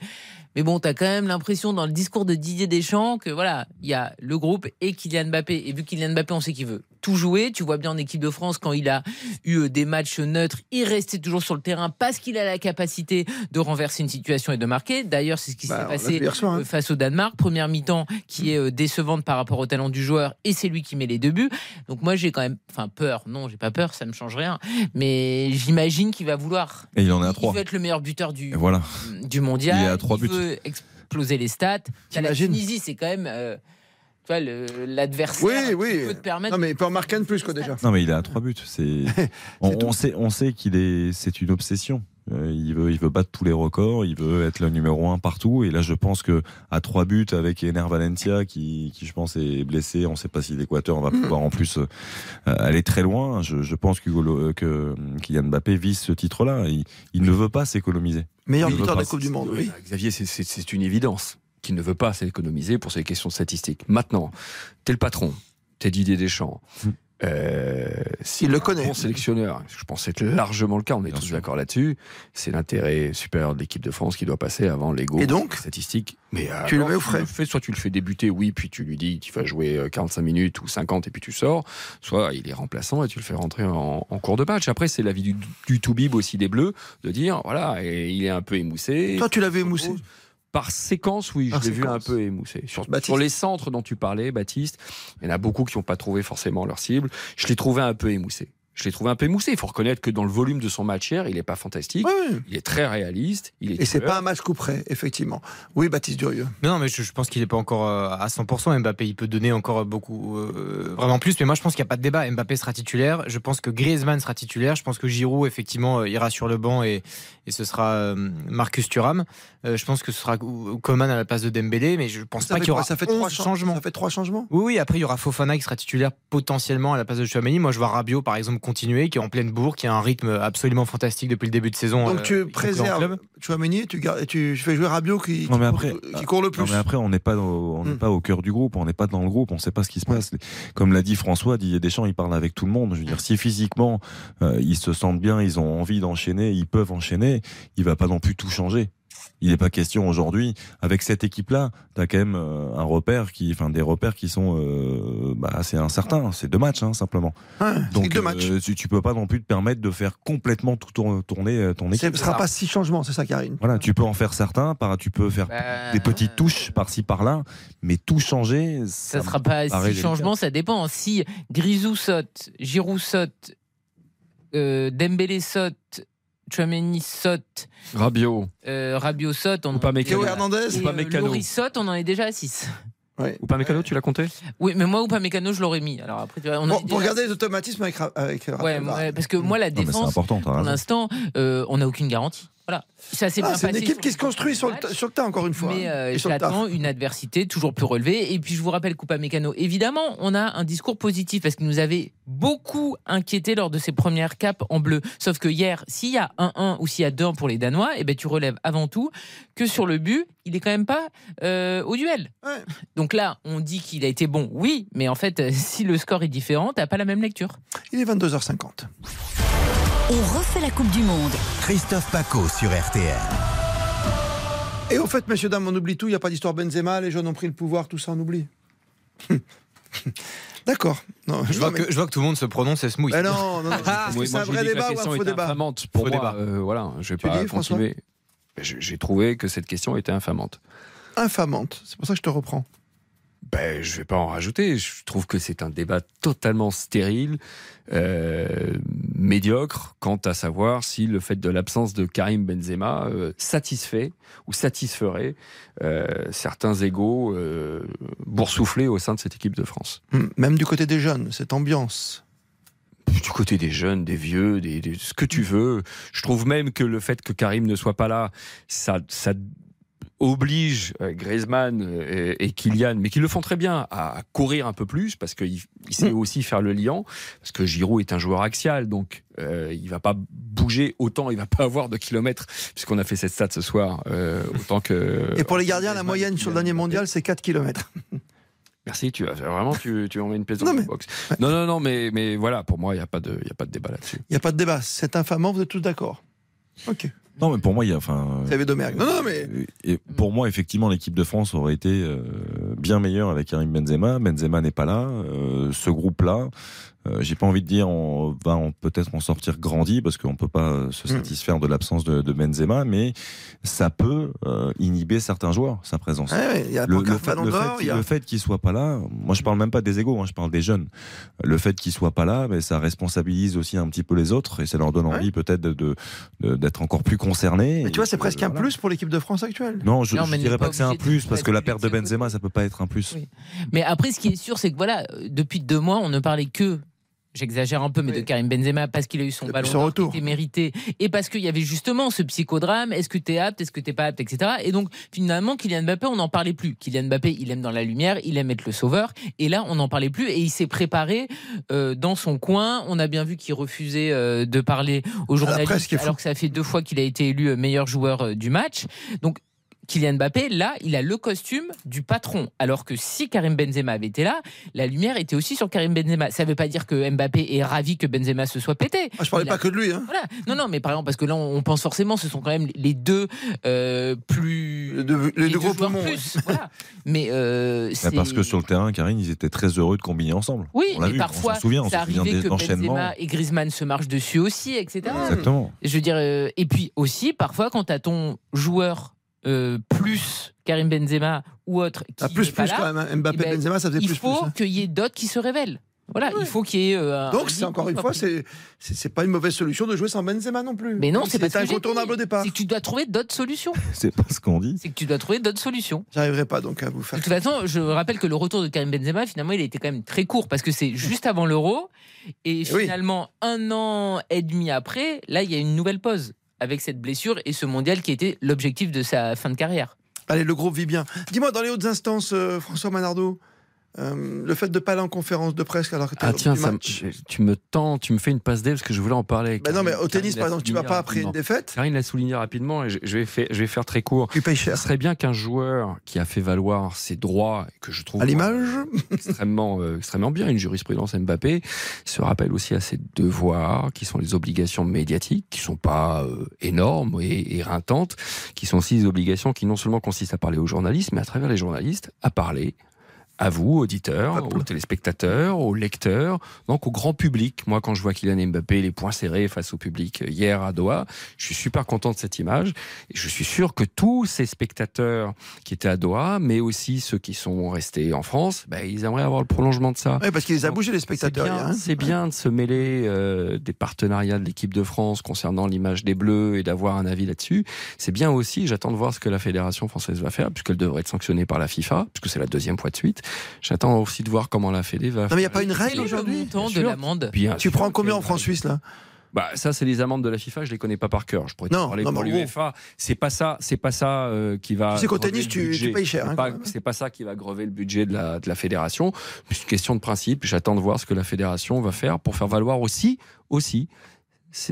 Mais bon, tu as quand même l'impression dans le discours de Didier Deschamps que voilà, il y a le groupe et Kylian Mbappé. Et vu Kylian Mbappé, on sait qu'il veut tout jouer. Tu vois bien en équipe de France, quand il a eu euh, des matchs neutres, il restait toujours sur le terrain parce qu'il a la capacité de renverser une situation et de marquer. D'ailleurs, c'est ce qui Bah, s'est l'a passé soir, hein. euh, face au Danemark. Première mi-temps qui est euh, décevante par rapport au talent du joueur et c'est lui qui met les deux buts. Donc moi, j'ai quand même, enfin peur. Non, j'ai pas peur, ça me change rien. Mais j'imagine qu'il va vouloir. Et il en est à Il 3. veut être le meilleur buteur du, Et voilà. du mondial. Il est à trois buts. veut exploser les stats. La Tunisie, c'est quand même. euh, l'adversaire Oui, oui. peut te permettre. Non, mais il peut en marquer un de plus, quoi, déjà. Non, mais il est à 3 buts. C'est... [LAUGHS] on, on sait, on sait qu'il est. C'est une obsession. Euh, il veut, il veut battre tous les records. Il veut être le numéro un partout. Et là, je pense que à trois buts avec Ener Valencia, qui, qui je pense est blessé, on ne sait pas si l'Équateur va pouvoir en plus euh, aller très loin. Je, je pense que, Hugo- que Kylian Mbappé vise ce titre-là. Il, il ne veut pas s'économiser. Meilleur buteur de la Coupe du Monde, oui. Xavier, c'est- c'est c'est une évidence qu'il ne veut pas s'économiser pour ces questions statistiques. Maintenant, t'es le patron, t'es Didier Deschamps. Euh, si Il le un connaît. Bon sélectionneur, je pense que c'est largement le cas, on est Bien tous d'accord là-dessus. C'est l'intérêt supérieur de l'équipe de France qui doit passer avant l'ego Et donc statistique. Mais Tu le alors, mets au frais. fais, soit tu le fais débuter, oui, puis tu lui dis qu'il va jouer euh, 45 minutes ou 50 et puis tu sors, soit il est remplaçant et tu le fais rentrer en, en cours de match. Après, c'est l'avis du, du Toubib aussi des Bleus de dire voilà, et il est un peu émoussé. Toi, tu l'avais émoussé. Par séquence, oui, Par je l'ai vu un peu émoussé. Sur les centres dont tu parlais, Baptiste, il y en a beaucoup qui n'ont pas trouvé forcément leur cible. Je l'ai trouvé un peu émoussé. Je l'ai trouvé un peu émoussé. Il faut reconnaître que dans le volume de son match hier, il n'est pas fantastique. Il est très réaliste. Il est Et c'est pas un match coup près, effectivement. Oui, Baptiste Durieux. Non, mais je, je pense qu'il n'est pas encore euh, à 100%. Mbappé, il peut donner encore beaucoup, euh, vraiment plus. Mais moi, je pense qu'il n'y a pas de débat. Mbappé sera titulaire. Je pense que Griezmann sera titulaire. Je pense que Giroud, effectivement, euh, ira sur le banc et, et ce sera euh, Marcus Thuram. Euh, je pense que ce sera Coman à la place de Dembélé. Mais je pense Ça pas qu'il y aura Ça fait 11 trois cha- changements. Ça fait trois changements? Oui, oui, après il y aura Fofana qui sera titulaire potentiellement à la place de Chouameni. Moi je vois Rabiot par exemple continuer, qui est en pleine bourre, qui a un rythme absolument fantastique depuis le début de saison. Donc euh, tu préserves tu, gardes- et tu fais jouer Rabiot qui, Non, mais qui après, court, qui court le plus. Non, mais après, on n'est pas, au, on n'est Hmm. pas au cœur du groupe, on n'est pas dans le groupe, on sait pas ce qui se passe. Comme l'a dit François, Didier Deschamps, il parle avec tout le monde. Je veux dire, si physiquement euh, ils se sentent bien, ils ont envie d'enchaîner, ils peuvent enchaîner, il va pas non plus tout changer. Il n'est pas question aujourd'hui, avec cette équipe-là, tu as quand même euh, un repère qui, enfin des repères qui sont euh, bah, assez incertains. C'est deux matchs, hein, simplement. Donc deux matchs. euh, tu, tu peux pas non plus te permettre de faire complètement tout tour- tourner ton Ce équipe. ne sera pas six changements, c'est ça, Karine. Voilà, tu peux en faire certains, par, tu peux faire Bah, des petites touches par-ci par-là, mais tout changer, Ça ça, sera pas six changements, ça dépend. Si Grisou saute, Giroud saute, euh, Dembélé saute, Chouameni saute, Rabiot. euh, Rabiot saute, on Ou pas Mécano. Hernandez Ou pas euh, Mécano. Saute, on en est déjà à 6. Ou pas Mécano, tu l'as compté Oui, mais moi ou pas Mécano, je l'aurais mis. Alors après, on Bon, pour regarder les automatismes avec, avec Ouais, ouais, parce que moi, la défense, pour l'instant, euh, on n'a aucune garantie. Voilà. Ça s'est Ah, bien c'est une équipe qui se construit sur le, sur tas, encore une fois. Mais hein, euh, j'attends une adversité toujours plus relevée. Et puis je vous rappelle, Coupa Mécano, évidemment, on a un discours positif parce qu'il nous avait beaucoup inquiété lors de ses premières capes en bleu. Sauf que hier, s'il y a 1-1 ou s'il y a 2-1 pour les Danois, eh ben, tu relèves avant tout que sur le but, il est quand même pas euh, au duel. Ouais. Donc là, on dit qu'il a été bon, oui, mais en fait, euh, si le score est différent, t'as pas la même lecture. Il est 22h50. On refait la Coupe du Monde. Christophe Paco sur RTL. Et au fait, messieurs, dames, on oublie tout. Il n'y a pas d'histoire Benzema. Les jeunes ont pris le pouvoir. Tout ça, on oublie. [LAUGHS] D'accord. Non, Je vois, mais- que, je vois que tout le monde se prononce et se mouille. Mais non, non, non. [LAUGHS] Moi, c'est un vrai débat ou question un faux débat infamante. Pour Faux moi, débat. euh, voilà, je vais Tu pas dis, François continuer. J'ai trouvé que cette question était infamante. Infamante. C'est pour ça que je te reprends. Ben, je vais pas en rajouter. Je trouve que c'est un débat totalement stérile, euh, médiocre, quant à savoir si le fait de l'absence de Karim Benzema euh, satisfait ou satisferait euh, certains égaux boursouflés au sein de cette équipe de France. Hmm, Même du côté des jeunes, cette ambiance. Du côté des jeunes, des vieux, des, des- ce que tu veux. Je trouve même que le fait que Karim ne soit pas là, ça, ça oblige euh, Griezmann euh, et Kylian, mais qui le font très bien, à, courir un peu plus parce qu'il il sait aussi faire le liant. Parce que Giroud est un joueur axial, donc euh, il va pas bouger autant, il va pas avoir de kilomètres, puisqu'on a fait cette stat ce soir, euh, autant que. Et pour les gardiens, la moyenne sur le dernier mondial, c'est 4 km. Merci, tu as vraiment tu, tu en mets une pièce dans le box. Non, non, non, mais, mais voilà, pour moi, il n'y a, pas de- y a pas de débat là-dessus. Il n'y a pas de débat. C'est infamant, vous êtes tous d'accord Ok. Non, mais pour moi, il y a. Enfin, Domergue. Non, non, mais. Et pour moi, effectivement, l'équipe de France aurait été euh, bien meilleure avec Karim Benzema. Benzema n'est pas là. Euh, ce groupe-là, euh, j'ai pas envie de dire on va en- peut-être en sortir grandi parce qu'on peut pas euh, se Mm. satisfaire de l'absence de, de Benzema, mais ça peut euh, inhiber certains joueurs sa présence. Ouais, ouais, il y a la le, fait, Ballon le d'Or, fait il qu'il- y a- le fait qu'il soit pas là, moi je parle même pas des égaux, hein, je parle des jeunes. Le fait qu'il soit pas là, mais ça responsabilise aussi un petit peu les autres et ça leur donne envie peut-être de- de- de- d'être encore plus concernés. Mais tu vois, c'est presque un plus pour l'équipe de France actuelle. Non, je, Non, je dirais pas, pas que c'est un plus parce que la perte de Benzema, ça peut pas être un plus. Mais après, ce qui est sûr, c'est que voilà, depuis deux mois, on ne parlait que. J'exagère un peu, mais de Karim Benzema parce qu'il a eu son ballon son d'or retour. qui était mérité et parce qu'il y avait justement ce psychodrame. Est-ce que tu es apte, est-ce que t'es pas apte, etc. Et donc finalement, Kylian Mbappé, on n'en parlait plus. Kylian Mbappé, il aime dans la lumière, il aime être le sauveur. Et là, on n'en parlait plus et il s'est préparé euh, dans son coin. On a bien vu qu'il refusait euh, de parler aux journalistes alors que ça fait deux fois qu'il a été élu euh, meilleur joueur euh, du match. Donc Kylian Mbappé, là, il a le costume du patron. Alors que si Karim Benzema avait été là, la lumière était aussi sur Karim Benzema. Ça ne veut pas dire que Mbappé est ravi que Benzema se soit pété. Ah, je parlais Il pas a- que de lui. Hein. Voilà. Non, non, mais par exemple, parce que là, on pense forcément, ce sont quand même les deux euh, plus. Les deux, les deux gros poumons. plus, voilà. Mais euh, c'est. parce que sur le terrain, Karine, ils étaient très heureux de combiner ensemble. Oui, on l'a mais vu, parfois, on souvient, on ça se souvient arrivait des que enchaînements. Benzema et Griezmann se marchent dessus aussi, etc. Exactement. Je veux dire, euh, et puis aussi, parfois, quand tu as ton joueur euh, plus Karim Benzema ou autre qui Ah, plus, pas plus là, quand même. hein. Mbappé, eh ben, Benzema, ça faisait il plus, faut plus. hein. qu'il y ait d'autres qui se révèlent. Voilà, il faut qu'il y ait. euh, un- Donc, un c'est encore une fois, c'est c'est c'est pas une mauvaise solution de jouer sans Benzema non plus. Mais non, c'est pas incontournable au départ. C'est que tu dois trouver d'autres solutions. [LAUGHS] C'est pas ce qu'on dit. C'est que tu dois trouver d'autres solutions. J'arriverai pas donc à vous faire. De toute façon, je rappelle que le retour de Karim Benzema, finalement, il a été quand même très court parce que c'est juste avant l'Euro. Et finalement, un an et demi après, là, il y a une nouvelle pause avec cette blessure et ce mondial qui était l'objectif de sa fin de carrière. Allez, le groupe vit bien. Dis-moi, dans les hautes instances, euh, François Manardo, euh, le fait de pas aller en conférence de presse alors que Ah tiens, ça tu me tends, tu me fais une passe D parce que je voulais en parler. avec Bah non, mais au tennis, par exemple, tu vas pas après une défaite. Karine l'a souligné rapidement et je, je vais, faire, je vais faire très court. Tu payes cher. Ce serait bien qu'un joueur qui a fait valoir ses droits, et que je trouve À l'image [LAUGHS] extrêmement, euh, extrêmement bien, une jurisprudence Mbappé, se rappelle aussi à ses devoirs, qui sont les obligations médiatiques, qui sont pas euh, énormes et éreintantes, qui sont aussi des obligations qui non seulement consistent à parler aux journalistes, mais à travers les journalistes, à parler à vous, auditeurs, aux téléspectateurs, aux lecteurs, donc au grand public. Moi, quand je vois Kylian Mbappé les poings serrés face au public euh, hier à Doha, je suis super content de cette image. Et je suis sûr que tous ces spectateurs qui étaient à Doha, mais aussi ceux qui sont restés en France, ben, ils aimeraient avoir le prolongement de ça. Ouais, parce qu'il les a bougés, les spectateurs. C'est bien, hier, hein. c'est bien de se mêler euh, des partenariats de l'équipe de France concernant l'image des Bleus et d'avoir un avis là-dessus. C'est bien aussi, j'attends de voir ce que la Fédération française va faire, puisqu'elle devrait être sanctionnée par la FIFA, puisque c'est la deuxième fois de suite. J'attends aussi de voir comment la Fédé va Non, mais il n'y a pas une règle aujourd'hui de l'amende Tu prends combien en une francs suisses là bah, ça, c'est les amendes de la FIFA, je les connais pas par cœur. Je pourrais te Non, parler non, pour l'UEFA. C'est pas ça, c'est pas ça euh, qui va. Tu sais qu'au tennis, tu- payes cher, C'est hein, pas, c'est pas ça qui va grever le budget de la, de la fédération. C'est une question de principe. J'attends de voir ce que la fédération va faire pour faire valoir aussi, aussi,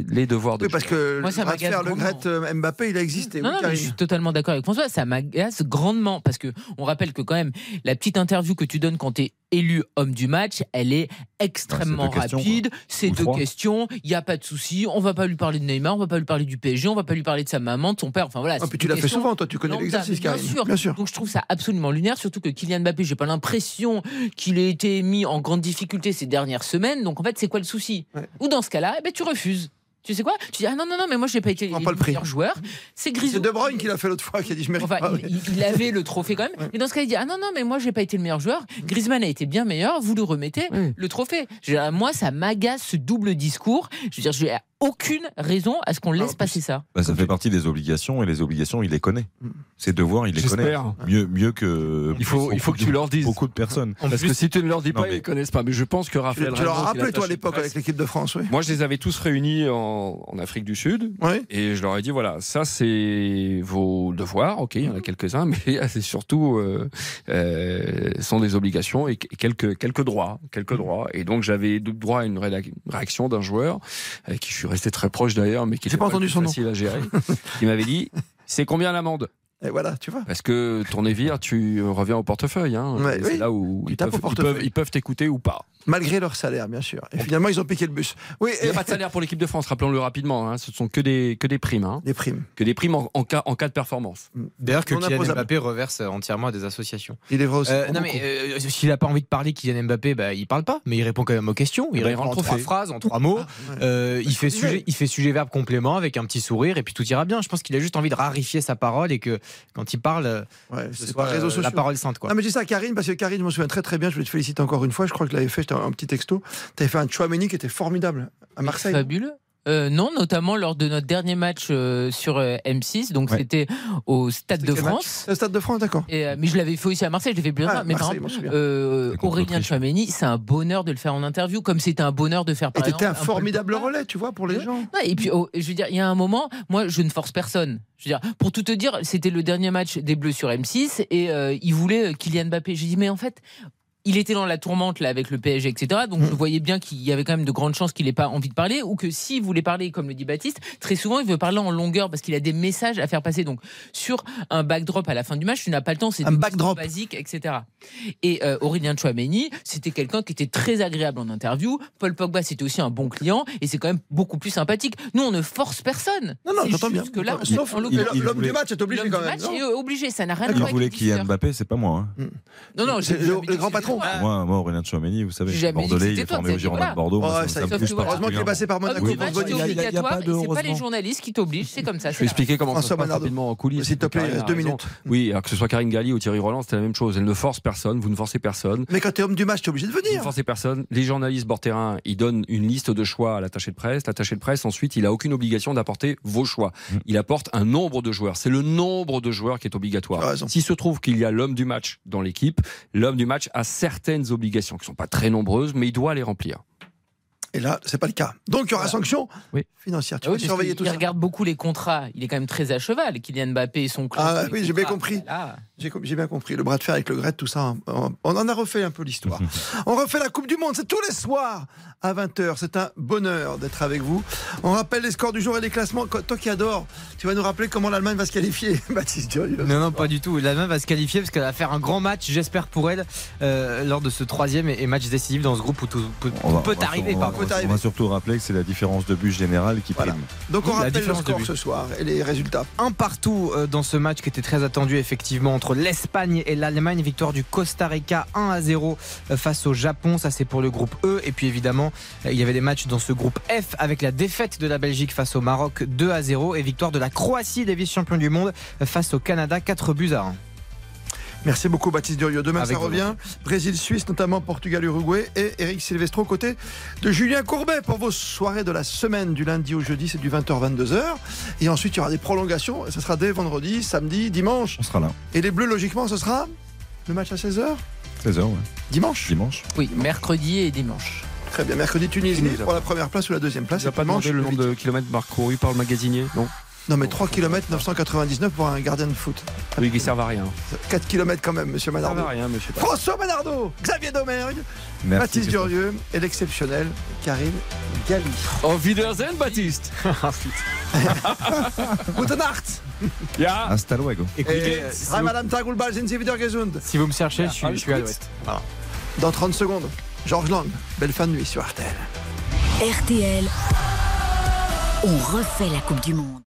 les devoirs de. Oui, parce que Moi, ça fer, le grandement. Gret euh, Mbappé, il a existé. Non, oui, non, je suis totalement d'accord avec François. Ça m'agace grandement parce que on rappelle que quand même la petite interview que tu donnes quand tu es élu homme du match, elle est extrêmement deux rapide. C'est deux trois. questions. Il n'y a pas de souci. On va pas lui parler de Neymar, on va pas lui parler du PSG, on va pas lui parler de sa maman, de son père. Enfin voilà. Ah, puis tu l'as fait souvent, toi, tu connais l'exercice, bien. Bien sûr. Donc je trouve ça absolument lunaire, surtout que Kylian Mbappé, j'ai pas l'impression qu'il ait été mis en grande difficulté ces dernières semaines. Donc en fait, c'est quoi le souci? Ou dans ce cas-là, eh ben, tu refuses. Tu sais quoi? Tu dis ah non non non mais moi j'ai pas été le meilleur joueur. C'est Grisou. C'est De Bruyne qui l'a fait l'autre fois qui a dit je mérite Enfin, pas. il, il avait le trophée quand même. Et dans ce cas, il dit Ah non, non, mais moi, j'ai pas été le meilleur joueur. Griezmann a été bien meilleur. Vous le remettez le trophée. Je moi, ça m'agace ce double discours. Je veux dire, j'ai aucune raison à ce qu'on laisse passer ça. Bah, ça fait partie des obligations et les obligations, il les connaît. Ses devoirs, il les connaît. Mieux, mieux que. Il faut, il faut que tu leur dises. Beaucoup de personnes. Parce que si tu ne leur dis Non, pas, mais- ils ne connaissent pas. Mais je pense que Tu, Raphaël. tu leur as rappelé, toi, à l'époque, avec l'équipe de France, oui. Moi, je les avais tous réunis en, en Afrique du Sud. Et je leur ai dit voilà, ça, c'est vos devoirs. OK, il y en a quelques-uns, [LAUGHS] mais c'est surtout euh, euh, sont des obligations et quelques, quelques droits. Quelques droits. Et donc, j'avais droit à une réaction d'un joueur, avec qui je suis resté très proche d'ailleurs, mais qui était pas entendu son nom. facile à gérer, [LAUGHS] qui m'avait dit c'est combien l'amende? Et voilà, tu vois. Parce que ton évire, tu reviens au portefeuille. Hein. Ouais, c'est oui. là où ils peuvent, au ils portefeuille. peuvent- ils peuvent t'écouter ou pas. Malgré leur salaire, bien sûr. Et finalement, ils ont piqué le bus. Oui, Il n'y a pas de salaire pour l'équipe de France, rappelons-le rapidement. hein. Ce sont que des, que des primes. hein. Des primes. Que des primes en, en cas, en cas de performance. D'ailleurs, que Kylian. Mbappé reverse entièrement à des associations. Il est vrai aussi. Euh, non, mais euh, s'il n'a pas envie de parler, Kylian Mbappé, bah, il parle pas, mais il répond quand même aux questions. Il Eh ben, il répond en trois phrases, en trois mots. Euh, il, fait sujet, il fait sujet verbe complément avec un petit sourire et puis tout ira bien. Je pense qu'il a juste envie de rarifier sa parole et que quand il parle, euh, Ouais, ce soit réseaux sociaux. la parole sainte. Quoi. Non, mais je dis ça à Karine, parce que Karine, je me souviens très très bien, je voulais te féliciter encore une fois, je crois que je l'avais fait, j'étais un petit texto. Tu avais fait un Chouameni qui était formidable à Marseille. Fabuleux. Euh, non, notamment lors de notre dernier match euh, sur euh, M6, donc Ouais. c'était au Stade de France. C'est le Stade de France, d'accord. Et, euh, mais je l'avais fait aussi à Marseille, je l'ai fait plusieurs Ah, fois. Mais par exemple, euh, Aurélien. Chouameni, c'est un bonheur de le faire en interview, comme c'était un bonheur de faire Et par t'étais un exemple, Paul formidable relais, tu vois, pour les gens. Non, et puis, oh, je veux dire, il y a un moment, moi, je ne force personne. Je veux dire, pour tout te dire, c'était le dernier match des Bleus sur M6 et euh, il voulait euh, Kylian Mbappé. J'ai dit, mais en fait. Il était dans la tourmente là avec le PSG, etc. Donc je voyais bien qu'il y avait quand même de grandes chances qu'il n'ait pas envie de parler, ou que s'il voulait parler, comme le dit Baptiste, très souvent il veut parler en longueur parce qu'il a des messages à faire passer. Donc sur un backdrop à la fin du match, tu n'as pas le temps, c'est Un des backdrop. basiques, etc. Et euh, Aurélien Chouameni, c'était quelqu'un qui était très agréable en interview. Paul Pogba, c'était aussi un bon client et c'est quand même beaucoup plus sympathique. Nous, on ne force personne. Non, non, j'entends bien. Que là, Sauf en il- l'occurrence, il- l'homme voulait- du match est obligé l'homme quand du même. match est obligé, ça n'a rien à Il voir voulait avec le Kylian diffuseur. Mbappé, c'est pas moi. hein. Non, non, le, grand patron. Toi. Moi, moi, Aurélien Chouameni, vous savez, que bordelais, il est formé au Girondins de Bordeaux. que heureusement qu'il est passé par Monaco c'est pas les journalistes qui t'obligent, c'est comme ça. Je vais expliquer comment ça se passe rapidement en coulisses. S'il te plaît, deux minutes. Oui, alors que ce soit Karine Galli ou Thierry Roland, c'est la même chose. Elle ne force personne, vous ne forcez personne. Mais quand t'es homme du match, t'es obligé de Vous ne venir. forcez personne. Les journalistes bord terrain, ils donnent une liste de choix à l'attaché de presse. L'attaché de presse, ensuite, il a aucune obligation d'apporter vos choix. Mm. Il apporte un nombre de joueurs. C'est le nombre de joueurs qui est Tu obligatoire. S'il se trouve qu'il y a l'homme du match dans l'équipe, l'homme du match a certaines obligations qui ne sont pas très nombreuses, mais il doit les remplir. Et là, c'est pas le cas. Donc, il y aura sanction Oui. financière. Tu Ah oui, surveiller tout il ça. regarde beaucoup les contrats. Il est quand même très à cheval. Kylian Mbappé et son club. Ah oui, j'ai bien compris. Là, J'ai bien compris. Le bras de fer avec le Gret, tout ça. On on en a refait un peu l'histoire. [LAUGHS] On refait la Coupe du Monde. C'est tous les soirs à 20h. C'est un bonheur d'être avec vous. On rappelle les scores du jour et les classements. Toi qui adores, tu vas nous rappeler comment l'Allemagne va se qualifier, [LAUGHS] Baptiste Durieux. Non, non, pas du tout. L'Allemagne va se qualifier parce qu'elle va faire un grand match, j'espère pour elle, euh, lors de ce troisième et match décisif dans ce groupe où tout peut, va- arriver. on va- On surtout rappeler que c'est la différence de but générale qui prime. Donc on Oui, rappelle le score ce soir et les résultats. Un partout euh, dans ce match qui était très attendu effectivement entre l'Espagne et l'Allemagne. Victoire du Costa Rica 1 à 0 euh, face au Japon. Ça c'est pour le groupe E. Et puis évidemment, euh, il y avait des matchs dans ce groupe F avec la défaite de la Belgique face au Maroc 2 à 0 et victoire de la Croatie des vice-champions du monde euh, face au Canada 4 buts à 1. Merci beaucoup Baptiste Durieux. Demain Avec ça revient. Brésil-Suisse, notamment Portugal-Uruguay et Eric Silvestro côté de Julien Courbet pour vos soirées de la semaine du lundi au jeudi. C'est du 20h-22h. Et ensuite il y aura des prolongations. Ce sera dès vendredi, samedi, dimanche. On sera là. Et les Bleus, logiquement, ce sera le match à 16h 16h, ouais. Dimanche Dimanche. oui, mercredi et dimanche. Très bien. Mercredi, Tunisie pour la première place ou la deuxième place. Tu n'as pas demandé le nombre de kilomètres parcourus par le magasinier Non Non, mais 3 km 999 pour un gardien de foot. Oui, qui servent à rien. 4 km quand même, monsieur Manardo. à rien, monsieur. François Manardo, Xavier Domergue, Merci. Baptiste. Durieux et l'exceptionnel Karine Galli. Auf Wiedersehen, Baptiste [LAUGHS] [LAUGHS] Guten Nacht. Ja Hasta luego. Et Drei Madame Tag und bald sind Sie wieder gesund. Si vous me cherchez, je suis, je suis à l'ouest. Voilà. Dans 30 secondes, Georges Lang, belle fin de nuit sur RTL. RTL, on refait la Coupe du Monde.